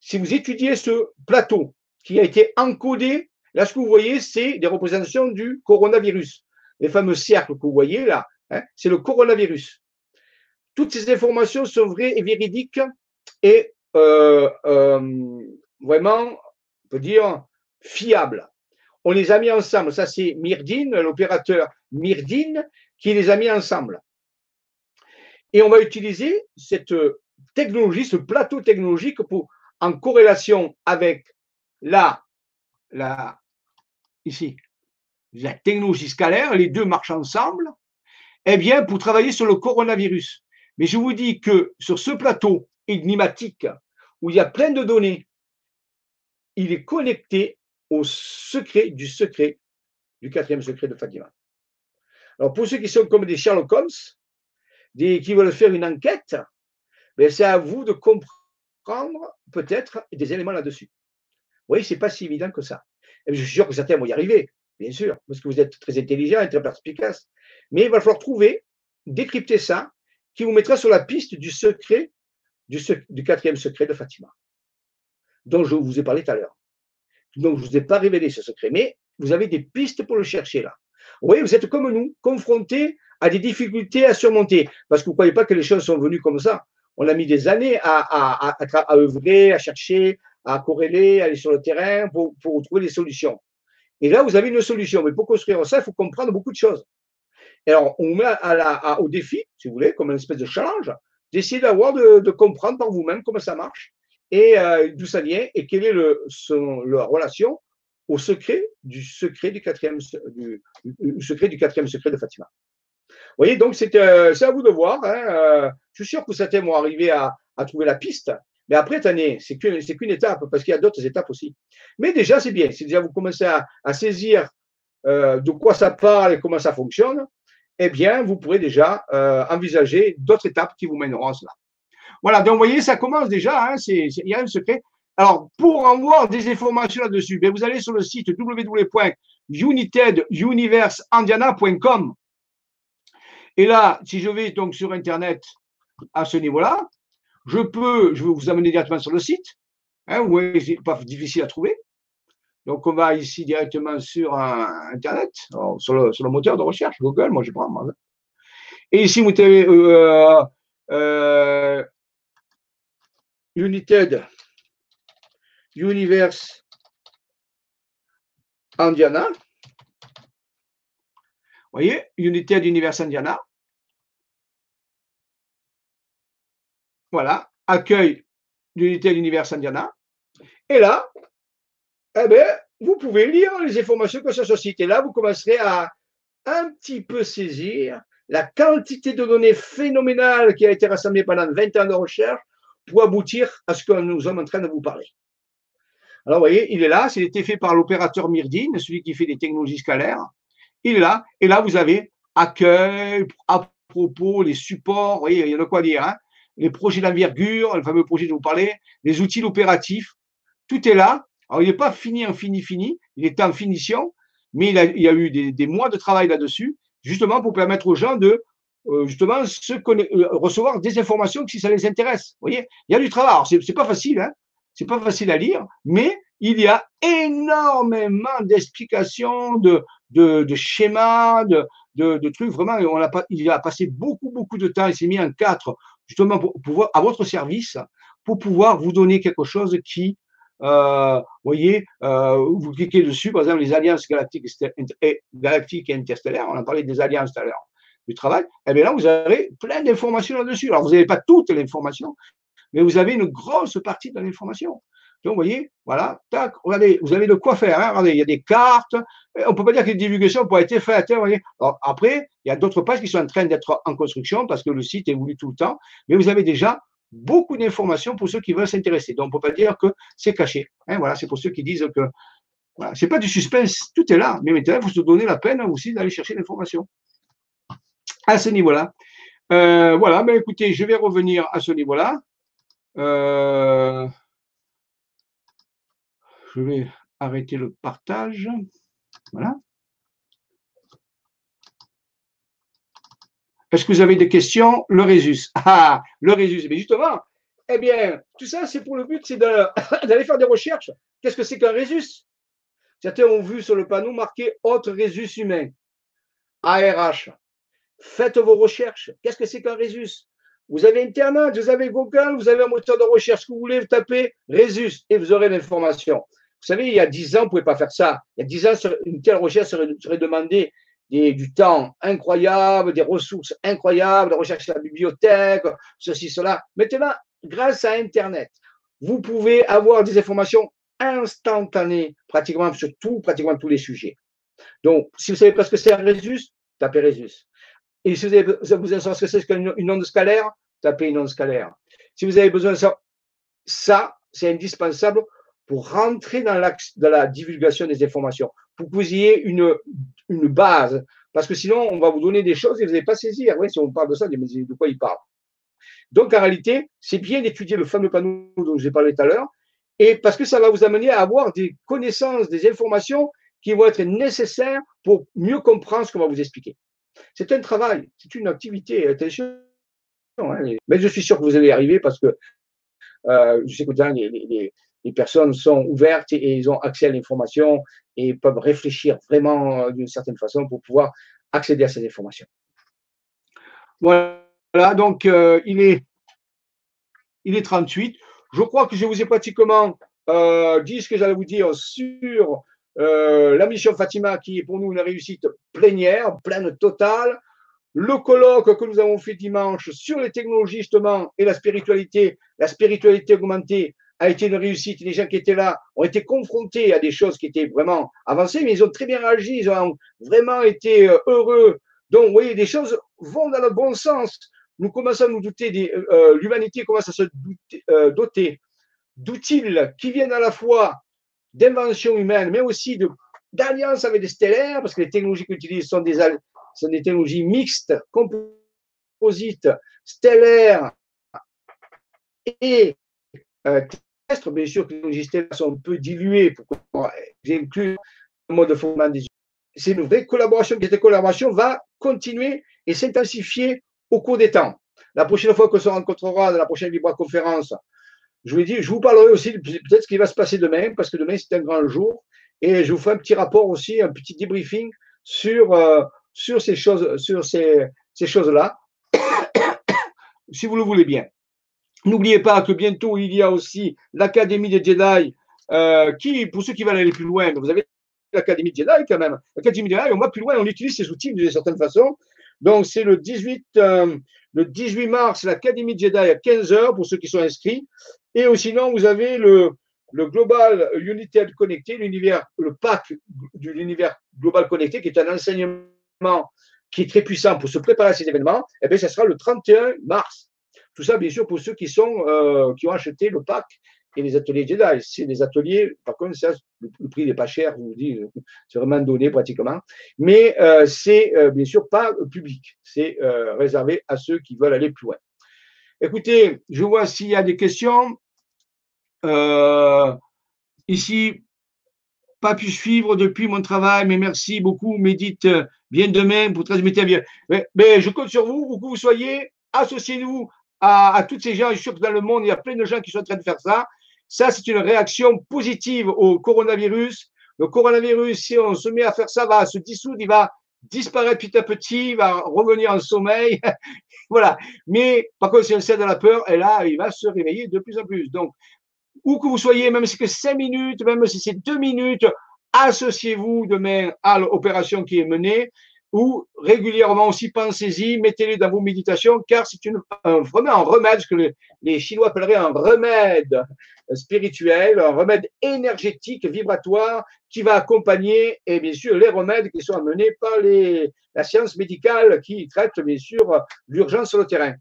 si vous étudiez ce plateau qui a été encodé, là, ce que vous voyez, c'est des représentations du coronavirus. Les fameux cercles que vous voyez là, hein, c'est le coronavirus. Toutes ces informations sont vraies et véridiques et euh, euh, vraiment, on peut dire, fiables. On les a mis ensemble. Ça, c'est Myrdine, l'opérateur Myrdine, qui les a mis ensemble. Et on va utiliser cette technologie, ce plateau technologique pour, en corrélation avec la, la, ici, la technologie scalaire, les deux marchent ensemble, eh bien, pour travailler sur le coronavirus. Mais je vous dis que sur ce plateau énigmatique, où il y a plein de données, il est connecté au secret du secret du quatrième secret de Fatima. Alors, pour ceux qui sont comme des Sherlock Holmes, qui veulent faire une enquête, ben c'est à vous de comprendre peut-être des éléments là-dessus. Voyez, ce n'est pas si évident que ça. je suis sûr que certains vont y arriver, bien sûr, parce que vous êtes très intelligent et très perspicace. Mais il va falloir trouver, décrypter ça, qui vous mettra sur la piste du secret, du, du quatrième secret de Fatima, dont je vous ai parlé tout à l'heure. Donc, je ne vous ai pas révélé ce secret, mais vous avez des pistes pour le chercher là. Vous voyez, vous êtes comme nous, confrontés à des difficultés à surmonter. Parce que vous ne croyez pas que les choses sont venues comme ça. On a mis des années à œuvrer, à chercher, à corréler, à aller sur le terrain pour, trouver des solutions. Et là, vous avez une solution. Mais pour construire ça, il faut comprendre beaucoup de choses. Et alors, on met à la, au défi, si vous voulez, comme une espèce de challenge, d'essayer d'avoir, de, comprendre par vous-même comment ça marche et euh, d'où ça vient et quelle est leur relation au secret du secret du quatrième, du, secret du quatrième secret de Fatima voyez, donc euh, c'est à vous de voir. Hein, euh, je suis sûr que certains vont arriver à, trouver la piste. Mais après, c'est qu'une étape, parce qu'il y a d'autres étapes aussi. Mais déjà, c'est bien. Si déjà vous commencez à, saisir euh, de quoi ça parle et comment ça fonctionne, eh bien, vous pourrez déjà envisager d'autres étapes qui vous mèneront à cela. Voilà, donc vous voyez, ça commence déjà. Hein, il y a un secret. Alors, pour avoir des informations là-dessus, ben, vous allez sur le site www.uniteduniverseandiana.com et là, si je vais donc sur Internet à ce niveau-là, je peux, je vais vous amener directement sur le site. Hein, oui, c'est pas difficile à trouver. Donc, on va ici directement sur Internet, sur, le, moteur de recherche, Google, moi je prends. Moi. Et ici, vous avez euh, euh, United Universe Indiana. Vous voyez, United Universe Indiana. Voilà, accueil d'unité de l'univers Indiana. Et là, eh bien, vous pouvez lire les informations que ce site. Et là, vous commencerez à un petit peu saisir la quantité de données phénoménales qui a été rassemblée pendant 20 ans de recherche pour aboutir à ce que nous sommes en train de vous parler. Alors, vous voyez, il est là, c'est été fait par l'opérateur Myrdine, celui qui fait des technologies scalaires. Il est là, et là, vous avez accueil, à propos, les supports, vous voyez, il y a de quoi dire. Hein les projets d'envergure, le fameux projet dont vous parlez, les outils opératifs, tout est là. Alors, il n'est pas fini en fini, fini, il est en finition, mais il, y a eu des, mois de travail là-dessus, justement pour permettre aux gens de euh, justement euh, recevoir des informations si ça les intéresse. Vous voyez, il y a du travail. Alors, c'est, pas facile, hein c'est pas facile à lire, mais il y a énormément d'explications, de, schémas, de, trucs. Vraiment, on a, il a passé beaucoup, beaucoup de temps. Il s'est mis en quatre, justement, pour pouvoir, à votre service, pour pouvoir vous donner quelque chose qui, euh, voyez, euh, vous cliquez dessus, par exemple, les alliances galactiques et, galactiques et interstellaires. On a parlé des alliances tout à l'heure du travail. Et eh bien là, vous avez plein d'informations là-dessus. Alors, vous n'avez pas toute l'information, mais vous avez une grosse partie de l'information. Donc, vous voyez, voilà, tac, regardez, vous avez de quoi faire. Hein, regardez, il y a des cartes. On ne peut pas dire que les divulgations pourraient être faites. Hein. Alors, après, il y a d'autres pages qui sont en train d'être en construction parce que le site évolue tout le temps. Mais vous avez déjà beaucoup d'informations pour ceux qui veulent s'intéresser. Donc, on ne peut pas dire que c'est caché. Hein, voilà, c'est pour ceux qui disent que voilà, ce n'est pas du suspense, tout est là. Mais maintenant, il faut se donner la peine aussi d'aller chercher l'information. À ce niveau-là. Euh, voilà, mais écoutez, je vais revenir à ce niveau-là. Euh, je vais arrêter le partage. Voilà. Est-ce que vous avez des questions? Le Résus. Ah, le Résus. Mais justement, eh bien, tout ça, c'est pour le but, c'est d'aller faire des recherches. Qu'est-ce que c'est qu'un Résus? Certains ont vu sur le panneau marqué Autre Résus humain. ARH. Faites vos recherches. Qu'est-ce que c'est qu'un Résus? Vous avez Internet, vous avez Google, vous avez un moteur de recherche que vous voulez, vous tapez Résus et vous aurez l'information. Vous savez, il y a dix ans, on ne pouvait pas faire ça. Il y a dix ans, une telle recherche serait, serait demandée du temps incroyable, des ressources incroyables, de recherche la bibliothèque, ceci, cela. Maintenant, grâce à Internet, vous pouvez avoir des informations instantanées pratiquement sur tout, pratiquement tous les sujets. Donc, si vous savez pas ce que c'est un Résus, tapez Résus. Et si vous avez besoin de savoir ce que c'est qu'une onde scalaire, tapez une onde scalaire. Si vous avez besoin de ça, ça, c'est indispensable pour rentrer dans, la divulgation des informations, pour que vous ayez une, une base. Parce que sinon, on va vous donner des choses et vous n'allez pas saisir. Oui, si on parle de ça, de quoi il parle? Donc, en réalité, c'est bien d'étudier le fameux panneau dont j'ai parlé tout à l'heure, et parce que ça va vous amener à avoir des connaissances, des informations qui vont être nécessaires pour mieux comprendre ce qu'on va vous expliquer. C'est un travail, c'est une activité. Attention. Hein, mais je suis sûr que vous allez y arriver parce que euh, je sais que les, les, personnes sont ouvertes et, ils ont accès à l'information et peuvent réfléchir vraiment euh, d'une certaine façon pour pouvoir accéder à ces informations. Voilà, donc euh, il, est, il est 38. Je crois que je vous ai pratiquement dit ce que j'allais vous dire sur euh, la mission Fatima qui est pour nous une réussite plénière, pleine totale. Le colloque que nous avons fait dimanche sur les technologies justement et la spiritualité, la spiritualité augmentée a été une réussite. Les gens qui étaient là ont été confrontés à des choses qui étaient vraiment avancées, mais ils ont très bien réagi, ils ont vraiment été euh, heureux. Donc, vous voyez, des choses vont dans le bon sens. Nous commençons à nous douter, des, euh, l'humanité commence à se doter d'outils qui viennent à la fois d'invention humaine, mais aussi d'alliance avec des stellaires, parce que les technologies qu'ils utilisent sont des, sont des technologies mixtes, composites, stellaires et euh. Bien sûr, les technologies stellaires sont un peu diluées pour inclure le mode de fonctionnement des c'est une vraie collaboration. Cette collaboration va continuer et s'intensifier au cours des temps. La prochaine fois qu'on se rencontrera dans la prochaine conférence je vous dis, je vous parlerai aussi peut-être ce qui va se passer demain, parce que demain c'est un grand jour, et je vous ferai un petit rapport aussi, un petit débriefing sur, euh, sur ces choses, sur ces, ces choses-là, si vous le voulez bien. N'oubliez pas que bientôt il y a aussi l'Académie des Jedi, euh, qui, pour ceux qui veulent aller plus loin, vous avez l'Académie Jedi quand même. L'Académie Jedi, on va plus loin, on utilise ces outils d'une certaine façon. Donc c'est le 18, euh, le 18 mars, l'Académie Jedi à 15h pour ceux qui sont inscrits. Et sinon, vous avez le, le Global United Connecté, l'univers, le pack de l'univers global connecté, qui est un enseignement qui est très puissant pour se préparer à ces événements. Et eh bien, ça sera le 31 mars. Tout ça, bien sûr, pour ceux qui sont, euh, qui ont acheté le pack et les ateliers Jedi. C'est des ateliers, par contre, ça, le, prix n'est pas cher, je vous dis, c'est vraiment donné pratiquement. Mais euh, c'est euh, bien sûr pas public. C'est réservé à ceux qui veulent aller plus loin. Écoutez, je vois s'il y a des questions. Euh, ici, pas pu suivre depuis mon travail, mais merci beaucoup. Médite bien demain pour transmettre bien. Mais, mais, je compte sur vous, où que vous soyez, associez-vous à, tous ces gens. Je suis sûr que dans le monde, il y a plein de gens qui sont en train de faire ça. Ça, c'est une réaction positive au coronavirus. Le coronavirus, si on se met à faire ça, va se dissoudre, il va disparaître petit à petit, il va revenir en sommeil. voilà. Mais par contre, si on sait de la peur, et là, il va se réveiller de plus en plus. Donc, où que vous soyez, même si c'est que cinq minutes, même si c'est deux minutes, associez-vous demain à l'opération qui est menée ou régulièrement aussi pensez-y, mettez-les dans vos méditations, car c'est un remède, ce que les, Chinois appelleraient un remède spirituel, un remède énergétique, vibratoire, qui va accompagner, et bien sûr, les remèdes qui sont amenés par les, la science médicale qui traite, bien sûr, l'urgence sur le terrain.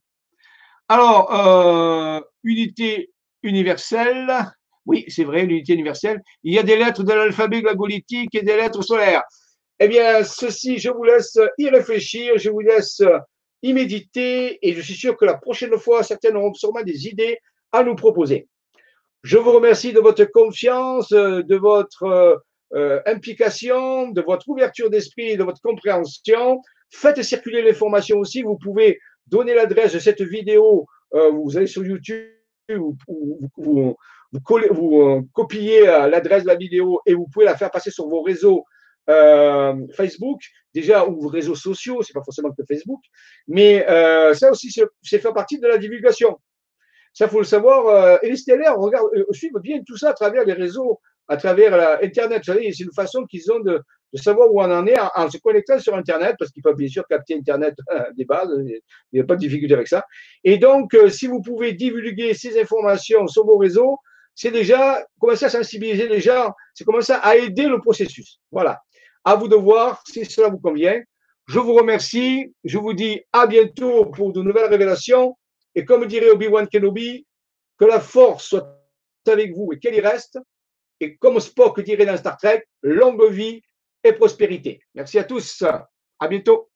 Alors, euh, unité universelle, oui, c'est vrai, l'unité universelle. Il y a des lettres de l'alphabet glagolitique et des lettres solaires. Eh bien, ceci, je vous laisse y réfléchir, je vous laisse y méditer et je suis sûr que la prochaine fois, certaines auront sûrement des idées à nous proposer. Je vous remercie de votre confiance, de votre euh, implication, de votre ouverture d'esprit de votre compréhension. Faites circuler l'information aussi. Vous pouvez donner l'adresse de cette vidéo. Euh, vous allez sur YouTube, vous euh, copiez l'adresse de la vidéo et vous pouvez la faire passer sur vos réseaux euh, Facebook, déjà, ou réseaux sociaux, c'est pas forcément que Facebook, mais euh, ça aussi, c'est faire partie de la divulgation. Ça, faut le savoir. Euh, et les stellaires regarde, euh, suivent bien tout ça à travers les réseaux, à travers la, Internet. c'est une façon qu'ils ont de, de, savoir où on en est en, se connectant sur Internet, parce qu'ils peuvent bien sûr capter Internet des bases, il n'y a pas de difficulté avec ça. Et donc, si vous pouvez divulguer ces informations sur vos réseaux, c'est déjà commencer à sensibiliser les gens, c'est commencer à aider le processus. Voilà. À vous de voir si cela vous convient. Je vous remercie. Je vous dis à bientôt pour de nouvelles révélations. Et comme dirait Obi-Wan Kenobi, que la force soit avec vous et qu'elle y reste. Et comme Spock dirait dans Star Trek, longue vie et prospérité. Merci à tous. À bientôt.